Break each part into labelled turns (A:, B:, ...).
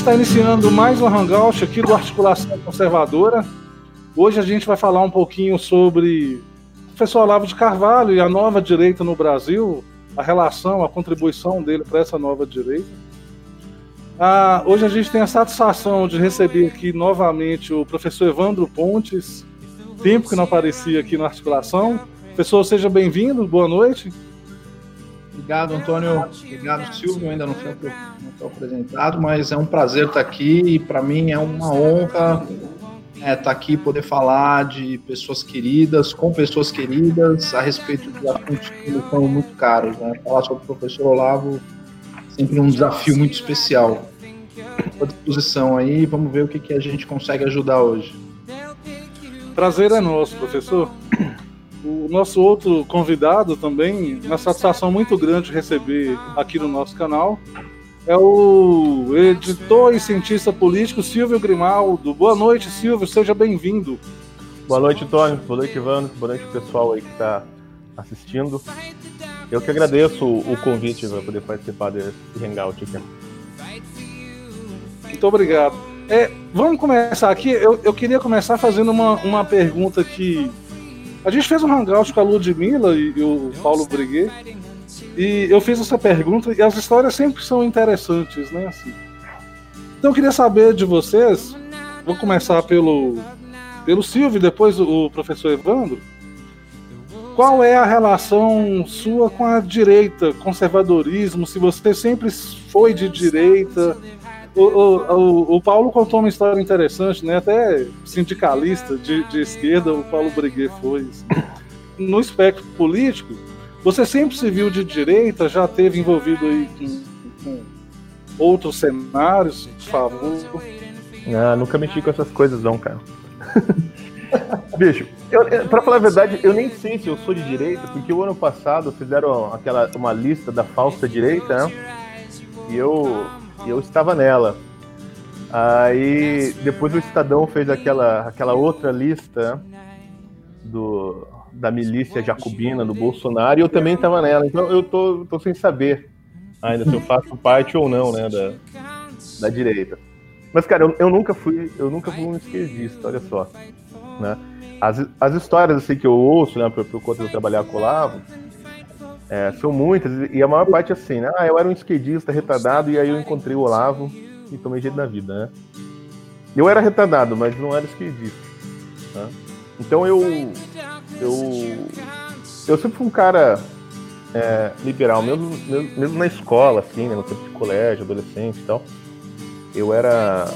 A: está iniciando mais um Hangout aqui do Articulação Conservadora. Hoje a gente vai falar um pouquinho sobre o professor Olavo de Carvalho e a nova direita no Brasil, a relação, a contribuição dele para essa nova direita. Ah, hoje a gente tem a satisfação de receber aqui novamente o professor Evandro Pontes, tempo que não aparecia aqui na articulação. Professor, seja bem-vindo, boa noite.
B: Obrigado, Antônio. Obrigado, Silvio. Eu ainda não fui não apresentado, mas é um prazer estar aqui e para mim é uma honra é, estar aqui poder falar de pessoas queridas, com pessoas queridas, a respeito de assuntos que me são muito caros. Né? Falar sobre o professor Olavo sempre um desafio muito especial. Estou à disposição aí, vamos ver o que, que a gente consegue ajudar hoje.
A: Prazer é nosso, professor. O nosso outro convidado também, uma satisfação muito grande receber aqui no nosso canal, é o editor e cientista político Silvio Grimaldo. Boa noite, Silvio, seja bem-vindo.
C: Boa noite, Tony. Boa noite, Ivano. Boa noite, pessoal aí que está assistindo. Eu que agradeço o convite para poder participar desse hangout aqui.
A: Muito obrigado. É, vamos começar aqui. Eu, eu queria começar fazendo uma, uma pergunta que a gente fez um hangout com a Ludmilla e, e o Paulo Briguet. E eu fiz essa pergunta e as histórias sempre são interessantes, né? Assim. Então eu queria saber de vocês. Vou começar pelo, pelo Silvio depois o professor Evandro. Qual é a relação sua com a direita, conservadorismo? Se você sempre foi de direita, o, o, o, Paulo contou uma história interessante, né? Até sindicalista de, de esquerda, o Paulo Briguet foi. Assim. No espectro político, você sempre se viu de direita, já teve envolvido aí com, com outros cenários, por favor?
C: Ah, nunca mexi com essas coisas, não, cara. Bicho, eu, pra falar a verdade, eu nem sei se eu sou de direita, porque o ano passado fizeram aquela, uma lista da falsa direita, né? E eu e eu estava nela. Aí depois o Estadão fez aquela, aquela outra lista do, da milícia jacobina do Bolsonaro e eu também estava nela. Então eu tô, tô sem saber ainda se eu faço parte ou não né, da, da direita. Mas, cara, eu, eu nunca fui eu nunca fui um esquerdista, olha só. Né? As, as histórias assim, que eu ouço, né, por, por conta de eu trabalhar com o Olavo, é, são muitas, e a maior parte é assim, né? Ah, eu era um esquerdista retardado e aí eu encontrei o Olavo e tomei jeito na vida, né? Eu era retardado, mas não era esquerdista. Né? Então eu, eu. Eu sempre fui um cara é, liberal, mesmo, mesmo, mesmo, na escola, assim, né, no tempo de colégio, adolescente e tal. Eu era.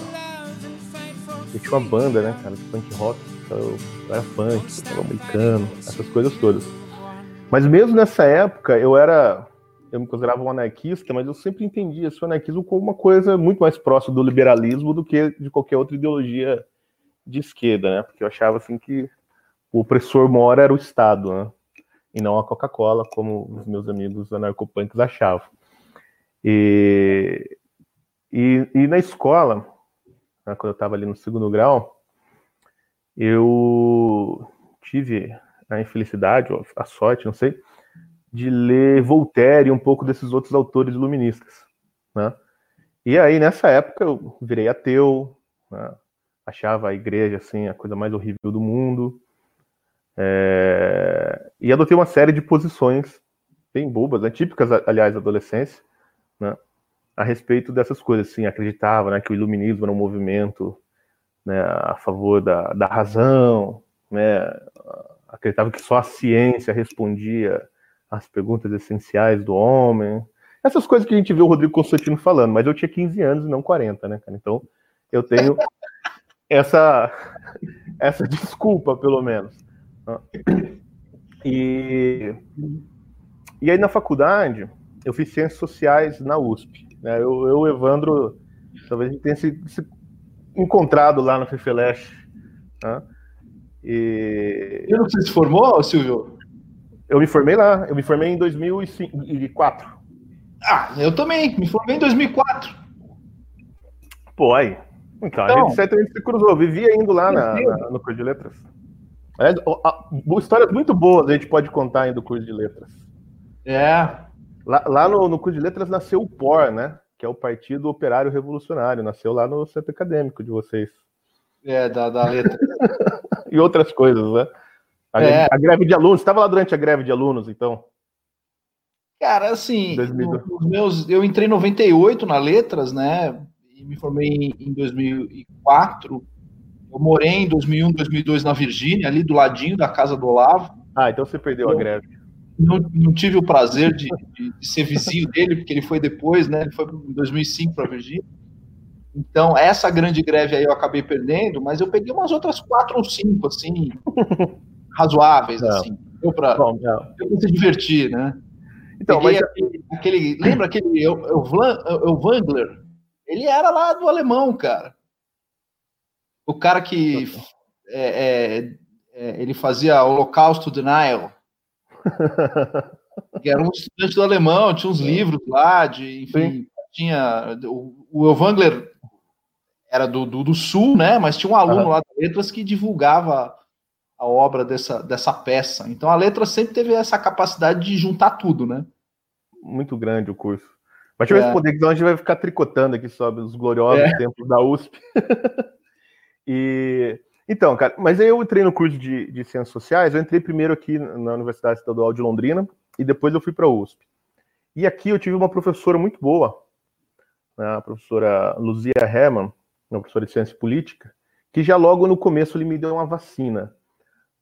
C: Eu tinha uma banda, né, cara, de punk rock. Então eu, era punk, eu americano, essas coisas todas. Mas mesmo nessa época, eu era. Eu me considerava um anarquista, mas eu sempre entendia esse anarquismo como uma coisa muito mais próxima do liberalismo do que de qualquer outra ideologia de esquerda, né? Porque eu achava assim que o opressor mora era o Estado, né? E não a Coca-Cola, como os meus amigos anarcopunks achavam. E, e, e na escola, né, quando eu estava ali no segundo grau, eu tive a infelicidade, ou a sorte, não sei, de ler Voltaire e um pouco desses outros autores iluministas, né? E aí, nessa época, eu virei ateu, né? achava a igreja, assim, a coisa mais horrível do mundo, é... e adotei uma série de posições bem bobas, né? típicas, aliás, da adolescência, né? a respeito dessas coisas, assim, acreditava né, que o iluminismo era um movimento né, a favor da, da razão, né, acreditava que só a ciência respondia às perguntas essenciais do homem. Essas coisas que a gente vê o Rodrigo Constantino falando, mas eu tinha 15 anos e não 40, né, cara? Então eu tenho essa, essa desculpa, pelo menos. E, e aí na faculdade eu fiz ciências sociais na USP. Né? Eu, eu Evandro, talvez a gente tenha se, se encontrado lá no FIFELESH. Né?
B: E... Você se formou, Silvio?
C: Eu me formei lá, eu me formei em 2004.
B: Ah, eu também, me formei em 2004.
C: Pô, aí. Então, então a gente certamente se cruzou, vivia indo lá na, na, no curso de letras. É, histórias muito boas a gente pode contar ainda do curso de letras.
B: É.
C: Lá, lá no, no, curso de letras nasceu o POR, né? que é o Partido Operário Revolucionário. Nasceu lá no centro acadêmico de vocês.
B: É, da, da letra.
C: e outras coisas, né? A, é. a greve de alunos. Estava lá durante a greve de alunos, então?
B: Cara, assim, os meus, eu entrei em 98 na Letras, né? E me formei em 2004. Eu morei em 2001, 2002 na Virgínia, ali do ladinho da casa do Olavo.
C: Ah, então você perdeu eu, a greve.
B: Não, não, tive o prazer de, de, de, ser vizinho dele, porque ele foi depois, né? Ele foi em 2005 para a Virgínia. Então, essa grande greve aí eu acabei perdendo, mas eu peguei umas outras quatro ou cinco, assim, razoáveis, não. assim. Deu para se divertir, né? Então, mas... aquele, aquele, lembra aquele o Wangler? Ele era lá do alemão, cara. O cara que é, é, é, ele fazia Holocausto Denial. que era um estudante do alemão, tinha uns livros lá, de, enfim, Sim. tinha. O, o Wangler era do, do, do, sul, né? Mas tinha um aluno uhum. lá de letras que divulgava a obra dessa, dessa peça. Então a letra sempre teve essa capacidade de juntar tudo, né?
C: Muito grande o curso. Mas deixa eu é. responder, que senão a gente vai ficar tricotando aqui sobre os gloriosos é. tempos da USP. e então, cara, mas aí eu entrei no curso de, de Ciências Sociais, eu entrei primeiro aqui na Universidade Estadual de Londrina e depois eu fui para a USP. E aqui eu tive uma professora muito boa, né, a professora Luzia Herman, uma professora de Ciência Política, que já logo no começo ele me deu uma vacina.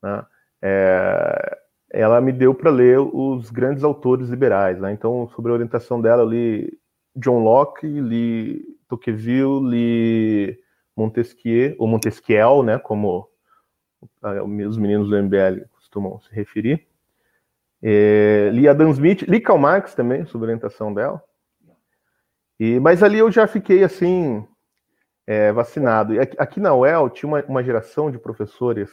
C: Né? É, ela me deu para ler os grandes autores liberais. Né? Então, sobre a orientação dela, eu li John Locke, li Tocqueville, li Montesquieu, ou Montesquiel, né, como os meninos do MBL costumam se referir. É, li Adam Smith, li Karl Marx também, sobre a orientação dela. E, mas ali eu já fiquei assim, é, vacinado. E aqui, na UEL tinha uma, uma geração de professores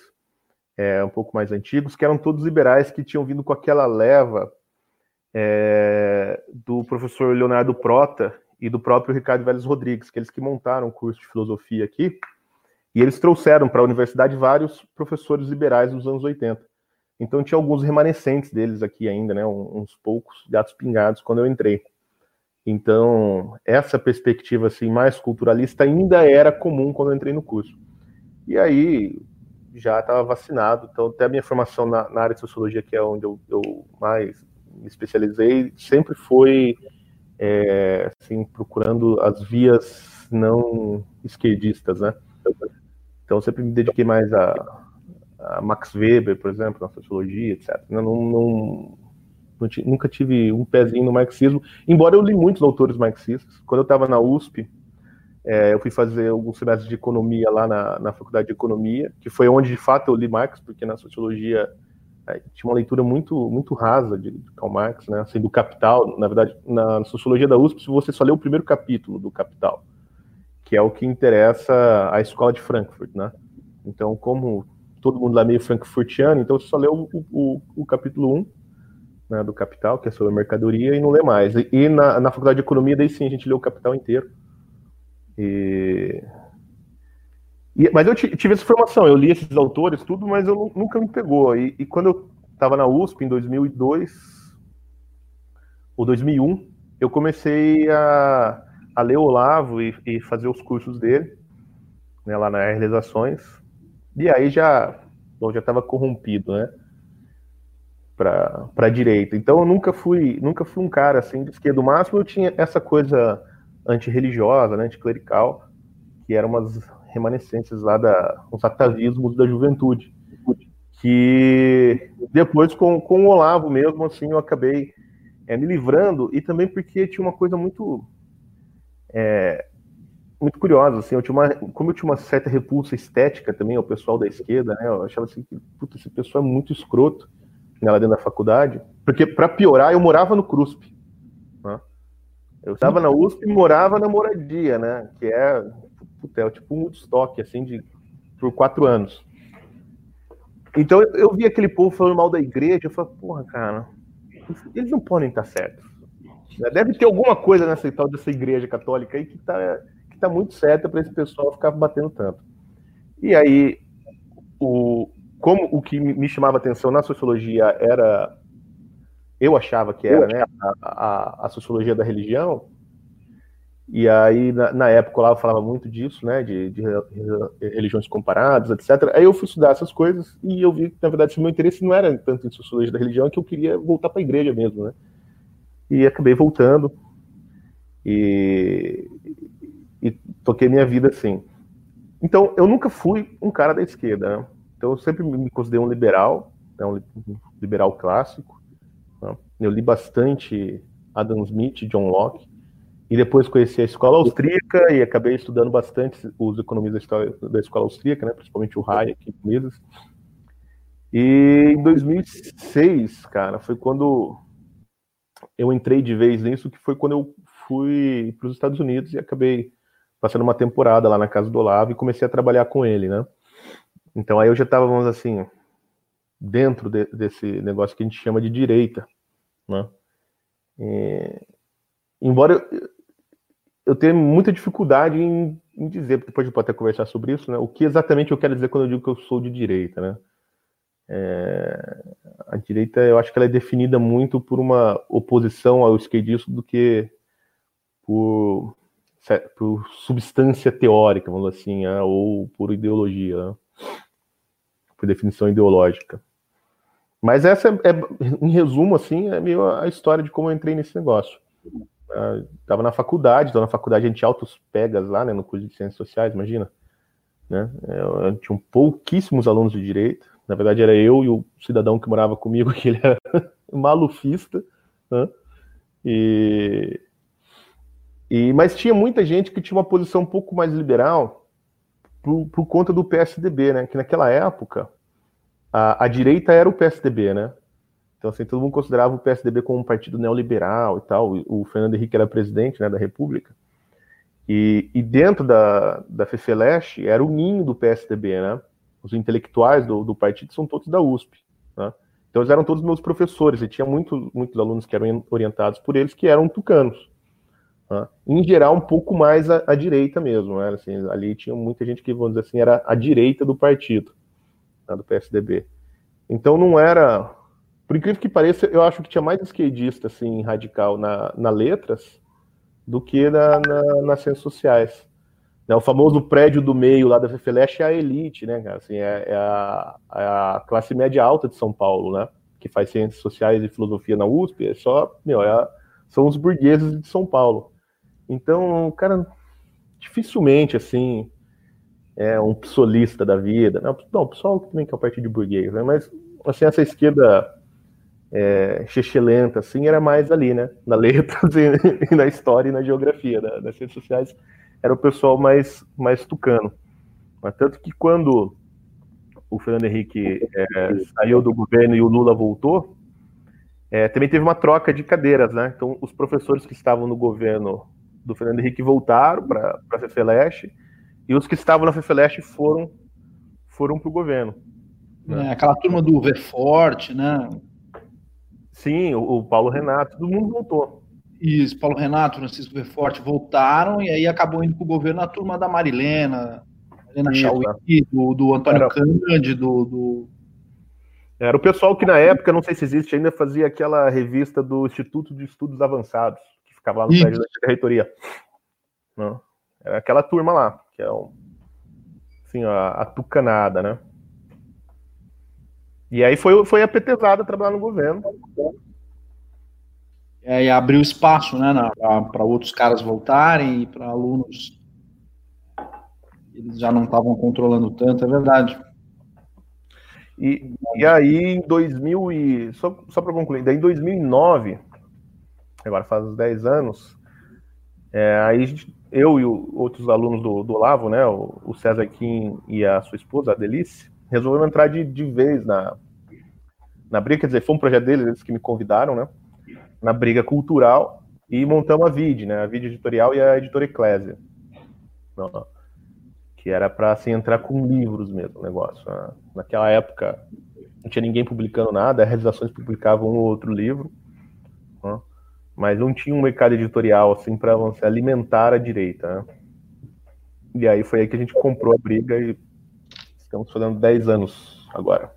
C: é, um pouco mais antigos, que eram todos liberais, que tinham vindo com aquela leva é, do professor Leonardo Prota e do próprio Ricardo Vélez Rodrigues, que eles que montaram o curso de filosofia aqui, e eles trouxeram para a universidade vários professores liberais dos anos 80. Então tinha alguns remanescentes deles aqui ainda, né, uns poucos gatos pingados quando eu entrei. Então, essa perspectiva assim mais culturalista ainda era comum quando eu entrei no curso. E aí, já estava vacinado, então até a minha formação na, na, área de sociologia, que é onde eu, eu mais me especializei, sempre foi é, assim, procurando as vias não esquerdistas, né? Então sempre me dediquei mais a, a Max Weber, por exemplo, na sociologia, etc. Não, não, nunca tive um pezinho no marxismo, embora eu li muitos autores marxistas. Quando eu estava na USP, é, eu fui fazer alguns semestres de economia lá na, na faculdade de economia, que foi onde de fato eu li Marx, porque na sociologia é, tinha uma leitura muito muito rasa de, de Karl Marx, né? Assim, do Capital. Na verdade, na sociologia da USP, você só lê o primeiro capítulo do Capital, que é o que interessa a escola de Frankfurt, né? Então, como todo mundo lá é meio frankfurtiano, então você só lê o, o, o capítulo 1 né, do Capital, que é sobre a mercadoria, e não lê mais. E, e na, na faculdade de economia, daí sim, a gente lê o Capital inteiro. E... E, mas eu tive essa formação, eu li esses autores, tudo, mas eu nunca me pegou. E, e quando eu estava na USP, em 2002 ou 2001, eu comecei a, a ler o Olavo e, e fazer os cursos dele, né, lá na Realizações. E aí já já estava corrompido, né? Para a direita. Então eu nunca fui, nunca fui um cara assim de esquerda. O máximo eu tinha essa coisa antirreligiosa, né, anticlerical, que eram umas remanescentes lá da uns atavismos da juventude, que depois com, com o Olavo mesmo, assim, eu acabei é, me livrando, e também porque tinha uma coisa muito é, muito curiosa, assim, eu tinha uma, como eu tinha uma certa repulsa estética também ao pessoal da esquerda, né, eu achava assim, que, puta, esse pessoal é muito escroto, né, lá dentro da faculdade, porque, para piorar, eu morava no CRUSP, né? Eu estava na USP e morava na moradia, né? Que é, puta, é tipo um Woodstock, assim, de, por quatro anos. Então eu, eu vi aquele povo falando mal da igreja, eu falei, porra, cara, eles não podem estar certos. Deve ter alguma coisa nessa tal dessa igreja católica aí que tá, que tá muito certa para esse pessoal ficar batendo tanto. E aí, o, como o que me chamava atenção na sociologia era eu achava que era, né, a, a, a, sociologia da religião. E aí, na, na, época, lá eu falava muito disso, né, de, de, religiões comparadas, etc. Aí eu fui estudar essas coisas e eu vi que, na verdade, meu interesse não era tanto em sociologia da religião, que eu queria voltar para a igreja mesmo, né. E acabei voltando e, e toquei minha vida assim. Então, eu nunca fui um cara da esquerda, né? Então, eu sempre me considerei um liberal, né, um liberal clássico. Né? Eu li bastante Adam Smith, John Locke, e depois conheci a escola austríaca e acabei estudando bastante os economistas da escola austríaca, né, principalmente o Hayek e Mises. E em 2006, cara, foi quando eu entrei de vez nisso, que foi quando eu fui para os Estados Unidos e acabei passando uma temporada lá na casa do Olavo e comecei a trabalhar com ele, né? Então aí eu já estava, vamos assim, dentro de, desse negócio que a gente chama de direita, né? E, embora eu tenho muita dificuldade em, em dizer, depois a gente pode até conversar sobre isso, né? O que exatamente eu quero dizer quando eu digo que eu sou de direita, né? É, a direita, eu acho que ela é definida muito por uma oposição ao esquerdismo do que por, por substância teórica, vamos assim, né? ou por ideologia, né? Por definição ideológica. Mas essa, é, é, em resumo, assim, é meio a história de como eu entrei nesse negócio. Estava na faculdade, então na faculdade a gente altos pegas lá, né, no curso de ciências sociais, imagina, né, eu, tinha pouquíssimos alunos de direito, na verdade era eu e o cidadão que morava comigo, que ele era malufista, né, e, e, mas tinha muita gente que tinha uma posição um pouco mais liberal por, por conta do PSDB, né, que naquela época a, a direita era o PSDB, né, então, assim, todo mundo considerava o PSDB como um partido neoliberal e tal. O Fernando Henrique era presidente né, da República. E, e dentro da, da era o ninho do PSDB, né? Os intelectuais do, do partido são todos da USP, né? Então, eles eram todos meus professores, e tinha muito, muitos alunos que eram orientados por eles que eram tucanos. Né? Em geral, um pouco mais à, à direita mesmo. Né? Assim, ali tinha muita gente que, vamos dizer assim, era a direita do partido, né, do PSDB. Então, não era por incrível que pareça, eu acho que tinha mais esquerdista, assim, radical na, na letras do que na, na, nas ciências sociais. Né, o famoso prédio do meio lá da FFLESH é a elite, né? Assim, é, é, a, é, a, classe média alta de São Paulo, né? Que faz ciências sociais e filosofia na USP, é só, meu, é a, são os burgueses de São Paulo. Então, cara, dificilmente, assim, é um psolista da vida. Não, não o pessoal também que é o partido de burguês, né? Mas, assim, essa esquerda é, lenta, assim, era mais ali, né? Na letras e, e na história e na geografia da, das redes sociais, era o pessoal mais, mais tucano. Mas tanto que quando o Fernando Henrique é, saiu do governo e o Lula voltou, é, também teve uma troca de cadeiras, né? Então, os professores que estavam no governo do Fernando Henrique voltaram para a FEFELESH e os que estavam na FEFELESH foram, foram para o governo.
B: Né? É, aquela turma do Verforte, né?
C: Sim, o, o Paulo Renato, todo mundo voltou.
B: Isso, Paulo Renato, Francisco Verforte voltaram e aí acabou indo para o governo a turma da Marilena, Helena Chauí, do, do Antônio Era... Cândido, do.
C: Era o pessoal que na época, não sei se existe ainda, fazia aquela revista do Instituto de Estudos Avançados, ficava lá no prédio da reitoria. Não. Era aquela turma lá, que é um, assim, a, a tucanada, né? E aí foi, foi apetezada trabalhar no governo.
B: É, e abriu espaço né, para outros caras voltarem e para alunos. Eles já não estavam controlando tanto, é verdade.
C: E, e aí, em 2000 e... Só, só para concluir, daí em 2009, agora faz uns 10 anos, é, aí eu e o, outros alunos do, do Olavo, né, o, o César Kim e a sua esposa, a Delice, resolvemos entrar de, de vez na, na briga, quer dizer, foi um projeto deles, eles que me convidaram, né? Na briga cultural e montamos a VID, né? A VID editorial e a editora Eclésia. Que era para assim, entrar com livros mesmo o negócio. Né? Naquela época não tinha ninguém publicando nada, as realizações publicavam um ou outro livro. Mas não tinha um mercado editorial assim para alimentar a direita. Né? E aí foi aí que a gente comprou a briga e Estamos fazendo 10 anos agora.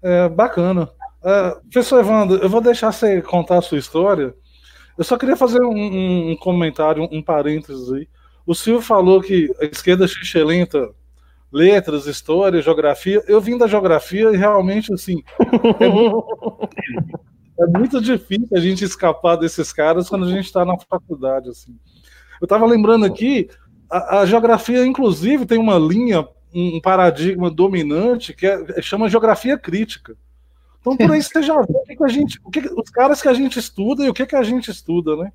A: É, bacana. É, professor Evandro, eu vou deixar você contar a sua história. Eu só queria fazer um, um comentário, um parênteses aí. O Silvio falou que a esquerda xixelenta, letras, história, geografia. Eu vim da geografia e realmente, assim, é muito, é muito difícil a gente escapar desses caras quando a gente está na faculdade, assim. Eu estava lembrando aqui, a, a, geografia, inclusive, tem uma linha, um paradigma dominante que é, chama geografia crítica. Então, por aí você já vê o que, que a gente, o que, os caras que a gente estuda e o que, que a gente estuda, né?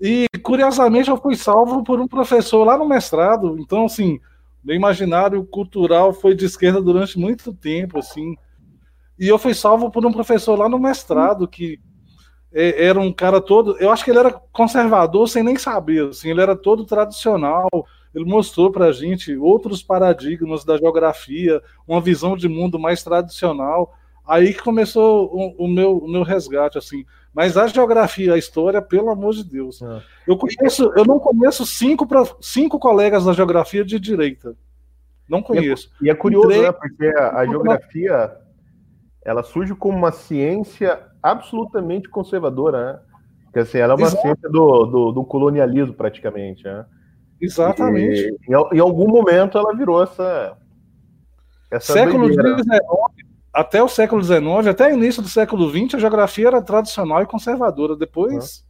A: E, curiosamente, eu fui salvo por um professor lá no mestrado. Então, assim, meu imaginário cultural foi de esquerda durante muito tempo, assim. E eu fui salvo por um professor lá no mestrado que é, era um cara todo. Eu acho que ele era conservador sem nem saber, assim. Ele era todo tradicional. Ele mostrou para a gente outros paradigmas da geografia, uma visão de mundo mais tradicional. Aí que começou o, o, meu, o meu resgate, assim. Mas a geografia, a história, pelo amor de Deus. É. Eu conheço, eu não conheço cinco, pra, cinco colegas da geografia de direita. Não conheço.
C: E é, e é curioso, Entrei... né? Porque a, a geografia ela surge como uma ciência absolutamente conservadora, né? Porque assim, ela é uma Exato. ciência do, do, do, colonialismo, praticamente. Né?
A: Exatamente.
C: E, em, em, algum momento ela virou essa.
A: essa século XIX, até o século XIX, até o início do século XX, a geografia era tradicional e conservadora. Depois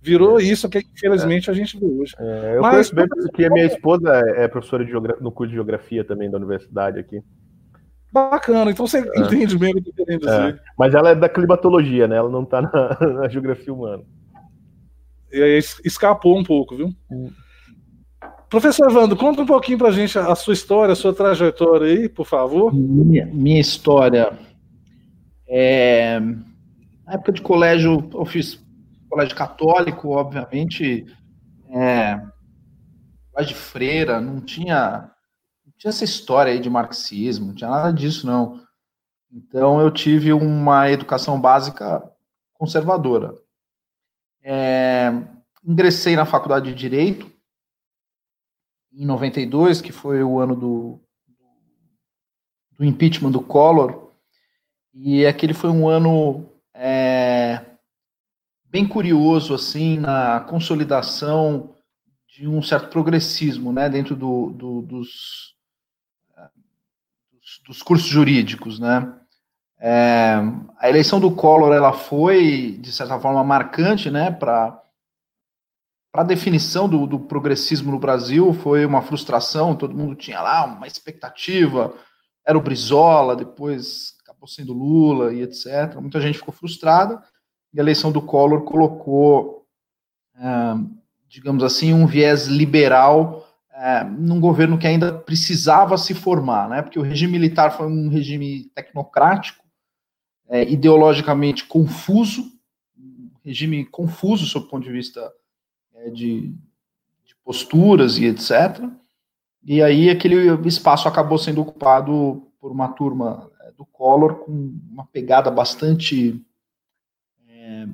A: virou é. isso que infelizmente é. a gente vê hoje.
C: É, eu Mas, conheço bem porque a minha esposa é professora de no curso de geografia também da universidade aqui.
A: Bacana, então você é. entende bem o que eu querendo
C: dizer. Mas ela é da climatologia, né? Ela não está na, na, geografia humana.
A: E aí escapou um pouco, viu? Hum. Professor Vando, conta um pouquinho para a gente a sua história, a sua trajetória aí, por favor.
B: Minha, minha história. É, na época de colégio, eu fiz colégio católico, obviamente, é, colégio de freira, não tinha, tinha essa história aí de marxismo, não tinha nada disso, não. Então, eu tive uma educação básica conservadora. É, ingressei na faculdade de Direito, em 92, que foi o ano do, do impeachment do Collor, e aquele foi um ano é, bem curioso assim na consolidação de um certo progressismo, né, dentro do, do, dos, dos, cursos jurídicos, né. É, a eleição do Collor ela foi de certa forma marcante, né, para para a definição do, do, progressismo no Brasil foi uma frustração, todo mundo tinha lá uma expectativa, era o Brizola, depois acabou sendo Lula e etc. Muita gente ficou frustrada, e a eleição do Collor colocou, é, digamos assim, um viés liberal é, num governo que ainda precisava se formar, né? porque o regime militar foi um regime tecnocrático, é, ideologicamente confuso, um regime confuso sob o ponto de vista é, de, de posturas e etc. E aí aquele espaço acabou sendo ocupado por uma turma é, do Collor com uma pegada bastante é,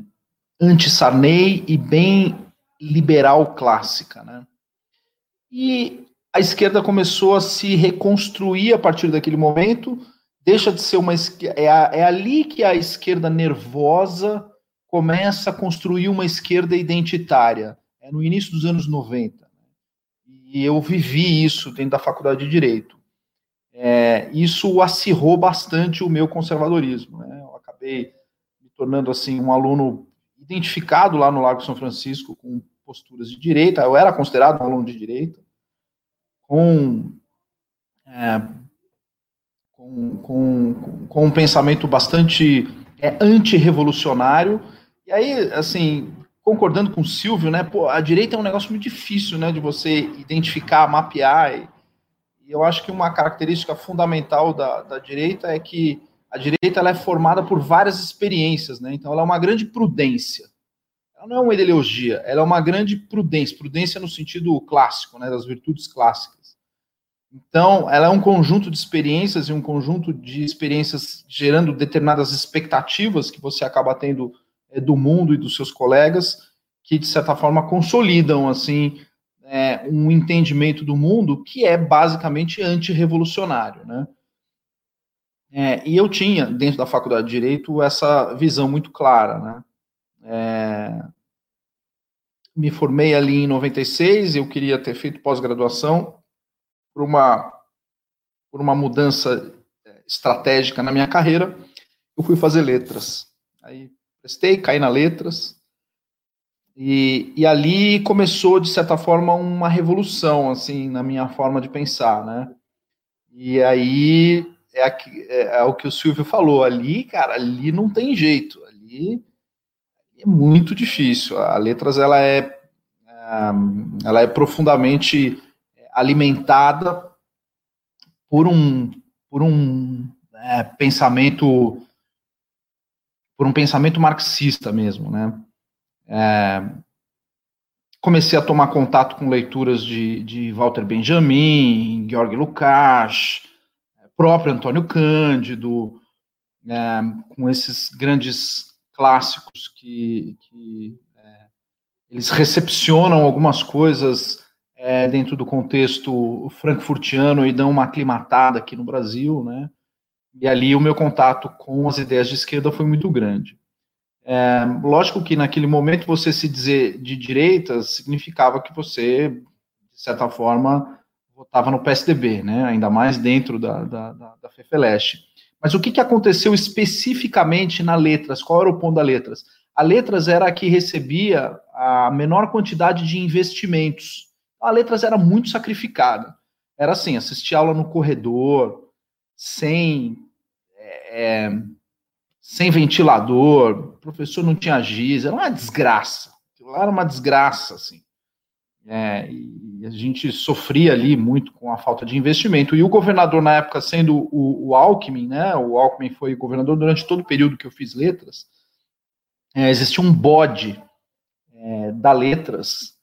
B: anti-Sarney e bem liberal clássica, né? E a esquerda começou a se reconstruir a partir daquele momento, deixa de ser uma é, é ali que a esquerda nervosa começa a construir uma esquerda identitária é no início dos anos 90. E eu vivi isso dentro da faculdade de Direito. É, isso acirrou bastante o meu conservadorismo. Né? Eu acabei me tornando assim um aluno identificado lá no Lago São Francisco com posturas de direita. Eu era considerado um aluno de direita, com, é, com, com, com, um pensamento bastante é, antirrevolucionário. E aí, assim, concordando com o Silvio, né? Pô, a direita é um negócio muito difícil, né? De você identificar, mapear. E, eu acho que uma característica fundamental da, da direita é que a direita ela é formada por várias experiências, né? Então ela é uma grande prudência. Ela não é uma ideologia, ela é uma grande prudência. Prudência no sentido clássico, né? Das virtudes clássicas. Então, ela é um conjunto de experiências e um conjunto de experiências gerando determinadas expectativas que você acaba tendo é, do mundo e dos seus colegas que de certa forma consolidam assim é, um entendimento do mundo que é basicamente antirrevolucionário, né? É, e eu tinha dentro da faculdade de direito essa visão muito clara, né? É, me formei ali em 96, eu queria ter feito pós-graduação por uma, por uma mudança é, estratégica na minha carreira, eu fui fazer letras. Aí prestei, caí na letras, e, e ali começou, de certa forma, uma revolução, assim, na minha forma de pensar, né? E aí é, aqui, é, é o que o Silvio falou, ali, cara, ali não tem jeito, ali é muito difícil. A letras, ela é, é ela é profundamente alimentada por um, por um é, pensamento por um pensamento marxista mesmo, né? É, comecei a tomar contato com leituras de, de Walter Benjamin, Georg Lukács, próprio Antônio Cândido, é, com esses grandes clássicos que, que é, eles recepcionam algumas coisas é, dentro do contexto frankfurtiano e dão uma aclimatada aqui no Brasil, né? E ali o meu contato com as ideias de esquerda foi muito grande. É, lógico que naquele momento você se dizer de direita significava que você, de certa forma, votava no PSDB, né? ainda mais dentro da, da, da, da. Mas o que, que aconteceu especificamente na Letras? Qual era o ponto da Letras? A Letras era a que recebia a menor quantidade de investimentos. A Letras era muito sacrificada. Era assim, assistir aula no corredor, sem... É, é sem ventilador, o professor não tinha giz, era uma desgraça. Aquilo lá era uma desgraça, assim. É, e a gente sofria ali muito com a falta de investimento. E o governador, na época, sendo o, o Alckmin, né? O Alckmin foi governador durante todo o período que eu fiz letras. É, existia um bode é, da letras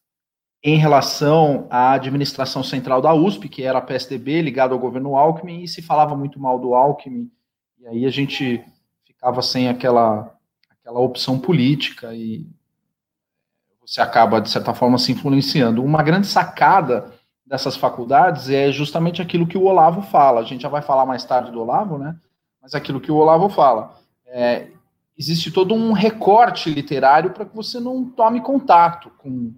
B: em relação à administração central da USP, que era a PSDB, ligado ao governo Alckmin, e se falava muito mal do Alckmin. E aí a gente ficava sem aquela, aquela opção política e você acaba, de certa forma, se influenciando. Uma grande sacada dessas faculdades é justamente aquilo que o Olavo fala. A gente já vai falar mais tarde do Olavo, né? Mas aquilo que o Olavo fala. É, existe todo um recorte literário para que você não tome contato com,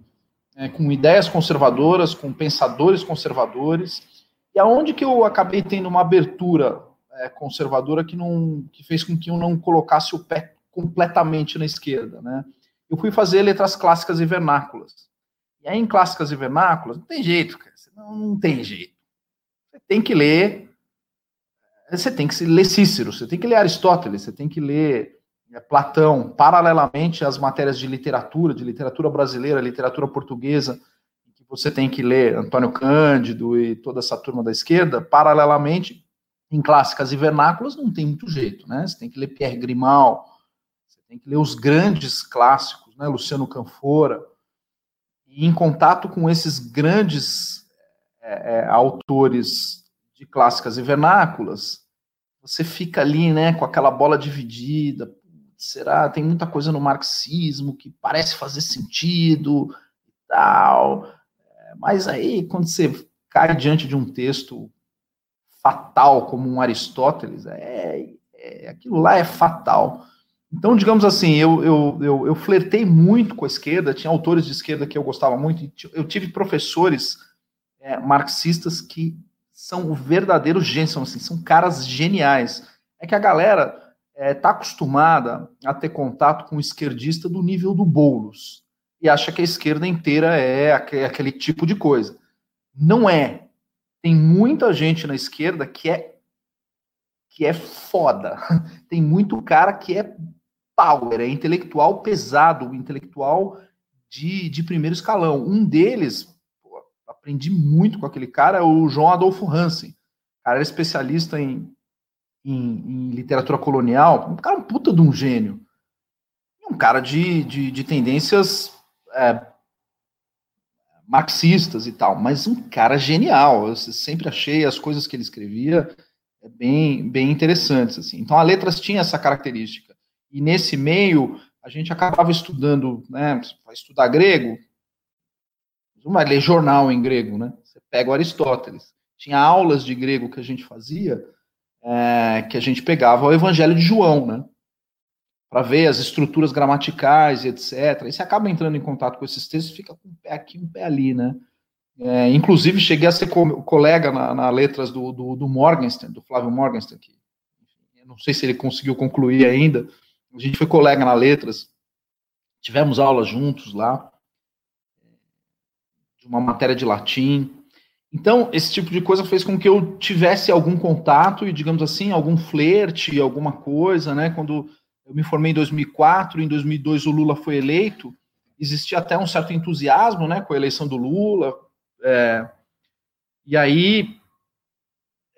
B: é, com ideias conservadoras, com pensadores conservadores. E aonde que eu acabei tendo uma abertura é, conservadora que, não, que fez com que eu não colocasse o pé completamente na esquerda, né? Eu fui fazer letras clássicas e vernáculas. E aí, em clássicas e vernáculas, não tem jeito, cara. Não, não tem jeito. Você tem que ler. Você tem que ler Cícero, você tem que ler Aristóteles, você tem que ler é, Platão, paralelamente às matérias de literatura, de literatura brasileira, literatura portuguesa, que você tem que ler Antônio Cândido e toda essa turma da esquerda, paralelamente em clássicas e vernáculas não tem muito jeito, né? Você tem que ler Pierre Grimal, tem que ler os grandes clássicos, né? Luciano Canfora. E em contato com esses grandes é, é, autores de clássicas e vernáculas, você fica ali, né, com aquela bola dividida. Será? Tem muita coisa no marxismo que parece fazer sentido e tal. É, mas aí, quando você cai diante de um texto fatal como um Aristóteles, é, é, aquilo lá é fatal. Então, digamos assim, eu, eu, eu, eu, flertei muito com a esquerda, tinha autores de esquerda que eu gostava muito, eu tive professores é, marxistas que são verdadeiros gênios, são, assim, são caras geniais. É que a galera está é, tá acostumada a ter contato com o esquerdista do nível do Boulos e acha que a esquerda inteira é aquele tipo de coisa. Não é tem muita gente na esquerda que é que é foda. Tem muito cara que é power, é intelectual pesado, intelectual de, de primeiro escalão. Um deles, pô, aprendi muito com aquele cara, é o João Adolfo Hansen. O cara era especialista em, em, em literatura colonial, um cara um puta de um gênio. Um cara de, de, de tendências é, marxistas e tal, mas um cara genial. Eu sempre achei as coisas que ele escrevia é, bem, bem interessantes. Assim. Então, a letras tinha essa característica. E nesse meio, a gente acabava estudando, né, vai estudar grego, não vai ler jornal em grego, né? Você pega o Aristóteles. Tinha aulas de grego que a gente fazia, é, que a gente pegava o Evangelho de João, né? para ver as estruturas gramaticais etc. E você acaba entrando em contato com esses textos, fica com um pé aqui, um pé ali, né? É, inclusive, cheguei a ser co colega na, na letras do, do, do, Morgenstern, do Flávio Morgenstern, que não sei se ele conseguiu concluir ainda. A gente foi colega na letras, tivemos aulas juntos lá, de uma matéria de latim. Então, esse tipo de coisa fez com que eu tivesse algum contato e, digamos assim, algum flerte, alguma coisa, né? Quando eu me formei em 2004, em 2002 o Lula foi eleito, existia até um certo entusiasmo, né, com a eleição do Lula, é, e aí,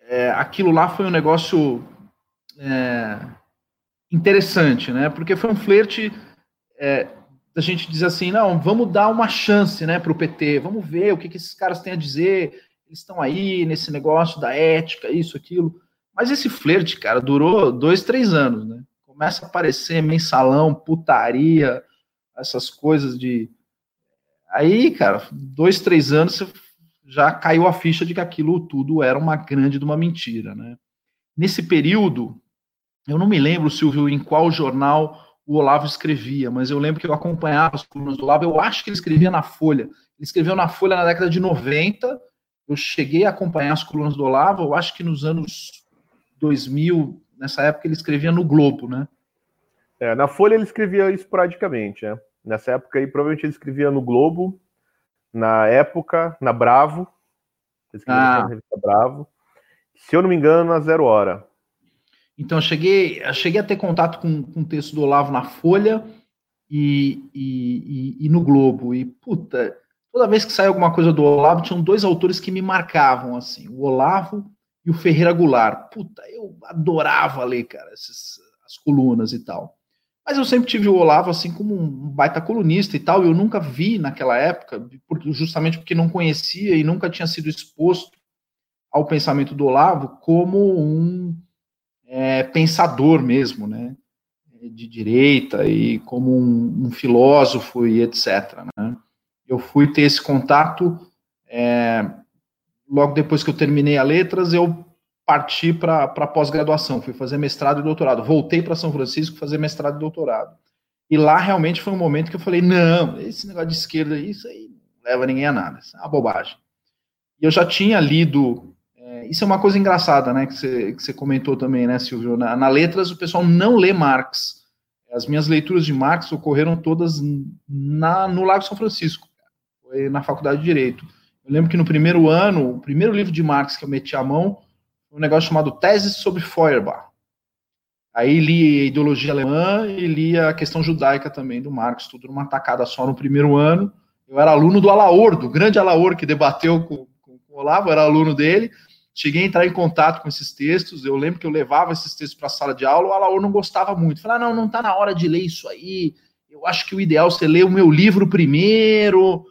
B: é, aquilo lá foi um negócio é, interessante, né? Porque foi um flerte é, da gente dizer assim, não, vamos dar uma chance, né, para o PT, vamos ver o que, que esses caras têm a dizer. Eles estão aí nesse negócio da ética, isso, aquilo. Mas esse flerte, cara, durou dois, três anos, né? Começa a aparecer mensalão, putaria, essas coisas de Aí, cara, dois, três anos já caiu a ficha de que aquilo tudo era uma grande de uma mentira, né? Nesse período, eu não me lembro, Silvio, em qual jornal o Olavo escrevia, mas eu lembro que eu acompanhava as colunas do Olavo, eu acho que ele escrevia na Folha. Ele escreveu na Folha na década de 90, eu cheguei a acompanhar as colunas do Olavo, eu acho que nos anos 2000, nessa época ele escrevia no Globo, né?
C: É, na Folha ele escrevia esporadicamente, é. Nessa época aí, provavelmente ele escrevia no Globo, na época, na Bravo. Escrevia ah. na revista Bravo. Se eu não me engano, na Zero Hora.
B: Então, eu cheguei, eu cheguei a ter contato com, com o texto do Olavo na Folha e, e, e, e, no Globo. E, puta, toda vez que saía alguma coisa do Olavo, tinham dois autores que me marcavam, assim, o Olavo e o Ferreira Goulart. Puta, eu adorava ler, cara, essas, as colunas e tal. Mas eu sempre tive o Olavo assim como um baita colunista e tal. Eu nunca vi naquela época, justamente porque não conhecia e nunca tinha sido exposto ao pensamento do Olavo como um é, pensador mesmo, né? De direita e como um, um filósofo e etc. Né? Eu fui ter esse contato é, logo depois que eu terminei a letras. Eu parti para pós-graduação, fui fazer mestrado e doutorado. Voltei para São Francisco fazer mestrado e doutorado. E lá realmente foi um momento que eu falei: não, esse negócio de esquerda, isso aí não leva ninguém a nada, isso é uma bobagem. E eu já tinha lido. Isso é uma coisa engraçada, né? Que você, que você comentou também, né, Silvio? Na, na Letras, o pessoal não lê Marx. As minhas leituras de Marx ocorreram todas na, no Lago São Francisco, foi na Faculdade de Direito. Eu lembro que no primeiro ano, o primeiro livro de Marx que eu meti a mão um negócio chamado Teses sobre Feuerbach. Aí li a ideologia alemã e li a questão judaica também do Marx, tudo numa tacada só no primeiro ano. Eu era aluno do Alaor, do grande Alaor, que debateu com, com, com o Olavo, era aluno dele. Cheguei a entrar em contato com esses textos. Eu lembro que eu levava esses textos para a sala de aula. O Alaor não gostava muito. Falei, ah, não, não está na hora de ler isso aí. Eu acho que o ideal é você ler o meu livro primeiro,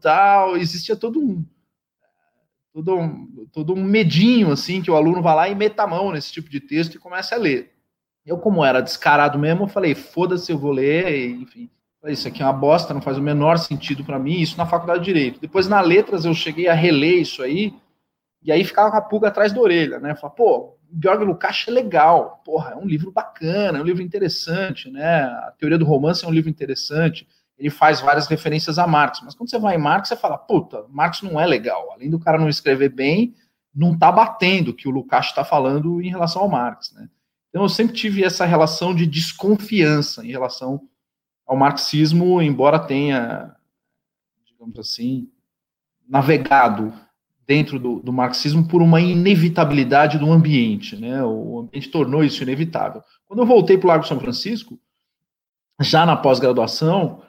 B: tal. Existia todo um, todo um, todo um medinho, assim, que o aluno vá lá e meta a mão nesse tipo de texto e comece a ler. Eu, como era descarado mesmo, eu falei, foda-se, eu vou ler, enfim. Isso aqui é uma bosta, não faz o menor sentido para mim, isso na faculdade de Direito. Depois, na Letras, eu cheguei a reler isso aí, e aí ficava com a pulga atrás da orelha, né? Falei, pô, Georg Lukács é legal, porra, é um livro bacana, é um livro interessante, né? A Teoria do Romance é um livro interessante ele faz várias referências a Marx, mas quando você vai em Marx, você fala, puta, Marx não é legal. Além do cara não escrever bem, não tá batendo o que o Lukács está falando em relação ao Marx, né? Então eu sempre tive essa relação de desconfiança em relação ao marxismo, embora tenha, digamos assim, navegado dentro do, do, marxismo por uma inevitabilidade do ambiente, né? O ambiente tornou isso inevitável. Quando eu voltei para o Largo São Francisco, já na pós-graduação,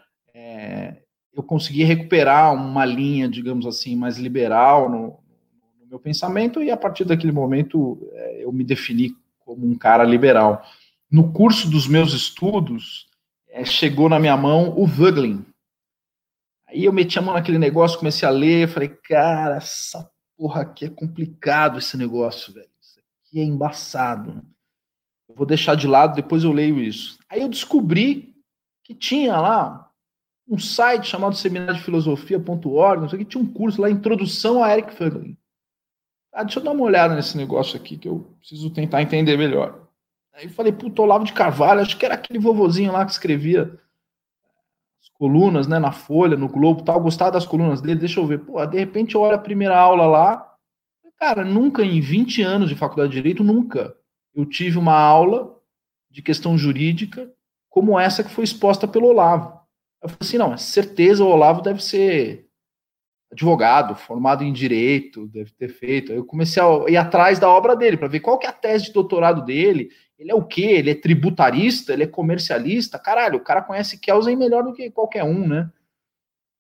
B: eu consegui recuperar uma linha, digamos assim, mais liberal no, no meu pensamento, e a partir daquele momento é, eu me defini como um cara liberal. No curso dos meus estudos, é, chegou na minha mão o Voegelin. Aí eu meti a mão naquele negócio, comecei a ler, falei, cara, essa porra aqui é complicado esse negócio, velho. Isso aqui é embaçado. Eu vou deixar de lado, depois eu leio isso. Aí eu descobri que tinha lá um site chamado seminário de filosofia.org, não sei o que, tinha um curso lá, Introdução a Eric Franklin. Ah, deixa eu dar uma olhada nesse negócio aqui que eu preciso tentar entender melhor. Aí falei, puto, Olavo de Carvalho, acho que era aquele vovozinho lá que escrevia as colunas, né, na Folha, no Globo, tal, gostava das colunas dele, deixa eu ver. Pô, de repente eu olho a primeira aula lá, cara, nunca em 20 anos de faculdade de Direito, nunca, eu tive uma aula de questão jurídica como essa que foi exposta pelo Olavo. Eu falei assim, não, é certeza o Olavo deve ser advogado, formado em direito, deve ter feito. Eu comecei a ir atrás da obra dele para ver qual que é a tese de doutorado dele. Ele é o quê? Ele é tributarista? Ele é comercialista? Caralho, o cara conhece Kelsen melhor do que qualquer um, né?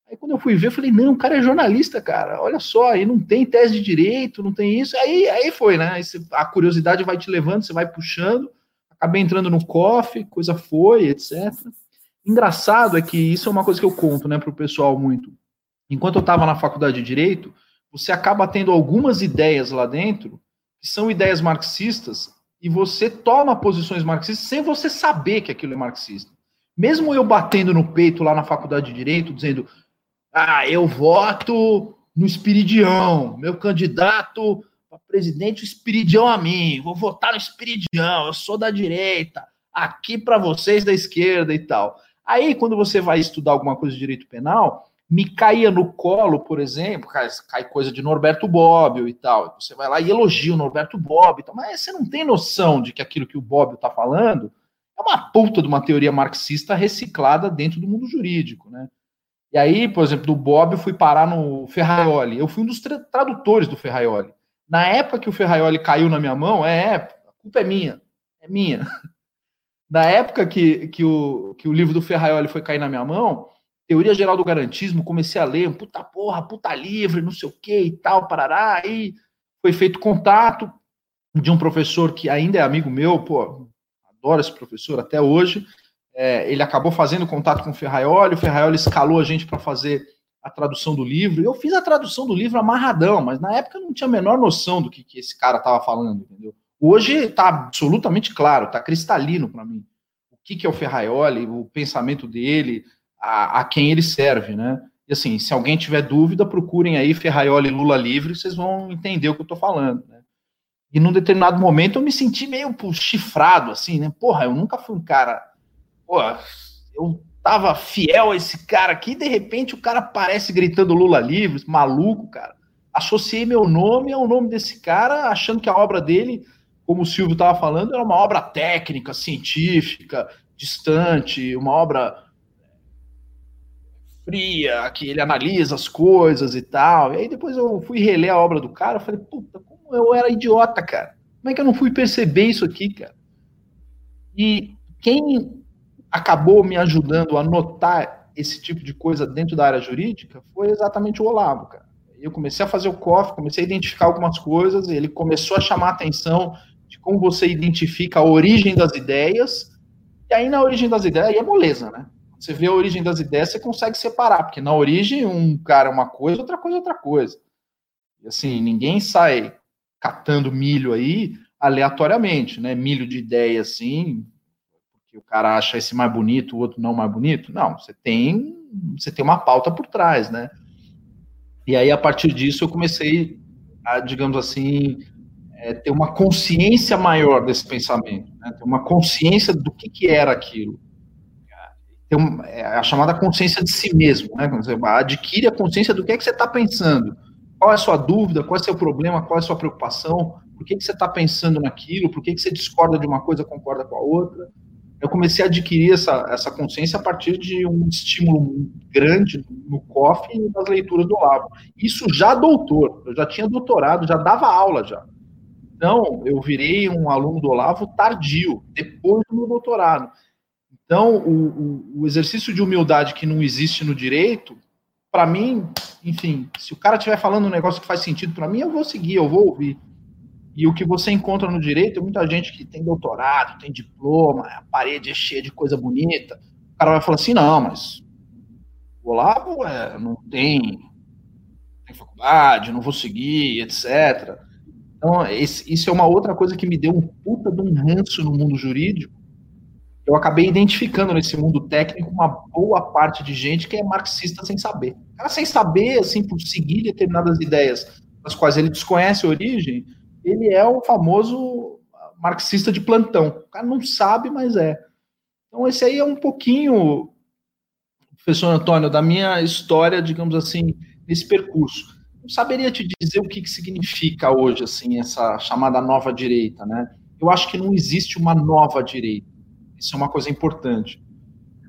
B: Aí quando eu fui ver, eu falei, não, o cara é jornalista, cara. Olha só, aí não tem tese de direito, não tem isso. Aí, aí foi, né? Aí a curiosidade vai te levando, você vai puxando. Acabei entrando no COF, coisa foi, etc. Engraçado é que isso é uma coisa que eu conto, né, para o pessoal muito enquanto eu estava na faculdade de Direito, você acaba tendo algumas ideias lá dentro que são ideias marxistas e você toma posições marxistas sem você saber que aquilo é marxista. Mesmo eu batendo no peito lá na faculdade de Direito, dizendo, ah, eu voto no Espiridião, meu candidato para presidente, o Espiridião a mim, vou votar no Espiridião, eu sou da direita, aqui para vocês da esquerda e tal. Aí, quando você vai estudar alguma coisa de direito penal, me caía no colo, por exemplo, cai, cai coisa de Norberto Bobbio e tal. Você vai lá e elogia o Norberto Bobbio, tal, mas você não tem noção de que aquilo que o Bobbio está falando é uma puta de uma teoria marxista reciclada dentro do mundo jurídico, né? E aí, por exemplo, do Bobbio fui parar no Ferraioli. Eu fui um dos tra tradutores do Ferraioli. Na época que o Ferraioli caiu na minha mão, é, a culpa é minha, é minha. Na época que, que, o, que o livro do Ferraioli foi cair na minha mão, Teoria Geral do Garantismo, comecei a ler, puta porra, puta livre, não sei o que e tal, parará. Aí foi feito contato de um professor que ainda é amigo meu, pô, adoro esse professor até hoje. É, ele acabou fazendo contato com o Ferraioli, o Ferraioli escalou a gente para fazer a tradução do livro. Eu fiz a tradução do livro amarradão, mas na época eu não tinha a menor noção do que, que esse cara estava falando, entendeu? Hoje está absolutamente claro, está cristalino para mim. O que, que é o Ferraioli, o pensamento dele, a, a, quem ele serve, né? E assim, se alguém tiver dúvida, procurem aí Ferraioli Lula livre, vocês vão entender o que eu estou falando, né? E num determinado momento eu me senti meio pô, chifrado, assim, né? Porra, eu nunca fui um cara. Porra, eu tava fiel a esse cara aqui, e de repente o cara aparece gritando Lula livre, maluco, cara. Associei meu nome ao nome desse cara, achando que a obra dele, como o Silvio estava falando, era uma obra técnica, científica, distante, uma obra fria, que ele analisa as coisas e tal. E aí depois eu fui reler a obra do cara, eu falei, puta, como eu era idiota, cara. Como é que eu não fui perceber isso aqui, cara? E quem acabou me ajudando a notar esse tipo de coisa dentro da área jurídica foi exatamente o Olavo, cara. Eu comecei a fazer o COF, comecei a identificar algumas coisas, ele começou a chamar a atenção de como você identifica a origem das ideias, e aí na origem das ideias, aí é moleza, né? Você vê a origem das ideias, você consegue separar, porque na origem um cara é uma coisa, outra coisa é outra coisa. E assim, ninguém sai catando milho aí aleatoriamente, né? Milho de ideia assim, porque o cara acha esse mais bonito, o outro não mais bonito. Não, você tem, você tem uma pauta por trás, né? E aí a partir disso eu comecei a, digamos assim, é, ter uma consciência maior desse pensamento, né? ter uma consciência do que, que era aquilo é a chamada consciência de si mesmo, né? Você adquire a consciência do que é que você está pensando. Qual é a sua dúvida, qual é o seu problema, qual é a sua preocupação, por que, que você está pensando naquilo, por que, que você discorda de uma coisa concorda com a outra. Eu comecei a adquirir essa, essa consciência a partir de um estímulo grande no COF e das leituras do Olavo. Isso já doutor, eu já tinha doutorado, já dava aula já. Então, eu virei um aluno do Olavo tardio, depois do meu doutorado. Então, o, o, o exercício de humildade que não existe no direito, para mim, enfim, se o cara estiver falando um negócio que faz sentido para mim, eu vou seguir, eu vou ouvir. E o que você encontra no direito, muita gente que tem doutorado, tem diploma, a parede é cheia de coisa bonita. O cara vai falar assim: não, mas o Olavo é, não tem, tem faculdade, não vou seguir, etc. Então, esse, isso é uma outra coisa que me deu um puta de um ranço no mundo jurídico, eu acabei identificando nesse mundo técnico uma boa parte de gente que é marxista sem saber. Cara, sem saber, assim, por seguir determinadas ideias das quais ele desconhece a origem, ele é o famoso marxista de plantão. O cara não sabe, mas é. Então, esse aí é um pouquinho, professor Antônio, da minha história, digamos assim, nesse percurso. Não saberia te dizer o que, que significa hoje, assim, essa chamada nova direita, né? Eu acho que não existe uma nova direita. Isso é uma coisa importante.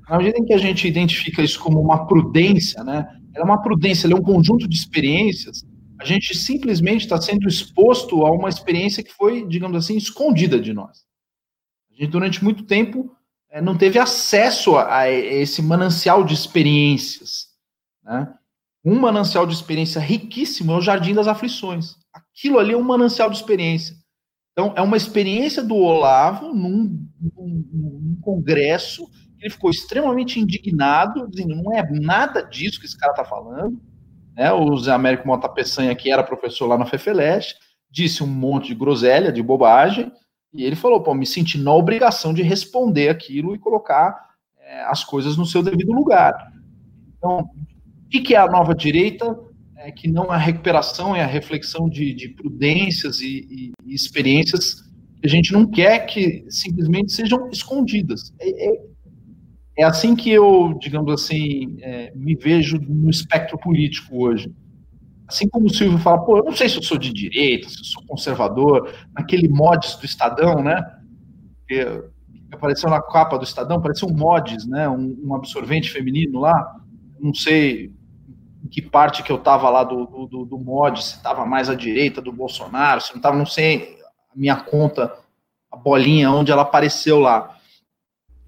B: Na medida em que a gente identifica isso como uma prudência, né? Ela é uma prudência, ela é um conjunto de experiências. A gente simplesmente está sendo exposto a uma experiência que foi, digamos assim, escondida de nós. A gente, durante muito tempo, eh, não teve acesso a esse manancial de experiências. Né? Um manancial de experiência riquíssimo é o Jardim das Aflições. Aquilo ali é um manancial de experiência. Então, é uma experiência do Olavo num, num congresso ele ficou extremamente indignado, dizendo, não é nada disso que esse cara está falando. Né? O Zé Américo Mota Peçanha, que era professor lá na FEFELESH, disse um monte de groselha, de bobagem, e ele falou, pô, me senti na obrigação de responder aquilo e colocar é, as coisas no seu devido lugar. Então, o que, é a nova direita? É que não a recuperação, é a reflexão de, de prudências e, e, e, experiências a gente não quer que simplesmente sejam escondidas. É, é, é assim que eu, digamos assim, é, me vejo no espectro político hoje. Assim como o Silvio fala, pô, eu não sei se eu sou de direita, se eu sou conservador, naquele mods do Estadão, né? Que apareceu na capa do Estadão, parecia um mods, né? Um, um absorvente feminino lá. Não sei em que parte que eu estava lá do, do, do mod, se estava mais à direita do Bolsonaro, se não estava, não sei, minha conta, a bolinha, onde ela apareceu lá.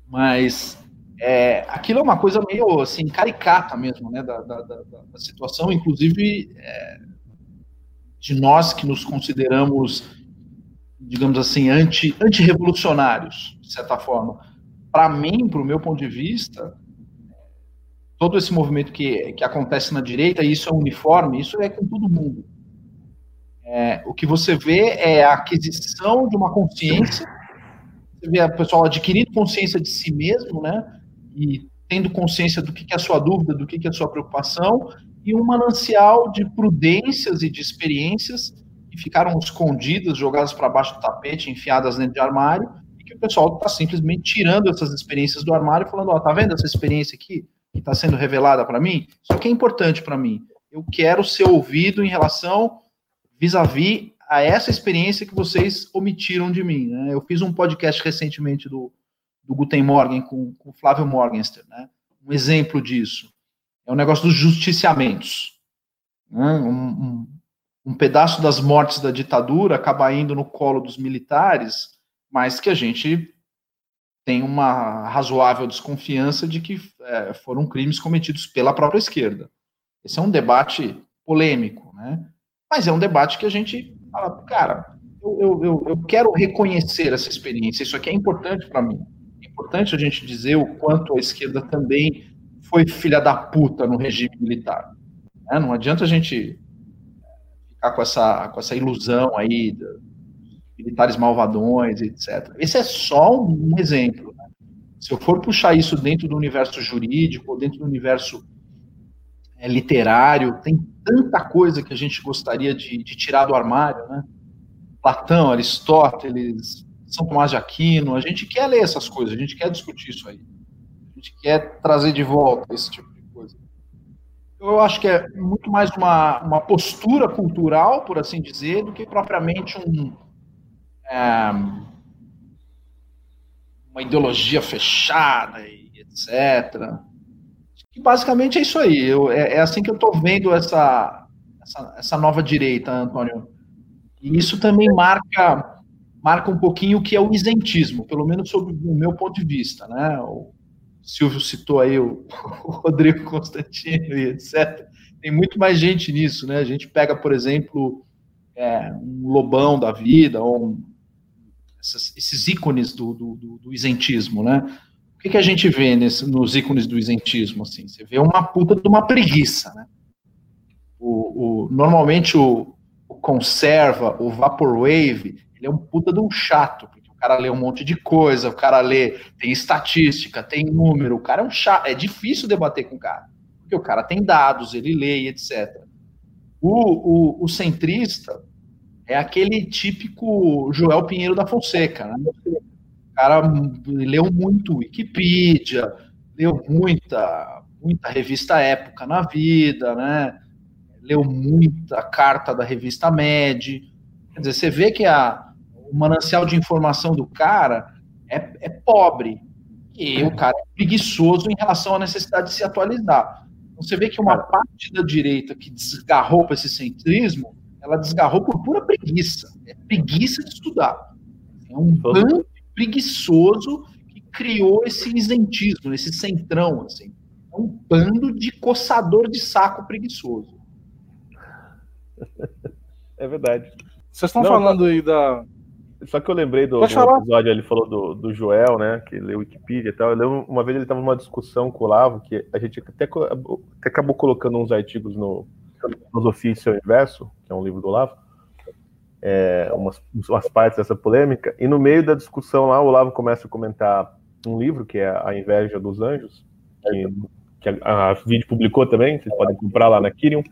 B: Mas é, aquilo é uma coisa meio assim, caricata mesmo, né, da, da, da, da situação, inclusive é, de nós que nos consideramos, digamos assim, anti, anti-revolucionários, de certa forma. Para mim, para o meu ponto de vista, todo esse movimento que, que acontece na direita, e isso é uniforme, isso é com todo mundo. É, o que você vê é a aquisição de uma consciência, você vê o pessoal adquirindo consciência de si mesmo, né? e tendo consciência do que é a sua dúvida, do que é a sua preocupação, e um manancial de prudências e de experiências que ficaram escondidas, jogadas para baixo do tapete, enfiadas dentro de armário, e que o pessoal está simplesmente tirando essas experiências do armário e falando, ó, oh, tá vendo essa experiência aqui que está sendo revelada para mim? Isso aqui é importante para mim. Eu quero ser ouvido em relação vis-à-vis -vis a essa experiência que vocês omitiram de mim. Né? Eu fiz um podcast recentemente do do Guten Morgen com, com Flávio Morgenstern, né? Um exemplo disso é o negócio dos justiciamentos. Né? Um, um, um, pedaço das mortes da ditadura acaba indo no colo dos militares, mas que a gente tem uma razoável desconfiança de que é, foram crimes cometidos pela própria esquerda. Esse é um debate polêmico, né? Mas é um debate que a gente fala, cara, eu, eu, eu quero reconhecer essa experiência, isso aqui é importante para mim importante a gente dizer o quanto a esquerda também foi filha da puta no regime militar. Né? Não adianta a gente ficar com essa, com essa ilusão aí militares malvadões, etc. Esse é só um exemplo. Né? Se eu for puxar isso dentro do universo jurídico, ou dentro do universo é, literário, tem tanta coisa que a gente gostaria de, de tirar do armário, né? Platão, Aristóteles, são Tomás de Aquino, a gente quer ler essas coisas, a gente quer discutir isso aí. A gente quer trazer de volta esse tipo de coisa. Eu acho que é muito mais uma, uma postura cultural, por assim dizer, do que propriamente um, é, uma ideologia fechada e etc. E basicamente é isso aí. Eu, é, é, assim que eu estou vendo essa, essa, essa nova direita, Antônio. E isso também marca marca um pouquinho o que é o isentismo, pelo menos sob o meu ponto de vista, né? O Silvio citou aí o, o Rodrigo Constantino e etc. Tem muito mais gente nisso, né? A gente pega, por exemplo, é, um Lobão da vida, ou um, esses ícones do, do, do, isentismo, né? O que, que a gente vê nesse, nos ícones do isentismo? Assim? Você vê uma puta de uma preguiça, né? O, o, normalmente o, o conserva, o vaporwave, ele é um puta de um chato, porque o cara lê um monte de coisa, o cara lê, tem estatística, tem número, o cara é um chato, é difícil debater com o cara, porque o cara tem dados, ele lê e etc. O, o, centrista é aquele típico Joel Pinheiro da Fonseca, né? O cara leu muito Wikipedia, leu muita, muita revista Época na vida, né? Leu muita carta da revista Med. Quer dizer, você vê que a, o manancial de informação do cara é, é pobre. E o cara é preguiçoso em relação à necessidade de se atualizar. Então, você vê que uma parte da direita que desgarrou para esse centrismo, ela desgarrou por pura preguiça. É preguiça de estudar. É um bando preguiçoso que criou esse isentismo, esse centrão, assim. É um bando de coçador de saco preguiçoso.
C: É verdade.
A: Vocês estão falando aí da.
C: Só que eu lembrei do, do episódio, ele falou do, do Joel, né? Que leu Wikipedia e tal. Eu lembro, uma vez ele estava numa discussão com o Lavo, que a gente até, até acabou colocando uns artigos no Filosofia e seu Inverso, que é um livro do Lavo, é, umas, umas partes dessa polêmica, e no meio da discussão lá, o Olavo começa a comentar um livro que é A Inveja dos Anjos, que, que a, a publicou também, vocês podem comprar lá na Kirion.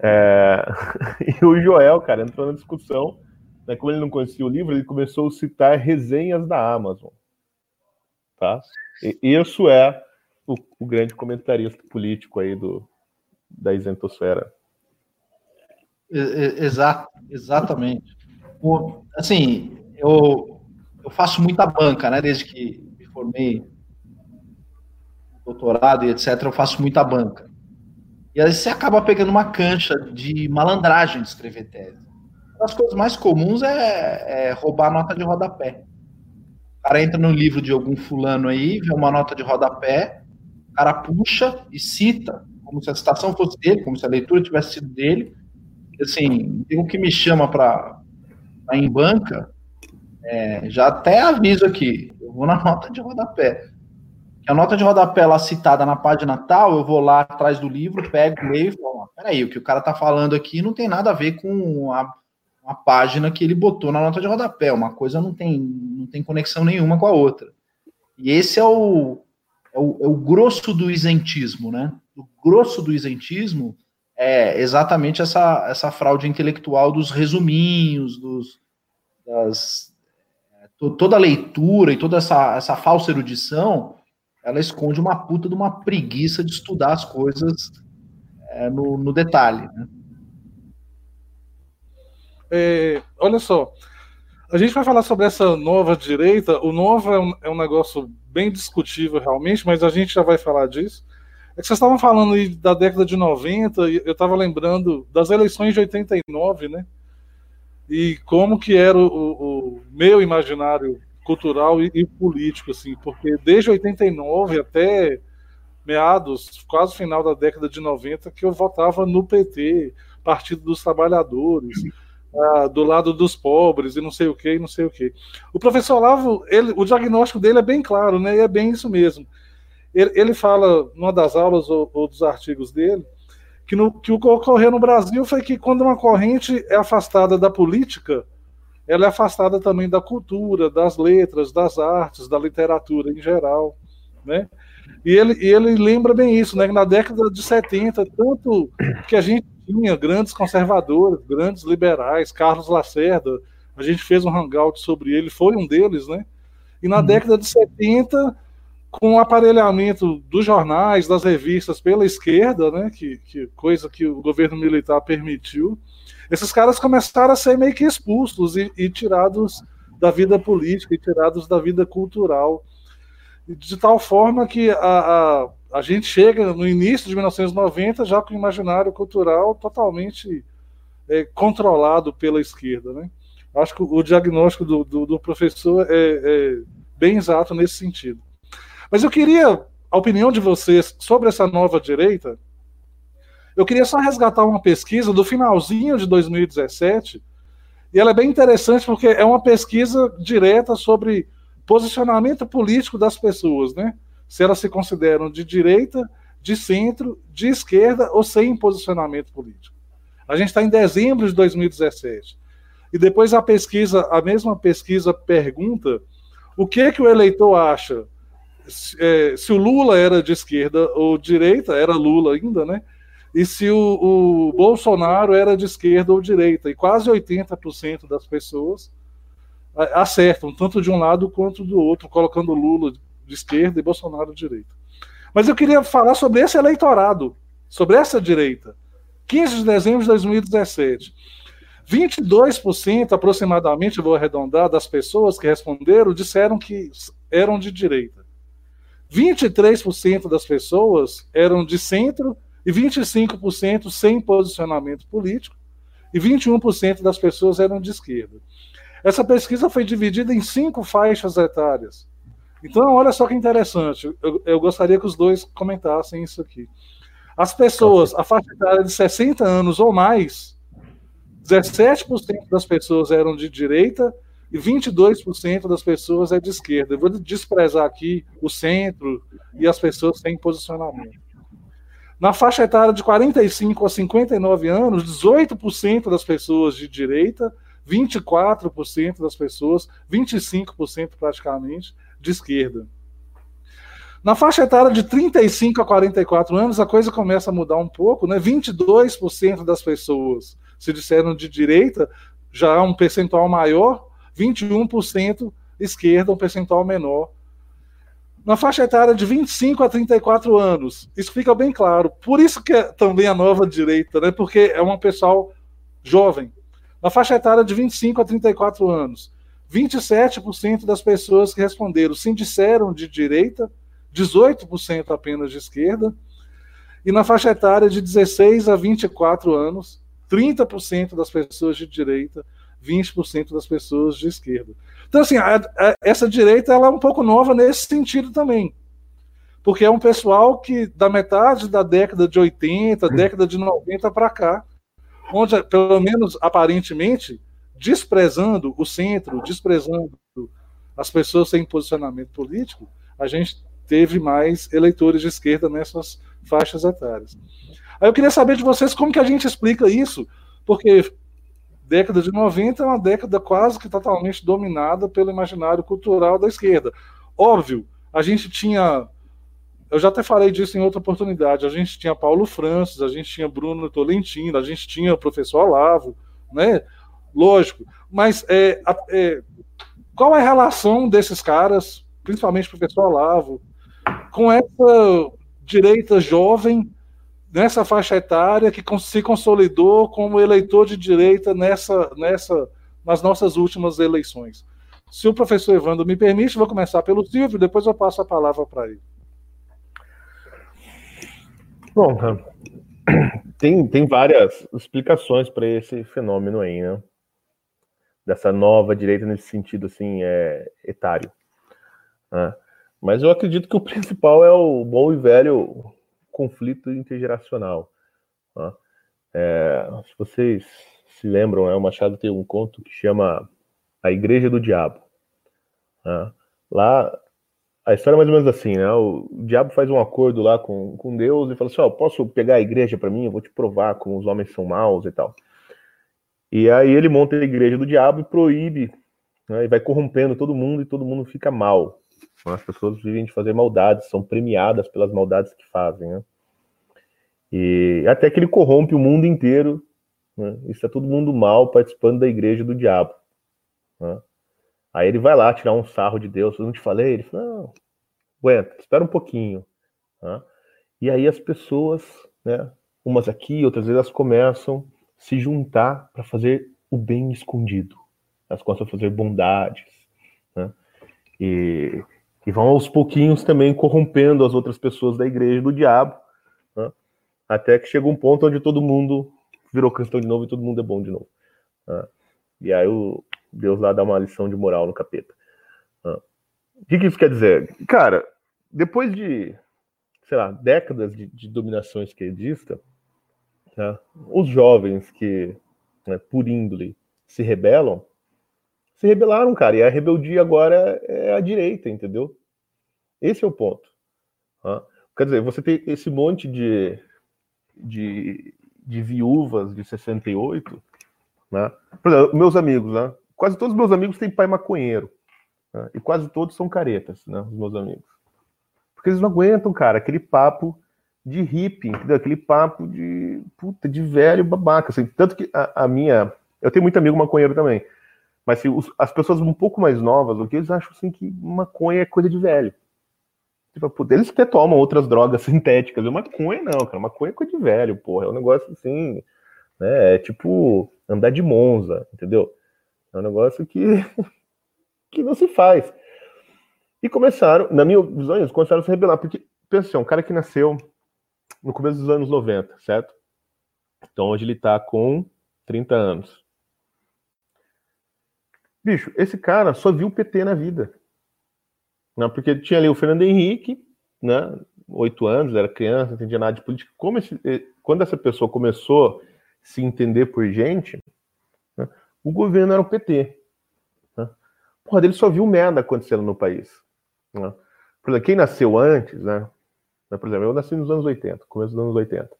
C: É, e o Joel, cara, entrou na discussão, né, como ele não conhecia o livro, ele começou a citar resenhas da Amazon. Tá? E isso é o, o grande comentarista político aí do, da isentosfera.
B: Exato, exatamente. O, assim, eu, eu faço muita banca, né? Desde que me formei doutorado e etc, eu faço muita banca. E aí você acaba pegando uma cancha de malandragem de escrever tese. Uma das coisas mais comuns é, é roubar nota de rodapé. O cara entra no livro de algum fulano aí, vê uma nota de rodapé, o cara puxa e cita, como se a citação fosse dele, como se a leitura tivesse sido dele, assim, um que me chama para em banca, é, já até aviso aqui, eu vou na nota de rodapé. A nota de rodapé lá citada na página tal, eu vou lá atrás do livro, pego, leio e falo, peraí, o que o cara tá falando aqui não tem nada a ver com a, a página que ele botou na nota de rodapé, uma coisa não tem, não tem conexão nenhuma com a outra. E esse é o, é o, é o grosso do isentismo, né? O grosso do isentismo é exatamente essa, essa fraude intelectual dos resuminhos, dos, das, é, toda a leitura e toda essa, essa falsa erudição, ela esconde uma puta de uma preguiça de estudar as coisas é, no, no, detalhe. Né?
A: É, olha só, a gente vai falar sobre essa nova direita. O novo é um, é um negócio bem discutível realmente, mas a gente já vai falar disso. É que vocês estavam falando aí da década de 90, e eu estava lembrando das eleições de 89, né? E como que era o, o meu imaginário cultural e, e, político, assim, porque desde 89 até meados, quase final da década de 90, que eu votava no PT, Partido dos Trabalhadores, ah, do lado dos pobres e não sei o que, não sei o que. O professor Olavo, ele, o diagnóstico dele é bem claro, né? E é bem isso mesmo ele, ele fala, numa das aulas ou, ou dos artigos dele, que, no, que o que ocorreu no Brasil foi que quando uma corrente é afastada da política, ela é afastada também da cultura, das letras, das artes, da literatura em geral, né? E ele, ele lembra bem isso, né? Que na década de 70, tanto que a gente tinha grandes conservadores, grandes liberais, Carlos Lacerda, a gente fez um hangout sobre ele, foi um deles, né? E na uhum. década de 70, com o aparelhamento dos jornais, das revistas pela esquerda, né, que, que, coisa que o governo militar permitiu, esses caras começaram a ser meio que expulsos e, e tirados da vida política e tirados da vida cultural, de tal forma que a, a, a gente chega no início de 1990 já com o imaginário cultural totalmente é, controlado pela esquerda. Né? Acho que o diagnóstico do, do, do professor é, é bem exato nesse sentido. Mas eu queria a opinião de vocês sobre essa nova direita. Eu queria só resgatar uma pesquisa do finalzinho de 2017, e ela é bem interessante porque é uma pesquisa direta sobre posicionamento político das pessoas, né? Se elas se consideram de direita, de centro, de esquerda ou sem posicionamento político. A gente está em dezembro de 2017. E depois a pesquisa, a mesma pesquisa pergunta o que que o eleitor acha é, se o Lula era de esquerda ou direita, era Lula ainda, né? e se o, o Bolsonaro era de esquerda ou direita. E quase 80% das pessoas acertam, tanto de um lado quanto do outro, colocando Lula de esquerda e Bolsonaro de direita. Mas eu queria falar sobre esse eleitorado, sobre essa direita. 15 de dezembro de 2017. 22% aproximadamente, vou arredondar, das pessoas que responderam disseram que eram de direita. 23% das pessoas eram de centro e 25% sem posicionamento político e 21% das pessoas eram de esquerda. Essa pesquisa foi dividida em cinco faixas etárias. Então, olha só que interessante. Eu, eu gostaria que os dois comentassem isso aqui. As pessoas, a faixa etária de 60 anos ou mais, 17% das pessoas eram de direita e 22% das pessoas é de esquerda. Eu vou desprezar aqui o centro e as pessoas sem posicionamento. Na faixa etária de 45 a 59 anos, 18% das pessoas de direita, 24% das pessoas, 25% praticamente, de esquerda. Na faixa etária de 35 a 44 anos, a coisa começa a mudar um pouco, né? 22% das pessoas se disseram de direita, já é um percentual maior, 21% esquerda, um percentual menor. Na faixa etária de 25 a 34 anos, isso fica bem claro. Por isso que é também a nova direita, né? Porque é um pessoal jovem. Na faixa etária de 25 a 34 anos, 27% das pessoas que responderam se disseram de direita, 18% apenas de esquerda. E na faixa etária de 16 a 24 anos, 30% das pessoas de direita, 20% das pessoas de esquerda. Então, assim, a, a, essa direita ela é um pouco nova nesse sentido também. Porque é um pessoal que, da metade da década de 80, década de 90 para cá, onde, pelo menos aparentemente, desprezando o centro, desprezando as pessoas sem posicionamento político, a gente teve mais eleitores de esquerda nessas faixas etárias. Aí eu queria saber de vocês como que a gente explica isso, porque década de 90 é uma década quase que totalmente dominada pelo imaginário cultural da esquerda. Óbvio, a gente tinha. Eu já até falei disso em outra oportunidade. A gente tinha Paulo Francis, a gente tinha Bruno Tolentino, a gente tinha o professor Olavo, né? Lógico. Mas é, é, qual é a relação desses caras, principalmente o professor Olavo, com essa direita jovem nessa faixa etária que se consolidou como eleitor de direita nessa, nessa, nas nossas últimas eleições. Se o professor Evandro me permite, vou começar pelo Silvio, depois eu passo a palavra para ele.
C: Bom, tem, tem várias explicações para esse fenômeno aí, né? Dessa nova direita nesse sentido assim, é, etário. Né? Mas eu acredito que o principal é o bom e velho conflito intergeracional. Tá? É, se vocês se lembram, né, o Machado tem um conto que chama A Igreja do Diabo. Tá? Lá, a história é mais ou menos assim, né? O, diabo faz um acordo lá com, com Deus e fala assim, ó, oh, posso pegar a igreja para mim? Eu vou te provar como os homens são maus e tal. E aí ele monta a igreja do diabo e proíbe, né, e vai corrompendo todo mundo e todo mundo fica mal. As pessoas vivem de fazer maldades, são premiadas pelas maldades que fazem, né? E até que ele corrompe o mundo inteiro, né? está todo mundo mal participando da igreja do diabo. Né? Aí ele vai lá tirar um sarro de Deus, eu não te falei? Ele fala, não, aguenta, espera um pouquinho. Né? E aí as pessoas, né, umas aqui, outras vezes, elas começam a se juntar para fazer o bem escondido. Elas começam a fazer bondades. Né? E e vão aos pouquinhos também corrompendo as outras pessoas da igreja do diabo, né? até que chega um ponto onde todo mundo virou cristão de novo e todo mundo é bom de novo. Né? E aí o Deus lá dá uma lição de moral no capeta. Né? O que, que isso quer dizer? Cara, depois de, sei lá, décadas de, de dominação esquerdista, né? os jovens que, né, por índole, se rebelam, se rebelaram, cara. E a rebeldia agora é a direita, entendeu? Esse é o ponto. Tá? Quer dizer, você tem esse monte de, de, de viúvas de 68, né? Por exemplo, meus amigos, né? Quase todos os meus amigos têm pai maconheiro. Né? E quase todos são caretas, né? Os meus amigos. Porque eles não aguentam, cara, aquele papo de hippie, entendeu? Aquele papo de puta, de velho babaca, assim. Tanto que a, a minha. Eu tenho muito amigo maconheiro também. Mas assim, os, as pessoas um pouco mais novas, o que eles acham assim que maconha é coisa de velho. Tipo, eles até tomam outras drogas sintéticas. Eu, maconha não, cara. Maconha é coisa de velho, porra. É um negócio assim. Né? É tipo andar de Monza, entendeu? É um negócio que, que não se faz. E começaram, na minha visão, eles começaram a se rebelar, porque, pensa assim, um cara que nasceu no começo dos anos 90, certo? Então hoje ele tá com 30 anos. Bicho, esse cara só viu o PT na vida. Né? Porque tinha ali o Fernando Henrique, né? Oito anos, era criança, não entendia nada de política. Como esse, eh, quando essa pessoa começou a se entender por gente, né? o governo era o PT. Né? Porra, ele só viu merda acontecendo no país. Né? Por exemplo, quem nasceu antes, né? Por exemplo, eu nasci nos anos 80, começo dos anos 80.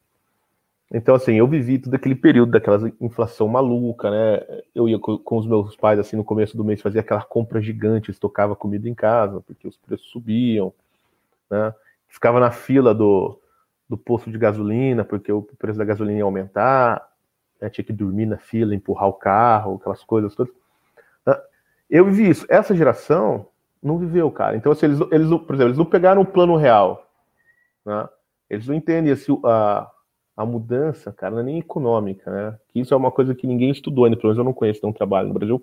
C: Então, assim, eu vivi todo aquele período daquela inflação maluca, né? Eu ia com, os meus pais, assim, no começo do mês, fazia aquela compra gigante, estocava comida em casa, porque os preços subiam, né? Ficava na fila do, do posto de gasolina, porque o preço da gasolina ia aumentar, né? tinha que dormir na fila, empurrar o carro, aquelas coisas todas. Né? Eu vivi isso. Essa geração não viveu, cara. Então, assim, eles, eles, por exemplo, eles não pegaram o plano real, né? Eles não entendem assim, a, a mudança, cara, não é nem econômica, né? Que isso é uma coisa que ninguém estudou ainda, pelo menos eu não conheço nenhum trabalho no Brasil,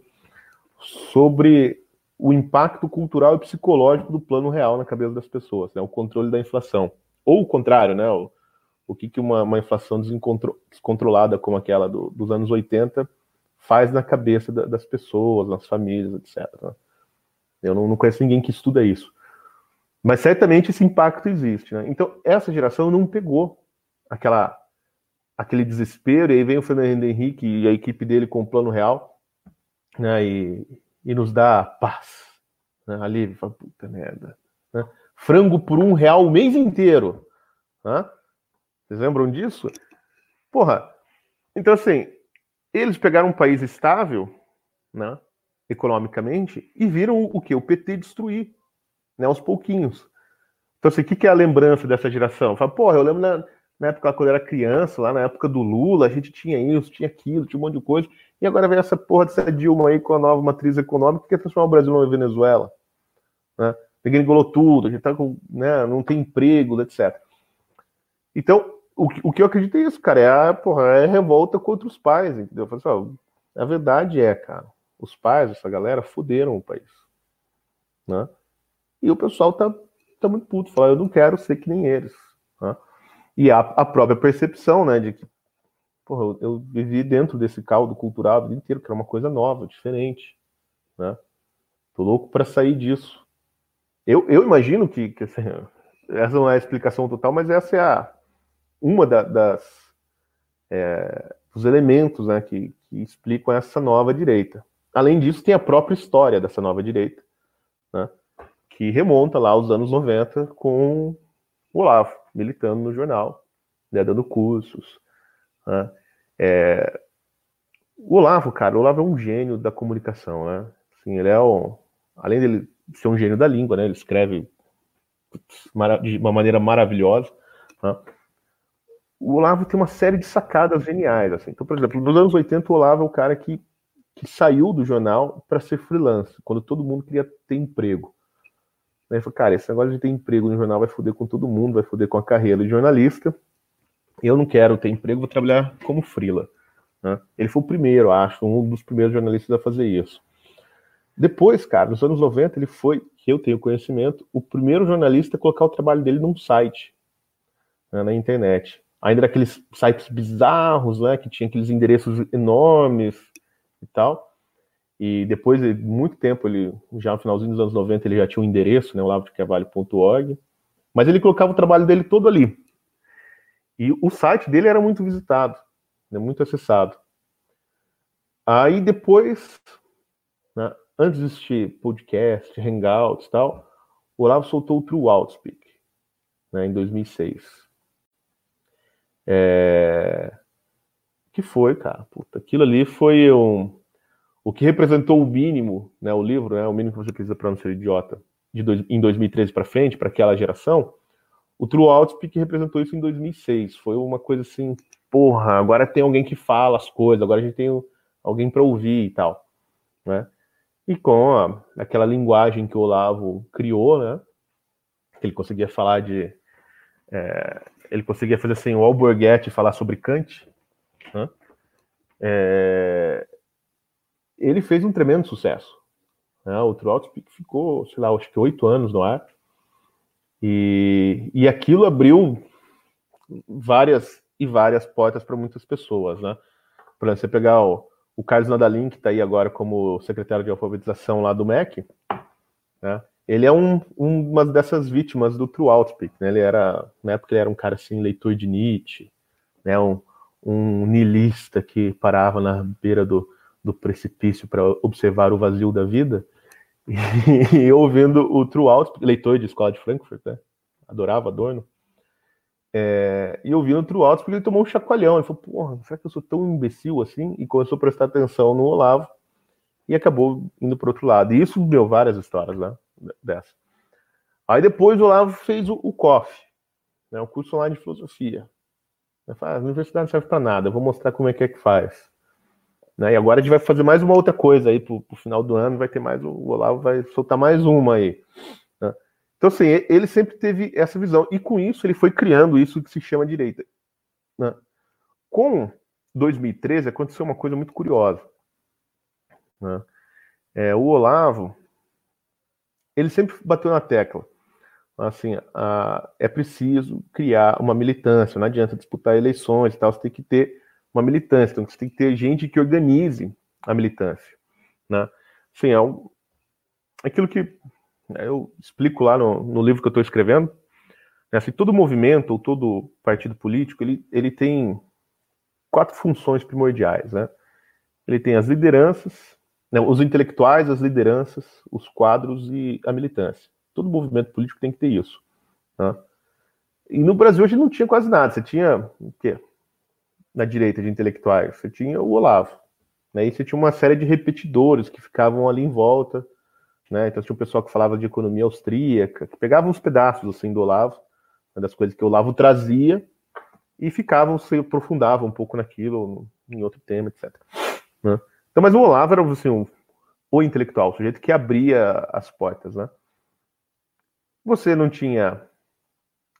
C: sobre o impacto cultural e psicológico do plano real na cabeça das pessoas, né? O controle da inflação. Ou o contrário, né? O, o que, que uma, uma inflação descontrolada como aquela do, dos anos 80 faz na cabeça da, das pessoas, nas famílias, etc. Né? Eu não, não conheço ninguém que estuda isso. Mas certamente esse impacto existe. Né? Então, essa geração não pegou aquela, aquele desespero, e aí vem o Fernando Henrique e a equipe dele com o plano real, né? e, e nos dá paz. Né? Ali, fala, puta merda. Né? Frango por um real o mês inteiro. Né? Vocês lembram disso? Porra, então assim, eles pegaram um país estável, né, economicamente, e viram o que? O PT destruir né, aos pouquinhos. Então, assim, o que, que é a lembrança dessa geração? Fala, porra, eu lembro na, na época quando eu era criança, lá na época do Lula, a gente tinha isso, tinha aquilo, tinha um monte de coisa, e agora vem essa porra dessa Dilma aí com a nova matriz econômica que quer transformar o Brasil numa Venezuela. Né? Ninguém engolou tudo, a gente tá com, né, não tem emprego, etc. Então, o, o que eu acredito é isso, cara, é a, porra, é a revolta contra os pais, entendeu? Assim, ó, a verdade é, cara, os pais, essa galera, fuderam o país. Né? E o pessoal tá, tá muito puto, fala, eu não quero ser que nem eles. Né? E a, a própria percepção, né, de que, porra, eu, eu, vivi dentro desse caldo cultural o dia inteiro, que era uma coisa nova, diferente, né? Tô louco para sair disso. Eu, eu imagino que, que assim, essa não é a explicação total, mas essa é a, uma da, das é, dos elementos né, que, que explicam essa nova direita. Além disso, tem a própria história dessa nova direita, né? que remonta lá aos anos 90 com o Olavo, militando no jornal, né, dando cursos. Né? É... O Olavo, cara, o Olavo é um gênio da comunicação, né? Assim, ele é um... Além dele ser um gênio da língua, né? Ele escreve de uma maneira maravilhosa. Né? O Olavo tem uma série de sacadas geniais, assim. Então, por exemplo, nos anos 80, o Olavo é o cara que, que saiu do jornal para ser freelance, quando todo mundo queria ter emprego. Ele falou, cara, esse negócio de ter emprego no jornal vai foder com todo mundo, vai foder com a carreira de jornalista. Eu não quero ter emprego, vou trabalhar como freela. Né? Ele foi o primeiro, acho, um dos primeiros jornalistas a fazer isso. Depois, cara, nos anos 90, ele foi, que eu tenho conhecimento, o primeiro jornalista a colocar o trabalho dele num site, né, na internet. Ainda daqueles sites bizarros, né, que tinha aqueles endereços enormes e tal. E depois de muito tempo, ele já no finalzinho dos anos 90, ele já tinha um endereço, né, olavodecarvalho.org, mas ele colocava o trabalho dele todo ali. E o site dele era muito visitado, né, muito acessado. Aí depois, né, antes de existir podcast, Hangouts e tal, o Olavo soltou o True Outspeak, né, em 2006. É... Que foi, cara? Puta, aquilo ali foi um o que representou o mínimo, né, o livro, né, o mínimo que você precisa para não ser idiota, de dois, em 2013 para frente, para aquela geração, O True Outspeak representou isso em 2006. Foi uma coisa assim, porra, agora tem alguém que fala as coisas, agora a gente tem alguém para ouvir e tal, né? E com a, aquela linguagem que o Olavo criou, né? Que ele conseguia falar de. É, ele conseguia fazer assim, o Alborguete falar sobre Kant, né? É, ele fez um tremendo sucesso. Né? O True Outspeak ficou, sei lá, acho que oito anos no ar. E, e aquilo abriu várias e várias portas para muitas pessoas, né? Para você pegar o, o Carlos Nadalim, que está aí agora como secretário de alfabetização lá do MEC, né? Ele é um, um, uma dessas vítimas do True Outspeak, né? Ele era, na época, ele era um cara assim, leitor de Nietzsche, né? Um, um niilista que parava na beira do, do precipício para observar o vazio da vida. E, ouvindo o Outspeak, leitor de escola de Frankfurt, né? Adorava Adorno. É, e ouvindo o True Altos porque ele tomou um chacoalhão. Ele falou, porra, será que eu sou tão imbecil assim? E começou a prestar atenção no Olavo e acabou indo para outro lado. E isso deu várias histórias né, dessa. Aí depois o Olavo fez o, o COF, né, o curso online de filosofia. Ele falou, ah, a universidade não serve para nada, eu vou mostrar como é que é que faz. Né, e agora a gente vai fazer mais uma outra coisa aí para o final do ano, vai ter mais, o Olavo vai soltar mais uma aí. Então, assim, ele sempre teve essa visão. E com isso, ele foi criando isso que se chama direita. Né? Com 2013, aconteceu uma coisa muito curiosa. Né? É, o Olavo, ele sempre bateu na tecla. Assim, a, é preciso criar uma militância. Não adianta disputar eleições e tal. Você tem que ter uma militância. Então, você tem que ter gente que organize a militância. Né? Assim, é um, aquilo que eu explico lá no, no livro que eu estou escrevendo. Né, assim, todo movimento ou todo partido político ele, ele tem quatro funções primordiais. Né? Ele tem as lideranças, né, os intelectuais, as lideranças, os quadros e a militância. Todo movimento político tem que ter isso. Né? E no Brasil gente não tinha quase nada. Você tinha o quê? Na direita de intelectuais, você tinha o Olavo. Né? E você tinha uma série de repetidores que ficavam ali em volta né? Então tinha um pessoal que falava de economia austríaca, que pegava uns pedaços assim do Olavo, uma das coisas que o Olavo trazia, e ficavam, se aprofundavam um pouco naquilo, em outro tema, etc. Né? Então, mas o Olavo era assim, um, o intelectual, o sujeito que abria as portas, né? Você não tinha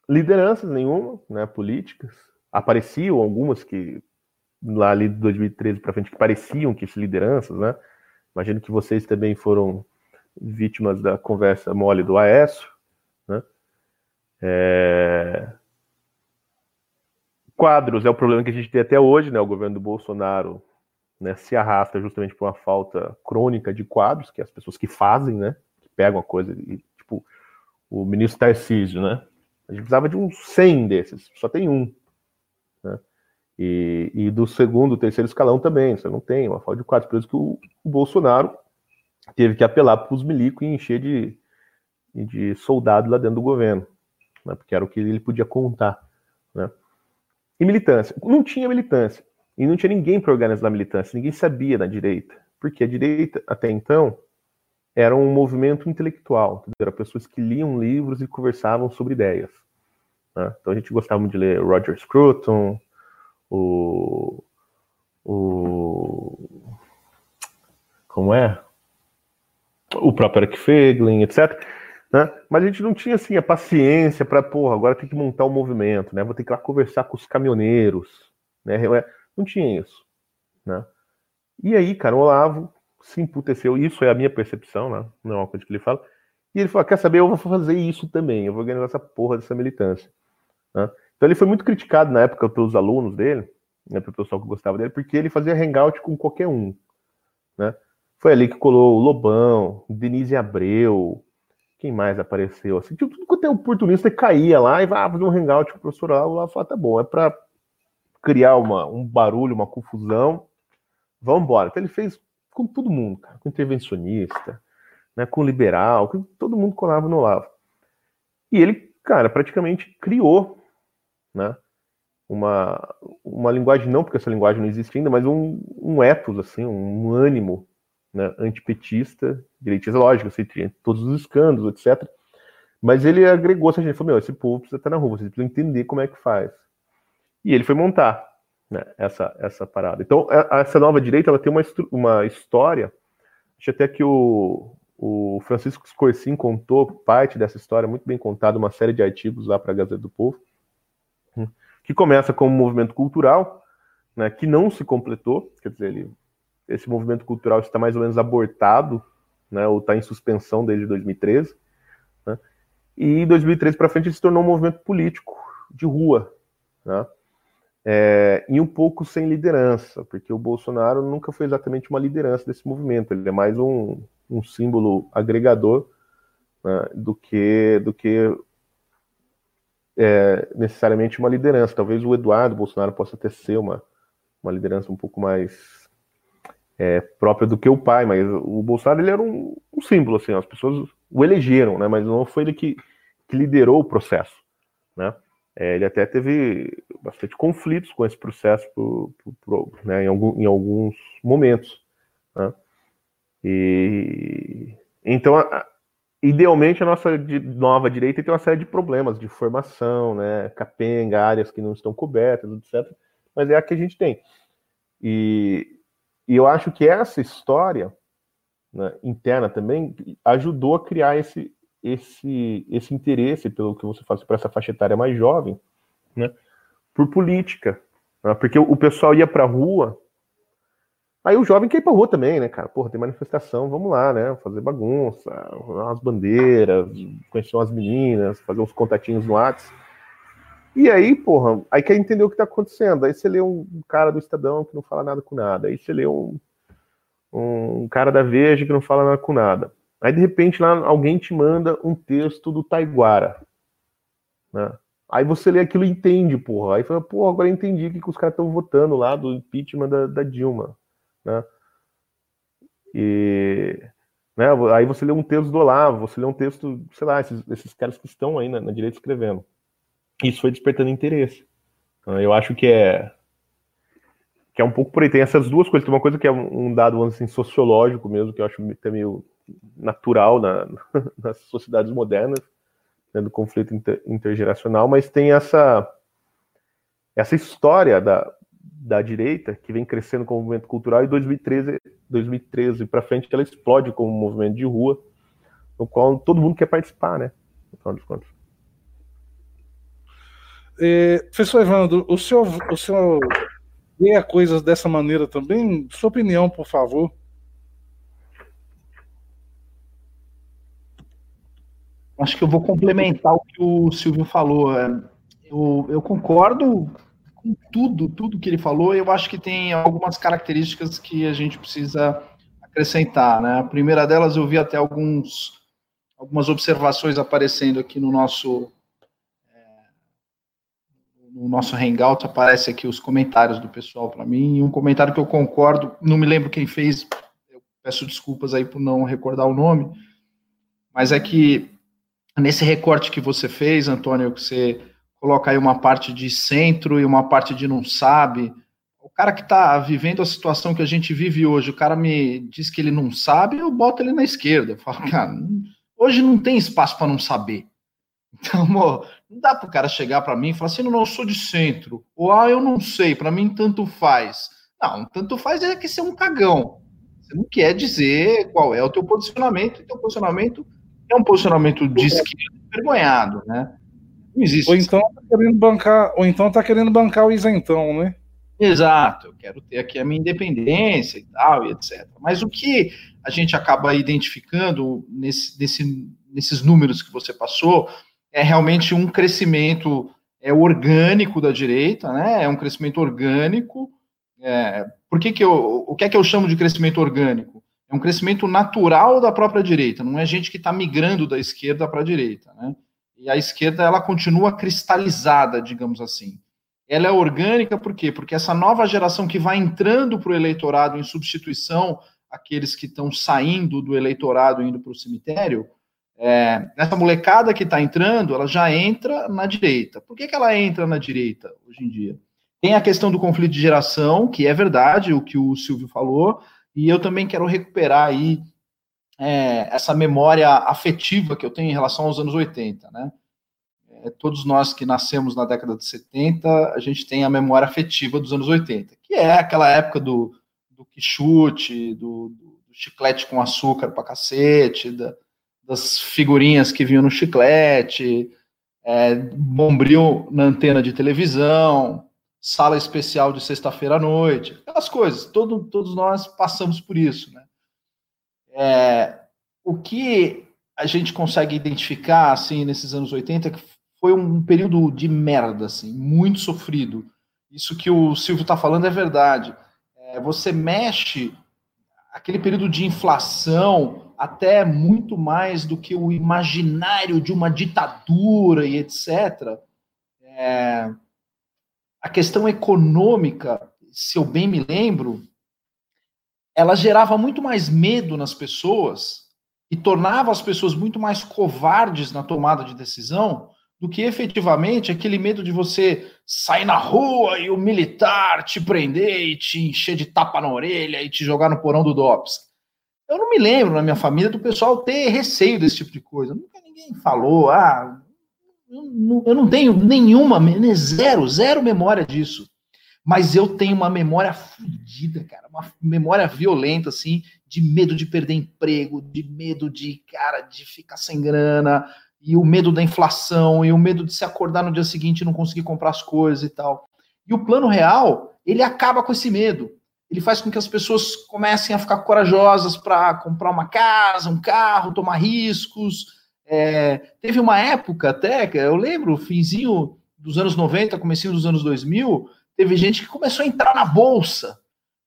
C: lideranças nenhuma, né, políticas. Apareciam algumas que lá ali de 2013 para frente que pareciam que lideranças, né? Imagino que vocês também foram vítimas da conversa mole do Aécio, né? É... Quadros é o problema que a gente tem até hoje, né? O governo do Bolsonaro né, se arrasta justamente por uma falta crônica de quadros, que é as pessoas que fazem, né? Que pegam a coisa e, tipo, o ministro Tarcísio, né? A gente precisava de uns 100 desses, só tem um. E, e do segundo, terceiro escalão também, você não tem, uma falta de quadros. Por isso que o, o Bolsonaro teve que apelar para os milicos e encher de, de soldado lá dentro do governo, né, porque era o que ele podia contar. Né. E militância. Não tinha militância. E não tinha ninguém para organizar a militância, ninguém sabia da direita. Porque a direita, até então, era um movimento intelectual. Eram pessoas que liam livros e conversavam sobre ideias. Né? Então a gente gostava de ler Roger Scruton, o. o como é? o próprio Eric Feglin, etc. Né? Mas a gente não tinha assim a paciência para, porra, agora tem que montar um movimento, né? Vou ter que ir lá conversar com os caminhoneiros, né? Não tinha isso, né? E aí, cara, o Olavo se emputeceu, isso é a minha percepção, né? Não é uma coisa que ele fala. E ele falou: quer saber, eu vou fazer isso também, eu vou organizar essa porra dessa militância. Né? Então ele foi muito criticado na época pelos alunos dele, né, pelo pessoal que gostava dele, porque ele fazia hangout com qualquer um. Né? Foi ali que colou o Lobão, Denise Abreu, quem mais apareceu? Assim, tipo, tudo quanto é oportunista caía lá e vai ah, fazer um hangout com o professor lá, lá fala, tá bom, é para criar uma, um barulho, uma confusão, vamos embora. Então ele fez com todo mundo, cara, com intervencionista, né, com liberal, com todo mundo colava no Olavo. E ele, cara, praticamente criou, né, uma, uma linguagem, não porque essa linguagem não existe ainda, mas um, um ethos, assim, um ânimo né, antipetista, direitista, lógico, tinha todos os escândalos, etc. Mas ele agregou essa gente, falou, meu, esse povo precisa estar na rua, vocês precisam entender como é que faz. E ele foi montar né, essa, essa parada. Então, essa nova direita, ela tem uma, uma história, acho até que o, o Francisco Scorsin contou parte dessa história, muito bem contada, uma série de artigos lá para a Gazeta do Povo, que começa como um movimento cultural, né, que não se completou, quer dizer, ele, esse movimento cultural está mais ou menos abortado, né, ou está em suspensão desde 2013, né, e em 2013 para frente ele se tornou um movimento político de rua, né, é, e um pouco sem liderança, porque o Bolsonaro nunca foi exatamente uma liderança desse movimento, ele é mais um, um símbolo agregador né, do que do que é, necessariamente uma liderança. Talvez o Eduardo Bolsonaro possa até ser uma, uma liderança um pouco mais é, própria do que o pai, mas o Bolsonaro ele era um, um, símbolo, assim, as pessoas o elegeram, né, mas não foi ele que, que liderou o processo, né. É, ele até teve bastante conflitos com esse processo por, por, por, né, em, algum, em, alguns momentos. Né? E, então, a, idealmente, a nossa nova direita tem uma série de problemas de formação, né, capenga, áreas que não estão cobertas, etc. Mas é a que a gente tem. E, e eu acho que essa história né, interna também ajudou a criar esse, esse, esse interesse pelo que você faz para essa faixa etária mais jovem, né, por política, né, porque o, pessoal ia para a rua, aí o jovem quer ir para rua também, né, cara, porra, tem manifestação, vamos lá, né, fazer bagunça, umas bandeiras, conhecer umas meninas, fazer uns contatinhos no WhatsApp, e aí, porra, aí quer entender o que tá acontecendo, aí você lê um cara do Estadão que não fala nada com nada, aí você lê um, um cara da Veja que não fala nada com nada, Aí de repente lá alguém te manda um texto do Taiguara. Né? Aí você lê aquilo e entende, porra. Aí fala, pô, agora entendi que, que os caras estão votando lá do impeachment da, da Dilma. Né? E né, aí você lê um texto do Olavo, você lê um texto, sei lá, esses, esses caras que estão aí na, na direita escrevendo. Isso foi despertando interesse. Então, eu acho que é que é um pouco por aí. Tem essas duas coisas. Tem uma coisa que é um dado assim, sociológico mesmo, que eu acho que é meio natural na, nas sociedades modernas, né, do conflito inter, intergeracional, mas tem essa, essa história da, da direita que vem crescendo como movimento cultural e 2013, 2013 para frente ela explode como um movimento de rua, no qual todo mundo quer participar, né? No final dos contos.
A: É, professor Evandro, o senhor, o senhor vê coisas dessa maneira também? Sua opinião, por favor.
B: Acho que eu vou complementar o que o Silvio falou. É, eu, eu concordo tudo, tudo que ele falou. Eu acho que tem algumas características que a gente precisa acrescentar. Né? A primeira delas, eu vi até alguns, algumas observações aparecendo aqui no nosso é, no nosso Hangout aparece aqui os comentários do pessoal para mim, e um comentário que eu concordo, não me lembro quem fez, eu peço desculpas aí por não recordar o nome, mas é que nesse recorte que você fez, Antônio, que você coloca aí uma parte de centro e uma parte de não sabe. O cara que está vivendo a situação que a gente vive hoje, o cara me diz que ele não sabe, eu boto ele na esquerda. Eu falo, cara, hoje não tem espaço para não saber. Então, amor, não dá para o cara chegar para mim e falar assim, não, eu sou de centro. Ou, ah, eu não sei, para mim tanto faz. Não, tanto faz é que ser é um cagão. Você não quer dizer qual é o teu posicionamento, e teu posicionamento é um posicionamento de esquerda envergonhado, né?
A: Não existe. Ou então tá querendo bancar, ou então tá querendo bancar o isentão, né?
B: Exato, eu quero ter aqui a minha independência e tal, e etc. Mas o que a gente acaba identificando nesse, nesse, nesses números que você passou é realmente um crescimento é, orgânico da direita, né? É um crescimento orgânico. É, por que, que eu, o que é que eu chamo de crescimento orgânico? é um crescimento natural da própria direita, não é gente que está migrando da esquerda para a direita, né? E a esquerda ela continua cristalizada, digamos assim. Ela é orgânica por quê? Porque essa nova geração que vai entrando para o eleitorado em substituição àqueles que estão saindo do eleitorado indo para o cemitério, é, essa molecada que está entrando, ela já entra na direita. Por que, que ela entra na direita hoje em dia? Tem a questão do conflito de geração, que é verdade, o que o Silvio falou, e eu também quero recuperar aí é, essa memória afetiva que eu tenho em relação aos anos 80, né? É, todos nós que nascemos na década de 70, a gente tem a memória afetiva dos anos 80, que é aquela época do, do quichute, do, do chiclete com açúcar pra cacete, da, das figurinhas que vinham no chiclete, é, bombril na antena de televisão, sala especial de sexta-feira à noite, aquelas coisas. Todo, todos nós passamos por isso, né? É, o que a gente consegue identificar, assim, nesses anos 80, é que foi um período de merda, assim, muito sofrido. Isso que o Silvio está falando é verdade. É, você mexe aquele período de inflação até muito mais do que o imaginário de uma ditadura e etc. É, a questão econômica, se eu bem me lembro, ela gerava muito mais medo nas pessoas e tornava as pessoas muito mais covardes na tomada de decisão do que efetivamente aquele medo de você sair na rua e o militar te prender e te encher de tapa na orelha e te jogar no porão do DOPS. Eu não me lembro na minha família do pessoal ter receio desse tipo de coisa. Nunca ninguém falou, ah, eu não tenho nenhuma, zero, zero memória disso. Mas eu tenho uma memória fodida, cara, uma memória violenta, assim, de medo de perder emprego, de medo de, cara, de ficar sem grana, e o medo da inflação, e o medo de se acordar no dia seguinte e não conseguir comprar as coisas e tal. E o plano real, ele acaba com esse medo. Ele faz com que as pessoas comecem a ficar corajosas para comprar uma casa, um carro, tomar riscos. É, teve uma época até, eu lembro, finzinho dos anos 90, comecinho dos anos 2000, teve gente que começou a entrar na bolsa.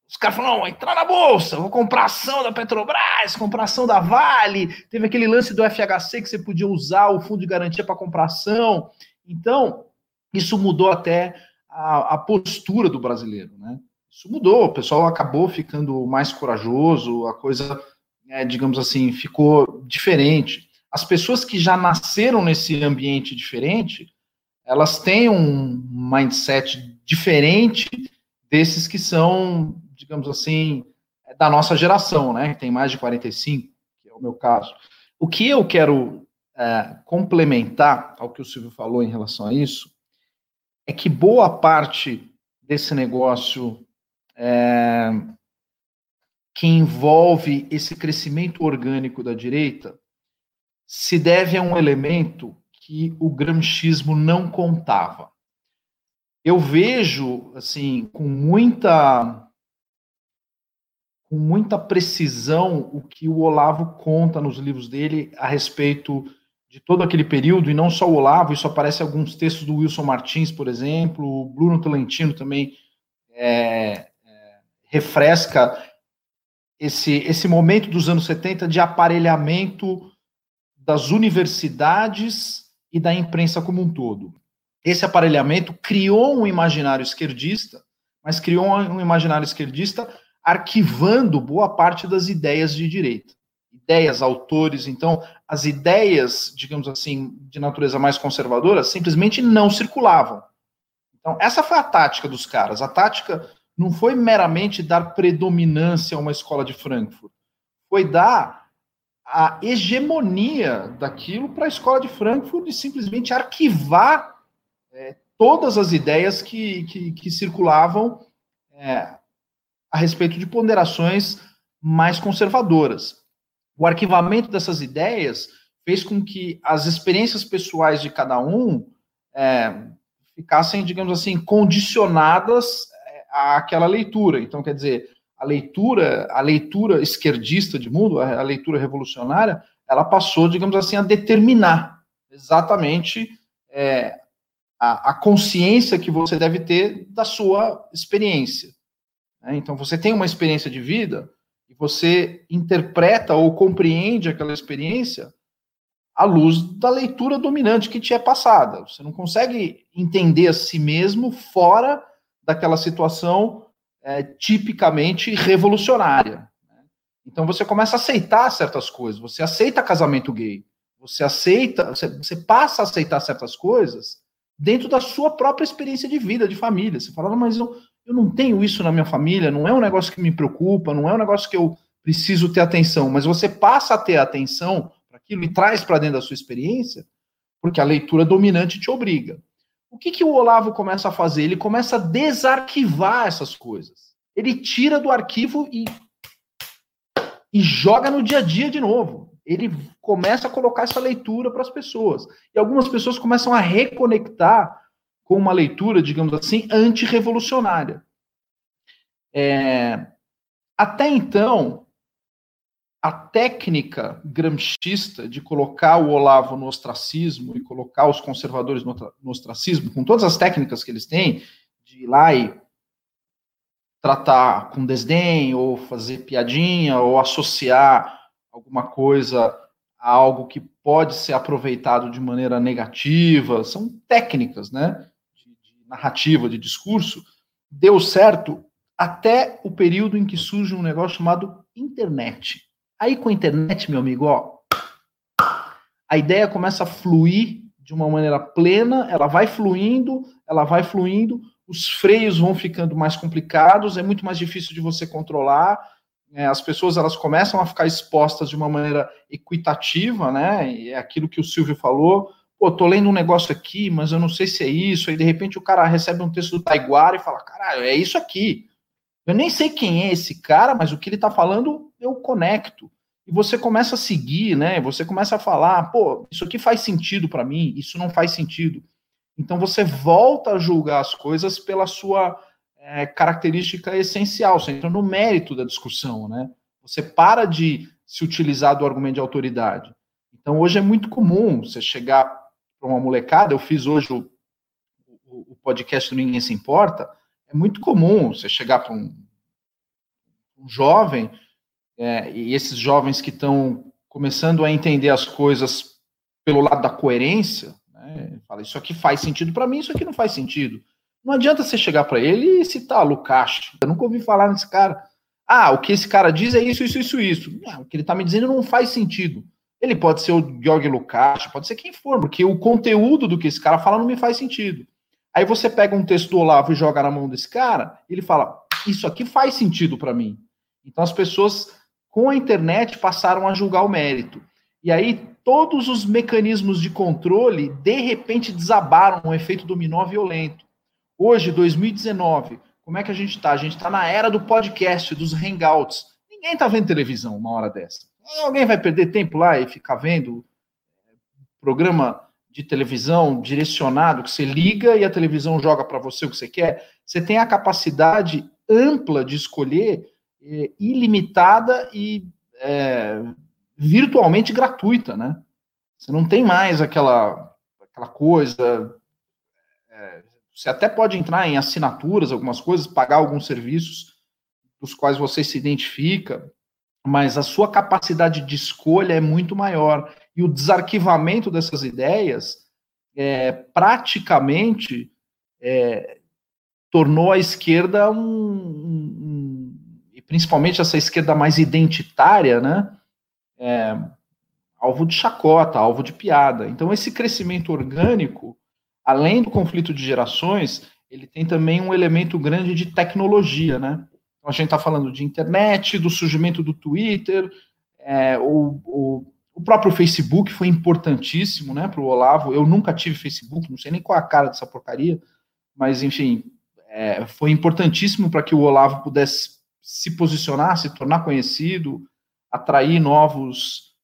B: Os caras falaram, entrar na bolsa, vou comprar ação da Petrobras, comprar ação da Vale. Teve aquele lance do FHC que você podia usar o fundo de garantia para comprar ação. Então, isso mudou até a, a, postura do brasileiro, né? Isso mudou, o pessoal acabou ficando mais corajoso, a coisa, é, digamos assim, ficou diferente. As pessoas que já nasceram nesse ambiente diferente, elas têm um mindset diferente desses que são, digamos assim, da nossa geração, né? Que tem mais de 45, que é o meu caso. O que eu quero é, complementar ao que o Silvio falou em relação a isso é que boa parte desse negócio é, que envolve esse crescimento orgânico da direita se deve a um elemento que o gramscismo não contava eu vejo assim com muita com muita precisão o que o Olavo conta nos livros dele a respeito de todo aquele período, e não só o Olavo, isso aparece em alguns textos do Wilson Martins, por exemplo, o Bruno Tolentino também é, é, refresca esse, esse momento dos anos 70 de aparelhamento das universidades e da imprensa como um todo esse aparelhamento criou um imaginário esquerdista, mas criou um imaginário esquerdista arquivando boa parte das ideias de direita. Ideias, autores, então, as ideias, digamos assim, de natureza mais conservadora, simplesmente não circulavam. Então, essa foi a tática dos caras. A tática não foi meramente dar predominância a uma escola de Frankfurt, foi dar a hegemonia daquilo para a escola de Frankfurt e simplesmente arquivar é, todas as ideias que, que, que circulavam é, a respeito de ponderações mais conservadoras. O arquivamento dessas ideias fez com que as experiências pessoais de cada um é, ficassem, digamos assim, condicionadas é, àquela leitura. Então, quer dizer, a leitura, a leitura esquerdista de mundo, a leitura revolucionária, ela passou, digamos assim, a determinar exatamente é, a, a consciência que você deve ter da sua experiência. Né? Então, você tem uma experiência de vida e você interpreta ou compreende aquela experiência à luz da leitura dominante que te é passada. Você não consegue entender a si mesmo fora daquela situação é, tipicamente revolucionária. Né? Então você começa a aceitar certas coisas, você aceita casamento gay, você aceita, você, você passa a aceitar certas coisas dentro da sua própria experiência de vida, de família. Você fala, mas eu, eu não tenho isso na minha família, não é um negócio que me preocupa, não é um negócio que eu preciso ter atenção, mas você passa a ter atenção para aquilo e traz para dentro da sua experiência, porque a leitura dominante te obriga. O que, que o Olavo começa a fazer? Ele começa a desarquivar essas coisas. Ele tira do arquivo e, e joga no dia a dia de novo. Ele começa a colocar essa leitura para as pessoas. E algumas pessoas começam a reconectar com uma leitura, digamos assim, antirrevolucionária. É, até então, a técnica gramscista de colocar o Olavo no ostracismo e colocar os conservadores no, ostracismo, com todas as técnicas que eles têm, de ir lá e tratar com desdém, ou fazer piadinha, ou associar alguma coisa algo que pode ser aproveitado de maneira negativa, são técnicas, né, de, de narrativa, de discurso, deu certo até o período em que surge um negócio chamado internet. Aí com a internet, meu amigo, ó, a ideia começa a fluir de uma maneira plena, ela vai fluindo, ela vai fluindo, os freios vão ficando mais complicados, é muito mais difícil de você controlar, é, as pessoas elas começam a ficar expostas de uma maneira equitativa, né? E é aquilo que o Silvio falou. Pô, tô lendo um negócio aqui, mas eu não sei se é isso. Aí de repente o cara recebe um texto do Taiguara e fala: caralho, é isso aqui. Eu nem sei quem é esse cara, mas o que ele está falando eu conecto. E você começa a seguir, né? Você começa a falar, pô, isso aqui faz sentido para mim, isso não faz sentido. Então você volta a julgar as coisas pela sua é, característica essencial, você entra no mérito da discussão, né? Você para de se utilizar do argumento de autoridade. Então hoje é muito comum você chegar para uma molecada, eu fiz hoje o, o, o podcast do Ninguém Se Importa, é muito comum você chegar para um, um, jovem, é, e esses jovens que estão começando a entender as coisas pelo lado da coerência, né, fala, isso aqui faz sentido para mim, isso aqui não faz sentido. Não adianta você chegar para ele e citar Lucas. Eu nunca ouvi falar nesse cara. Ah, o que esse cara diz é isso, isso, isso, isso. Não, o que ele está me dizendo não faz sentido. Ele pode ser o Georg Lukács, pode ser quem for, porque o conteúdo do que esse cara fala não me faz sentido. Aí você pega um texto do Olavo e joga na mão desse cara, ele fala: Isso aqui faz sentido para mim. Então as pessoas, com a internet, passaram a julgar o mérito. E aí todos os mecanismos de controle, de repente, desabaram um efeito dominó violento. Hoje, 2019, como é que a gente está? A gente está na era do podcast, dos hangouts. Ninguém está vendo televisão uma hora dessa. Alguém vai perder tempo lá e ficar vendo programa de televisão direcionado que você liga e a televisão joga para você o que você quer, você tem a capacidade ampla de escolher, é, ilimitada e é, virtualmente gratuita, né? Você não tem mais aquela, aquela coisa. É, você até pode entrar em assinaturas, algumas coisas, pagar alguns serviços dos quais você se identifica, mas a sua capacidade de escolha é muito maior e o desarquivamento dessas ideias é, praticamente é, tornou a esquerda um, um, e principalmente essa esquerda mais identitária, né, é, alvo de chacota, alvo de piada. Então esse crescimento orgânico, além do conflito de gerações, ele tem também um elemento grande de tecnologia, né? Então a gente está falando de internet, do surgimento do Twitter, é, o, o o próprio Facebook foi importantíssimo, né, para o Olavo. Eu nunca tive Facebook, não sei nem qual é a cara dessa porcaria, mas enfim, é, foi importantíssimo para que o Olavo pudesse se posicionar, se tornar conhecido, atrair novos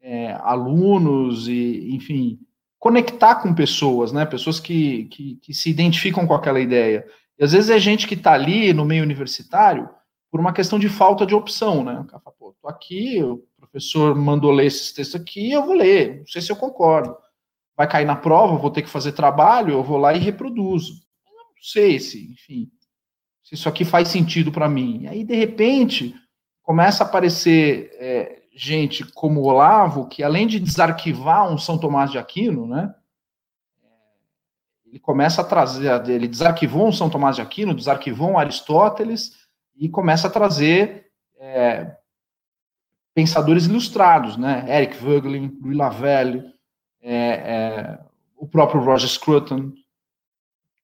B: é, alunos e, enfim, conectar com pessoas, né, pessoas que, que, que se identificam com aquela ideia. E às vezes é gente que está ali no meio universitário por uma questão de falta de opção, né? O cara fala, pô, tô aqui, eu professor mandou ler esses textos aqui, eu vou ler, não sei se eu concordo. Vai cair na prova, vou ter que fazer trabalho, eu vou lá e reproduzo. Eu não sei se, enfim, se isso aqui faz sentido para mim. E aí, de repente, começa a aparecer é, gente como Olavo, que além de desarquivar um São Tomás de Aquino, né, ele começa a trazer, ele desarquivou um São Tomás de Aquino, desarquivou um Aristóteles e começa a trazer é, pensadores ilustrados, né? Eric Voegelin, Louis Lavelle, é, é, o próprio Roger Scruton,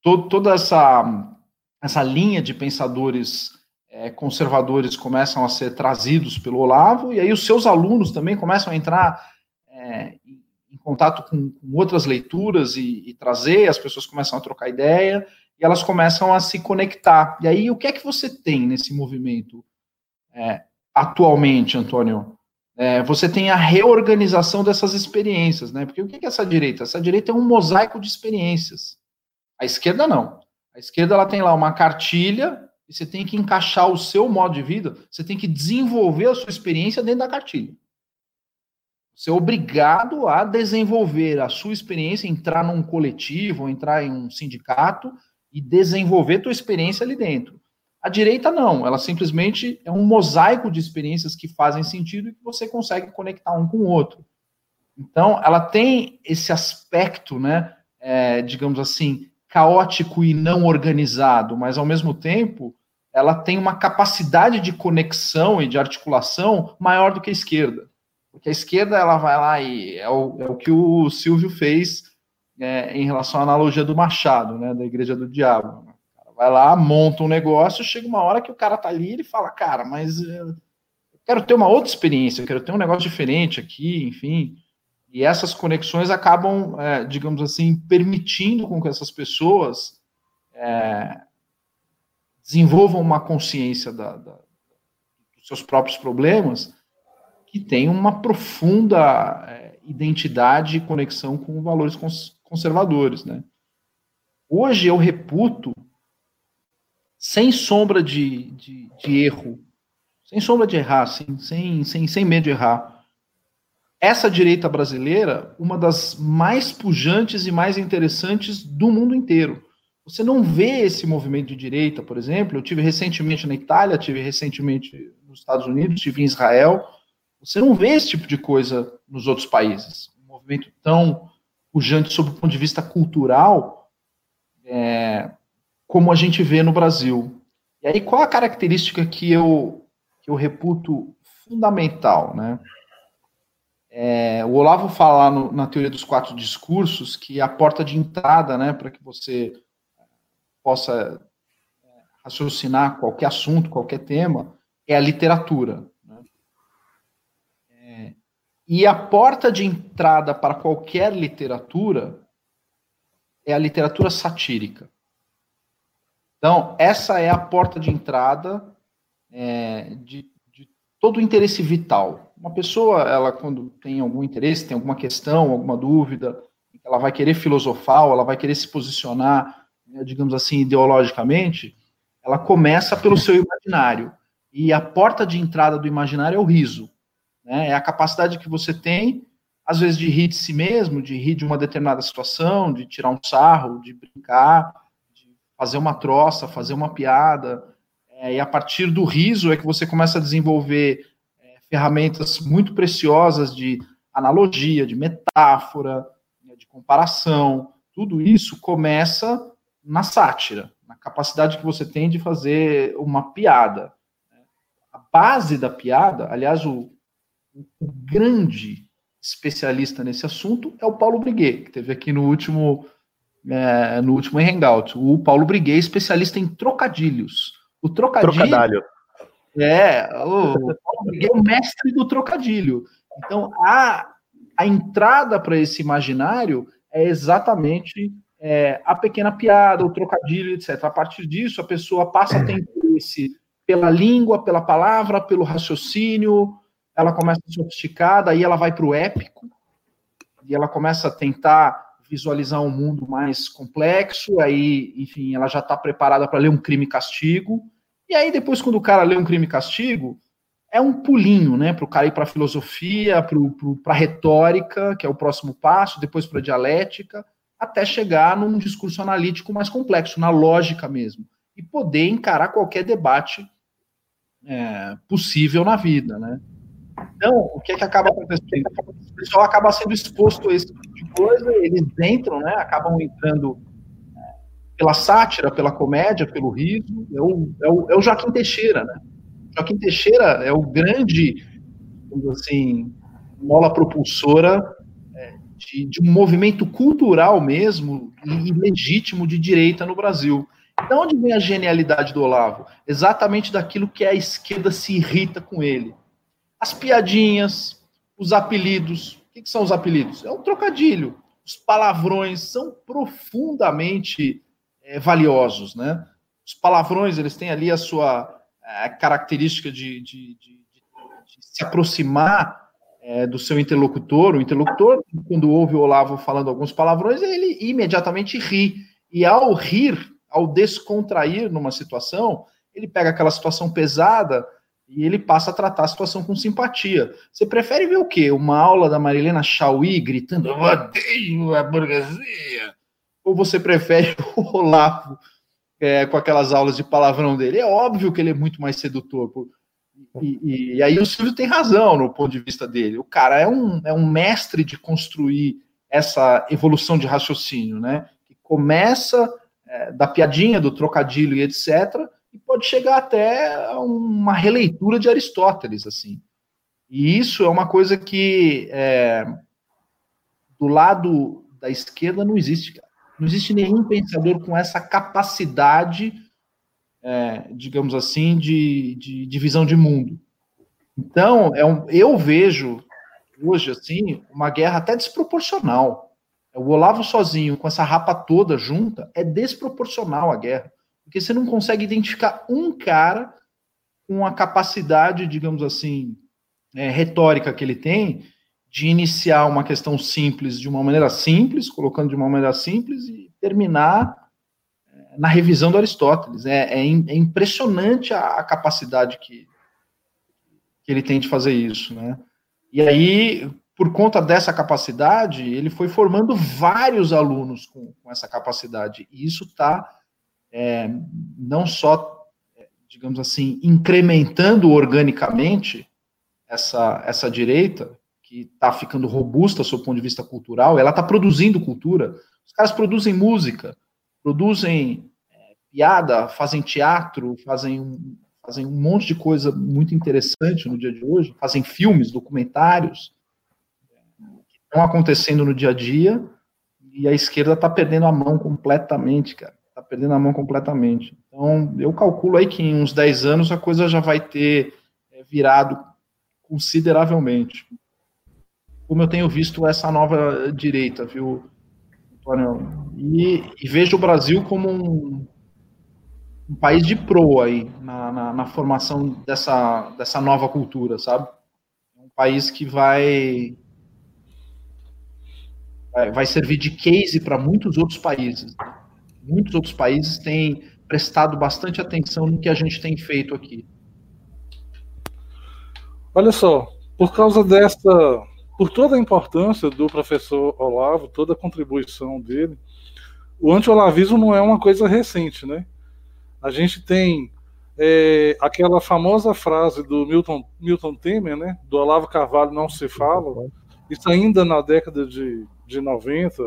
B: todo, toda essa, essa linha de pensadores é, conservadores começam a ser trazidos pelo Olavo, e aí os seus alunos também começam a entrar é, em contato com, com outras leituras e, e, trazer, as pessoas começam a trocar ideia, e elas começam a se conectar. E aí, o que é que você tem nesse movimento é, atualmente, Antônio? É, você tem a reorganização dessas experiências, né? Porque o que é essa direita? Essa direita é um mosaico de experiências. A esquerda não. A esquerda ela tem lá uma cartilha você tem que encaixar o seu modo de vida, você tem que desenvolver a sua experiência dentro da cartilha. Você é obrigado a desenvolver a sua experiência, entrar num coletivo, entrar em um sindicato e desenvolver tua experiência ali dentro. A direita não, ela simplesmente é um mosaico de experiências que fazem sentido e que você consegue conectar um com o outro. Então, ela tem esse aspecto, né, é, digamos assim, caótico e não organizado, mas ao mesmo tempo ela tem uma capacidade de conexão e de articulação maior do que a esquerda. Porque a esquerda ela vai lá e é o, é o que o Silvio fez é, em relação à analogia do Machado, né, da Igreja do Diabo. Vai lá, monta um negócio, chega uma hora que o cara tá ali e ele fala, cara, mas eh, eu quero ter uma outra experiência, eu quero ter um negócio diferente aqui, enfim. E essas conexões acabam, é, digamos assim, permitindo com que essas pessoas é, desenvolvam uma consciência da, da, dos seus próprios problemas que tem uma profunda é, identidade e conexão com valores cons conservadores, né? Hoje eu reputo, sem sombra de, de, de erro, sem sombra de errar, assim, sem, sem, sem medo de errar, essa direita brasileira uma das mais pujantes e mais interessantes do mundo inteiro. Você não vê esse movimento de direita, por exemplo. Eu tive recentemente na Itália, tive recentemente nos Estados Unidos, tive em Israel. Você não vê esse tipo de coisa nos outros países. Um movimento tão pujante sob o ponto de vista cultural é, como a gente vê no Brasil. E aí, qual a característica que eu, que eu reputo fundamental, né? É, o Olavo fala no, na teoria dos quatro discursos que a porta de entrada, né, para que você possa é, raciocinar qualquer assunto, qualquer tema, é a literatura. Né? É, e a porta de entrada para qualquer literatura é a literatura satírica. Então, essa é a porta de entrada é, de, de todo o interesse vital uma pessoa, ela quando tem algum interesse, tem alguma questão, alguma dúvida, ela vai querer filosofar, ou ela vai querer se posicionar, digamos assim, ideologicamente, ela começa pelo seu imaginário. E a porta de entrada do imaginário é o riso. Né? É a capacidade que você tem, às vezes, de rir de si mesmo, de rir de uma determinada situação, de tirar um sarro, de brincar, de fazer uma troça, fazer uma piada. É, e a partir do riso é que você começa a desenvolver ferramentas muito preciosas de analogia, de metáfora, né, de comparação. Tudo isso começa na sátira, na capacidade que você tem de fazer uma piada. A base da piada, aliás, o, o grande especialista nesse assunto é o Paulo Briguet, que teve aqui no último é, no último Hangout. O Paulo Briguet é especialista em trocadilhos. O trocadilho. Trocadalho. É, o, é o mestre do trocadilho. Então, a, a entrada para esse imaginário é exatamente é, a pequena piada, o trocadilho, etc. A partir disso, a pessoa passa a ter interesse pela língua, pela palavra, pelo raciocínio, ela começa a sofisticada, aí ela vai para o épico, e ela começa a tentar visualizar um mundo mais complexo, aí, enfim, ela já está preparada para ler um crime e castigo, e aí, depois, quando o cara lê um crime e castigo, é um pulinho, né? Para o cara ir para a filosofia, para a retórica, que é o próximo passo, depois para a dialética, até chegar num discurso analítico mais complexo, na lógica mesmo, e poder encarar qualquer debate é, possível na vida, né? Então, o que é que acaba acontecendo? O pessoal acaba sendo exposto a esse tipo de coisa, eles entram, né? Acabam entrando pela sátira, pela comédia, pelo riso, é o, é o, é o Joaquim Teixeira, né? Joaquim Teixeira é o grande, assim, mola propulsora é, de, de, um movimento cultural mesmo e legítimo de direita no Brasil. De onde vem a genialidade do Olavo? Exatamente daquilo que a esquerda se irrita com ele. As piadinhas, os apelidos. O que, são os apelidos? É um trocadilho. Os palavrões são profundamente é, valiosos, né? Os palavrões, eles têm ali a sua é, característica de, de, de, de se aproximar é, do seu interlocutor. O interlocutor, quando ouve o Olavo falando alguns palavrões, ele imediatamente ri. E ao rir, ao descontrair numa situação, ele pega aquela situação pesada e ele passa a tratar a situação com simpatia. Você prefere ver o quê? Uma aula da Marilena Chauí gritando eu odeio a burguesia? Ou você prefere o Olavo é, com aquelas aulas de palavrão dele? É óbvio que ele é muito mais sedutor. E, e, e, aí o Silvio tem razão no ponto de vista dele. O cara é um, é um mestre de construir essa evolução de raciocínio, né? Que começa é, da piadinha, do trocadilho e etc., e pode chegar até uma releitura de Aristóteles, assim. E isso é uma coisa que é, do lado da esquerda não existe. Não existe nenhum pensador com essa capacidade é, digamos assim, de, de, de, visão de mundo. Então, é um, eu vejo hoje, assim, uma guerra até desproporcional. O Olavo sozinho, com essa rapa toda junta, é desproporcional a guerra. Porque você não consegue identificar um cara com a capacidade, digamos assim, é, retórica que ele tem, de iniciar uma questão simples de uma maneira simples, colocando de uma maneira simples, e terminar na revisão do Aristóteles. É, é, é impressionante a, a, capacidade que, que ele tem de fazer isso, né? E aí, por conta dessa capacidade, ele foi formando vários alunos com, com essa capacidade. E isso está é, não só, digamos assim, incrementando organicamente essa, essa direita, que está ficando robusta do ponto de vista cultural, ela está produzindo cultura. Os caras produzem música, produzem é, piada, fazem teatro, fazem, fazem um monte de coisa muito interessante no dia de hoje, fazem filmes, documentários que estão acontecendo no dia a dia e a esquerda está perdendo a mão completamente, cara. Está perdendo a mão completamente. Então, eu calculo aí que em uns 10 anos a coisa já vai ter é, virado consideravelmente. Como eu tenho visto essa nova direita, viu? E, e vejo o Brasil como um, um país de proa aí na, na, na, formação dessa, dessa nova cultura, sabe? Um país que vai vai servir de case para muitos outros países. Muitos outros países têm prestado bastante atenção no que a gente tem feito aqui.
A: Olha só, por causa dessa por toda a importância do professor Olavo, toda a contribuição dele, o anti-olavismo não é uma coisa recente, né? A gente tem é, aquela famosa frase do Milton, Milton Temer, né? Do Olavo Carvalho não se fala, isso ainda na década de, de 90,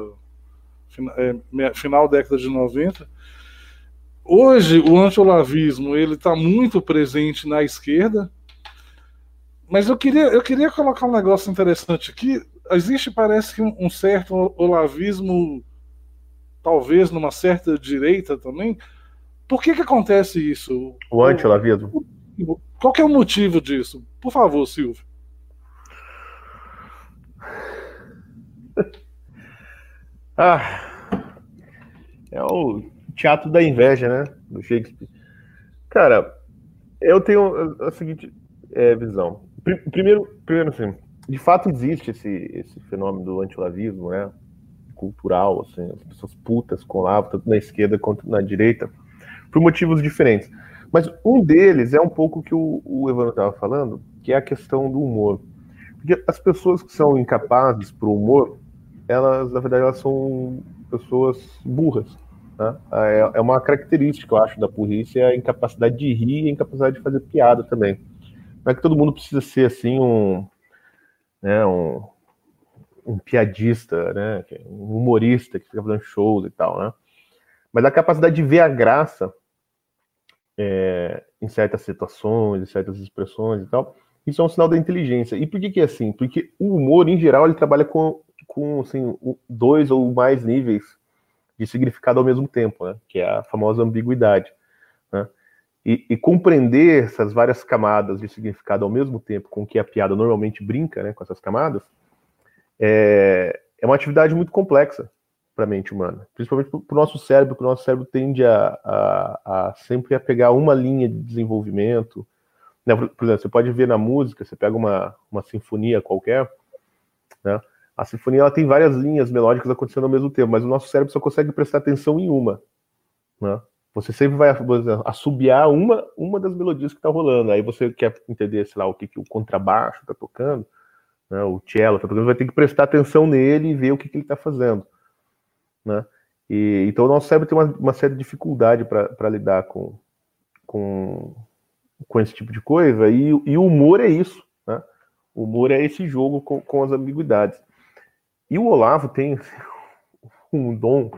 A: é, final da década de 90. Hoje, o anti-olavismo ele está muito presente na esquerda, mas eu queria, eu queria colocar um negócio interessante aqui. Existe, parece que, um, certo olavismo, talvez numa certa direita também. Por que, que acontece isso?
C: O anti-olavismo?
A: Qual é o motivo disso? Por favor, Silvio.
C: ah, é o teatro da inveja, né? Do Shakespeare. Cara, eu tenho a seguinte é, visão. Primeiro, primeiro assim, de fato existe esse, esse fenômeno do antilavismo, né? Cultural, assim, as pessoas putas com lava, tanto na esquerda quanto na direita, por motivos diferentes. Mas um deles é um pouco que o, o Evandro estava falando, que é a questão do humor. Porque as pessoas que são incapazes para o humor, elas, na verdade, elas são pessoas burras. Né? É, é uma característica, eu acho, da burrice, é a incapacidade de rir e a incapacidade de fazer piada também. Não é que todo mundo precisa ser assim um, né, um, um piadista, né, um humorista que fica fazendo shows e tal, né? Mas a capacidade de ver a graça é, em certas situações, em certas expressões e tal, isso é um sinal da inteligência. E por que, que é assim? Porque o humor, em geral, ele trabalha com, com assim, dois ou mais níveis de significado ao mesmo tempo, né? Que é a famosa ambiguidade. Né? E, e, compreender essas várias camadas de significado ao mesmo tempo com que a piada normalmente brinca, né? Com essas camadas, é, é uma atividade muito complexa para a mente humana, principalmente para o nosso cérebro, porque o nosso cérebro tende a, a, a, sempre a pegar uma linha de desenvolvimento. Né? Por, por, exemplo, você pode ver na música, você pega uma, uma sinfonia qualquer, né? a sinfonia ela tem várias linhas melódicas acontecendo ao mesmo tempo, mas o nosso cérebro só consegue prestar atenção em uma. Né? Você sempre vai assobiar uma, uma das melodias que está rolando. Aí você quer entender, sei lá, o que, que o contrabaixo está tocando, né? o cello está tocando, vai ter que prestar atenção nele e ver o que, que ele está fazendo. Né? E, então o nosso cérebro tem uma, uma certa dificuldade para lidar com, com, com esse tipo de coisa, e, e o humor é isso. Né? O humor é esse jogo com, com as ambiguidades. E o Olavo tem um dom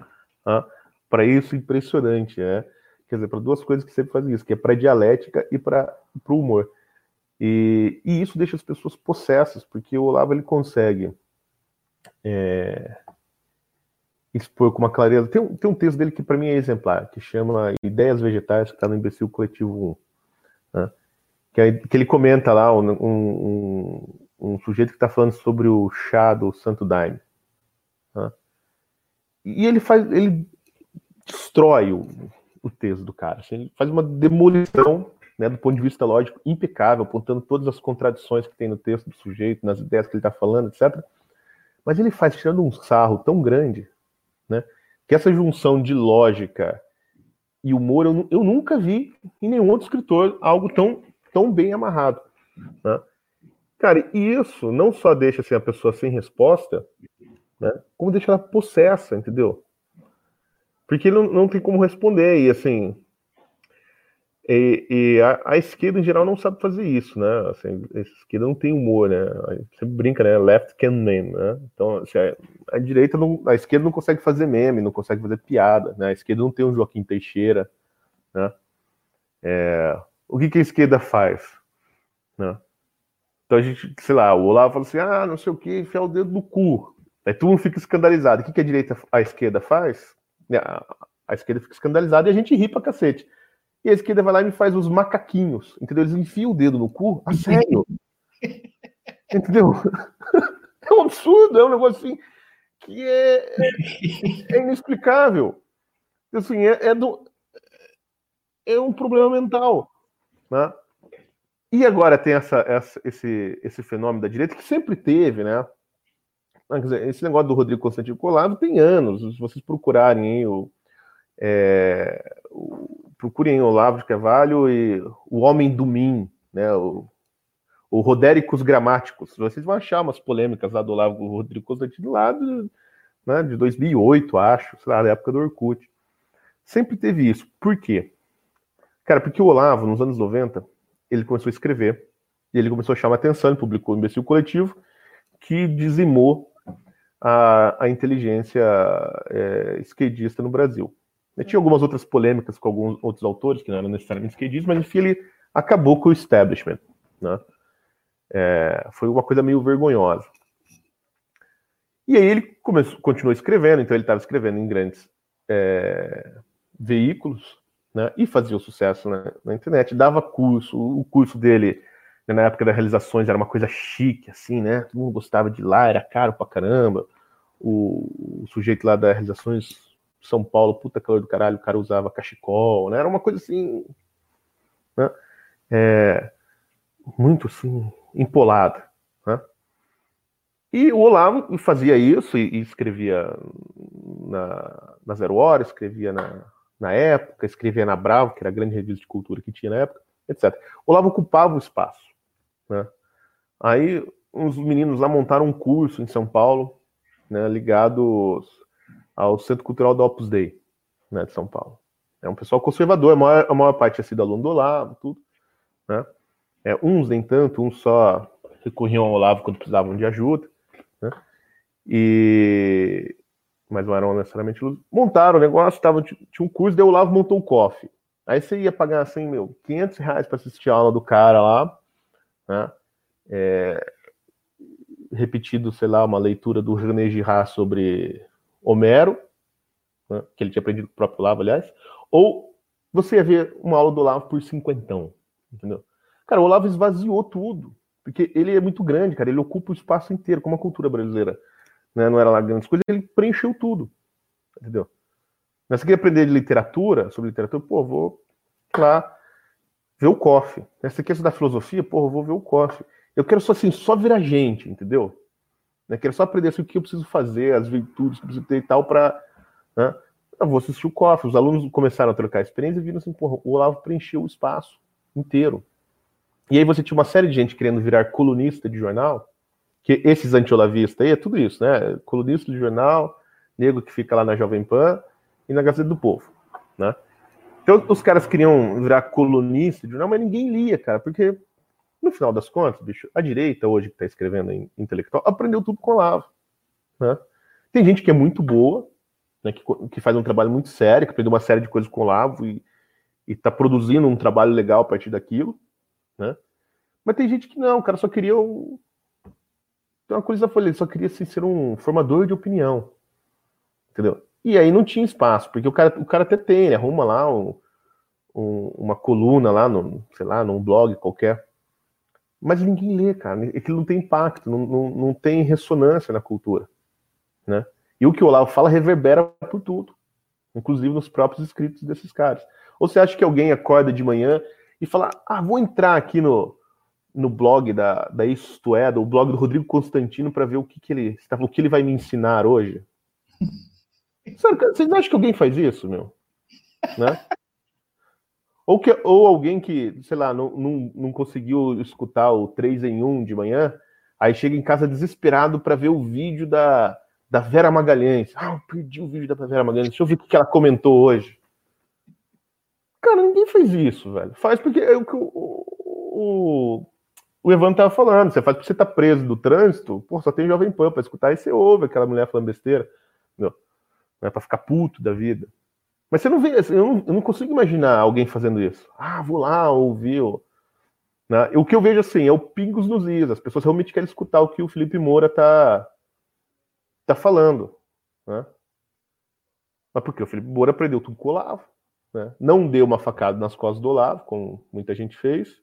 C: né, para isso impressionante, né? Quer dizer, para duas coisas que sempre fazem isso, que é para dialética e para o humor. E, e, isso deixa as pessoas possessas, porque o Olavo ele consegue é, expor com uma clareza. Tem um, tem um texto dele que para mim é exemplar, que chama Ideias Vegetais, que está no Imbecil Coletivo 1. Né? Que, que, ele comenta lá um, um, um sujeito que está falando sobre o chá do Santo Daime. Né? E ele faz. ele destrói o, o texto do cara. Assim, ele faz uma demolição né, do ponto de vista lógico impecável, apontando todas as contradições que tem no texto do sujeito, nas ideias que ele está falando, etc. Mas ele faz tirando um sarro tão grande né? Que essa junção de lógica e humor eu, eu nunca vi em nenhum outro escritor algo tão, tão bem amarrado. Né? Cara, e isso não só deixa assim, a pessoa sem resposta, né? como deixa ela possessa, entendeu? Porque não, não tem como responder. E assim, e, e a, a, esquerda, em geral, não sabe fazer isso, né? Assim, a esquerda não tem humor, né? Você brinca, né? Left can meme, né? Então, assim, a, a, direita, não, a esquerda não consegue fazer meme, não consegue fazer piada, né? A esquerda não tem um Joaquim Teixeira, né? É, o que, que a esquerda faz? Né? Então a gente, sei lá, o Olavo fala assim, ah, não sei o que, enfiar o dedo no cu. Aí todo mundo fica escandalizado. O que, que a direita, a esquerda faz? A, a esquerda fica escandalizada e a gente ri pra cacete. E a esquerda vai lá e me faz os macaquinhos, entendeu? Eles enfiam o dedo no cu, a sério. entendeu? É um absurdo, é um negócio assim que é, é inexplicável. Assim, é, é, do, é um problema mental. Né? E agora tem essa, essa, esse, esse fenômeno da direita que sempre teve, né? Dizer, esse negócio do Rodrigo Constantino Colado tem anos. Se vocês procurarem o, é, o procurem Olavo de Carvalho e o Homem do Min, né, o, o Rodéricos Gramáticos. Vocês vão achar umas polêmicas lá do Olavo Rodrigo Constantino lá de, né, de 2008, acho, sei lá, da época do Orkut. Sempre teve isso. Por quê? Cara, porque o Olavo, nos anos 90, ele começou a escrever, e ele começou a chamar atenção, ele publicou o Imbecil Coletivo, que dizimou a, a inteligência é, esquerdista no Brasil. Tinha algumas outras polêmicas com alguns outros autores, que não eram necessariamente esquerdistas, mas enfim, ele acabou com o establishment. Né? É, foi uma coisa meio vergonhosa. E aí ele começou, continuou escrevendo, então ele estava escrevendo em grandes é, veículos, né, e fazia o sucesso na, internet, dava curso, o curso dele, na época das realizações, era uma coisa chique, assim, né, todo mundo gostava de lá, era caro pra caramba, o, o sujeito lá das realizações são Paulo, puta calor do caralho, o cara usava cachecol, né? Era uma coisa assim, né? É, muito assim, empolada, né? E o Olavo fazia isso e, e escrevia na, na, Zero Hora, escrevia na, na época, escrevia na Bravo, que era a grande revista de cultura que tinha na época, etc. O Olavo ocupava o espaço, né? Aí uns meninos lá montaram um curso em São Paulo, né, ligados ao Centro Cultural do Opus Dei, né, de São Paulo. É um pessoal conservador, a maior, a maior parte tinha sido aluno do Olavo, tudo. Né? É, uns nem tanto, uns só recorriam ao Olavo quando precisavam de ajuda. Né? E... Mas não eram necessariamente. Montaram o negócio, tava, tinha um curso, daí o Olavo montou um cofre. Aí você ia pagar assim, meu, 500 reais para assistir a aula do cara lá, né? É, repetido, sei lá, uma leitura do René Girard sobre Homero, né, que ele tinha aprendido com o próprio Olavo, aliás, ou você ia ver uma aula do Olavo por cinquentão, entendeu? Cara, o Olavo esvaziou tudo, porque ele é muito grande, cara, ele ocupa o espaço inteiro, como a cultura brasileira né, não era lá grandes coisas, ele preencheu tudo, entendeu? Mas você queria aprender de literatura, sobre literatura, pô, vou lá ver o COF. Você quer estudar filosofia? Pô, vou ver o COF. Eu quero só assim, só virar gente, entendeu? Eu quero só aprender assim, o que eu preciso fazer, as virtudes que eu preciso ter e tal, para né? Eu vou assistir o COF. Os alunos começaram a trocar experiência e viram assim, porra, o Olavo preencheu o espaço inteiro. E aí você tinha uma série de gente querendo virar colunista de jornal, que esses anti-olavistas aí é tudo isso, né? Colunista de jornal, nego que fica lá na Jovem Pan e na Gazeta do Povo, né? Então os caras queriam virar colunista jornal, mas ninguém lia, cara, porque no final das contas, bicho, a direita hoje que está escrevendo em intelectual aprendeu tudo com o Olavo, né? Tem gente que é muito boa, né, que, que, faz um trabalho muito sério, que aprendeu uma série de coisas com o Lavo e está produzindo um trabalho legal a partir daquilo, né? Mas tem gente que não, o cara só queria um... Tem uma coisa foi ele só queria assim, ser um formador de opinião, entendeu? E aí não tinha espaço, porque o cara, o cara até tem, ele arruma lá um, um, uma coluna lá, no, sei lá, num blog qualquer, mas ninguém lê, cara, aquilo não tem impacto, não, não, não tem ressonância na cultura, né? E o que o Olavo fala reverbera por tudo, inclusive nos próprios escritos desses caras. Ou você acha que alguém acorda de manhã e fala, ah, vou entrar aqui no, no blog da, da Isto É, do blog do Rodrigo Constantino, para ver o que, que ele o que ele vai me ensinar hoje? Sério, vocês acham que alguém faz isso, meu? Né? Ou, que, ou alguém que, sei lá, não, não, não conseguiu escutar o 3 em 1 de manhã, aí chega em casa desesperado para ver o vídeo da, da Vera Magalhães. Ah, eu perdi o vídeo da Vera Magalhães. Deixa eu ver o que ela comentou hoje. Cara, ninguém fez isso, velho. Faz porque é o que o, o, o Evan tava falando. Você faz porque você tá preso do trânsito. Pô, só tem Jovem Pan pra escutar e você ouve aquela mulher falando besteira. Meu, é pra ficar puto da vida. Mas você não vê, eu não, eu não consigo imaginar alguém fazendo isso. Ah, vou lá ouvir. Né? O que eu vejo assim é o pingos nos is. As pessoas realmente querem escutar o que o Felipe Moura tá, está falando. Né? Mas porque o Felipe Moura aprendeu tudo com o Olavo. Né? Não deu uma facada nas costas do Olavo, como muita gente fez,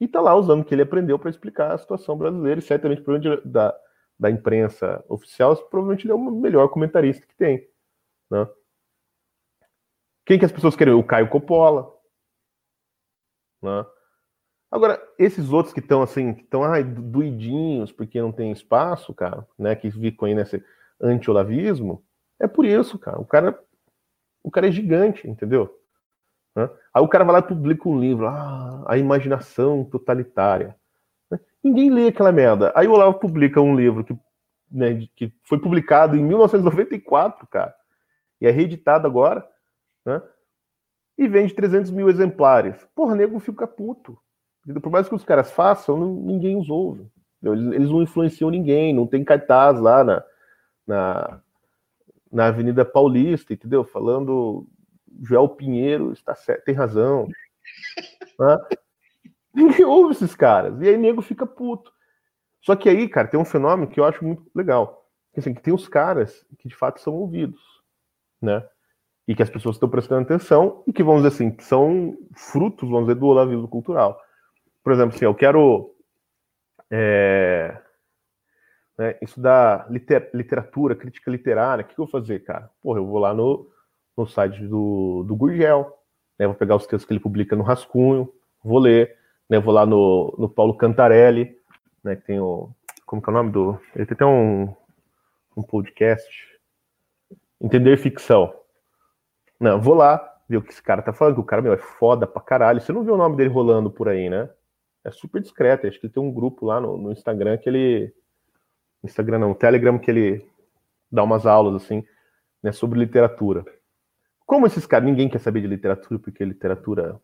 C: e está lá usando o que ele aprendeu para explicar a situação brasileira. E certamente, provavelmente, da, da imprensa oficial, provavelmente ele é o melhor comentarista que tem. Né? Quem que as pessoas querem? O Caio Coppola. Né? Agora, esses outros que estão assim, que estão doidinhos porque não tem espaço, cara, né? Que ficam aí nesse anti-olavismo, é por isso, cara. O cara, o cara é gigante, entendeu? Aí o cara vai lá e publica um livro, ah, a imaginação totalitária. Ninguém lê aquela merda. Aí o Olavo publica um livro que, né, que foi publicado em 1994, cara, e é reeditado agora, né? E vende 300 mil exemplares. Porra, nego fica puto. Por mais que os caras façam, ninguém os ouve. Eles, eles não influenciam ninguém, não tem cartaz lá na, na, na Avenida Paulista, entendeu? Falando Joel Pinheiro está certo, tem razão. né? Ninguém ouve esses caras. E aí nego fica puto. Só que aí, cara, tem um fenômeno que eu acho muito legal. Assim, que tem os caras que de fato são ouvidos, né? E que as pessoas estão prestando atenção e que, vamos dizer assim, são frutos, vamos dizer, do olavismo cultural. Por exemplo, assim, eu quero é, né, estudar liter, literatura, crítica literária, o que, que eu vou fazer, cara? Porra, eu vou lá no, no site do, do Gurgel, né, vou pegar os textos que ele publica no Rascunho, vou ler, né, vou lá no, no Paulo Cantarelli, né, que tem o... Como que é o nome do... Ele tem até um, um podcast, Entender Ficção. Não, vou lá, ver o que esse cara tá falando, que o cara, meu, é foda pra caralho. Você não viu o nome dele rolando por aí, né? É super discreto. Acho que tem um grupo lá no, no Instagram que ele Instagram não, Telegram que ele dá umas aulas assim, né, sobre literatura. Como esses caras, ninguém quer saber de literatura porque literatura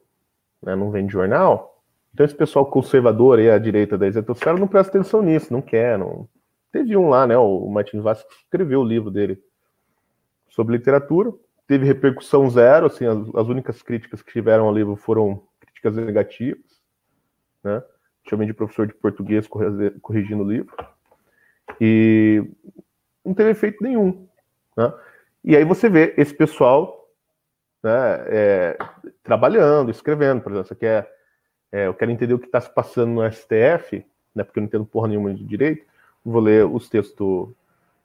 C: né, não vem de jornal, então esse pessoal conservador aí, a direita da exatosfera, não presta atenção nisso, não quer, não... Teve um lá, né, o Martin Vasco escreveu o livro dele sobre literatura, teve repercussão zero, assim, as, as únicas críticas que tiveram ao livro foram críticas negativas, né, chamei de professor de português corrigindo o livro, e não teve efeito nenhum. Né? E aí você vê esse pessoal né, é, trabalhando, escrevendo, por exemplo, você quer, é, eu quero entender o que está se passando no STF, né, porque eu não entendo porra nenhuma de direito, vou ler os textos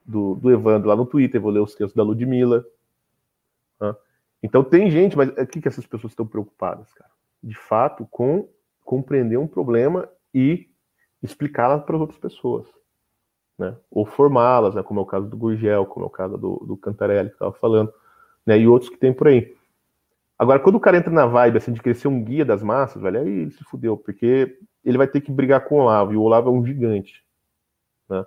C: do, do, Evandro lá no Twitter, vou ler os textos da Ludmilla. Né? Então tem gente, mas o que, que essas pessoas estão preocupadas, cara? De fato, com compreender um problema e explicá-la para as outras pessoas. Né? Ou formá-las, né? como é o caso do Gurgel, como é o caso do, do Cantarelli que estava falando, né? e outros que tem por aí. Agora, quando o cara entra na vibe assim, de ser um guia das massas, velho, aí ele se fudeu, porque ele vai ter que brigar com o Olavo, e o Olavo é um gigante. Né?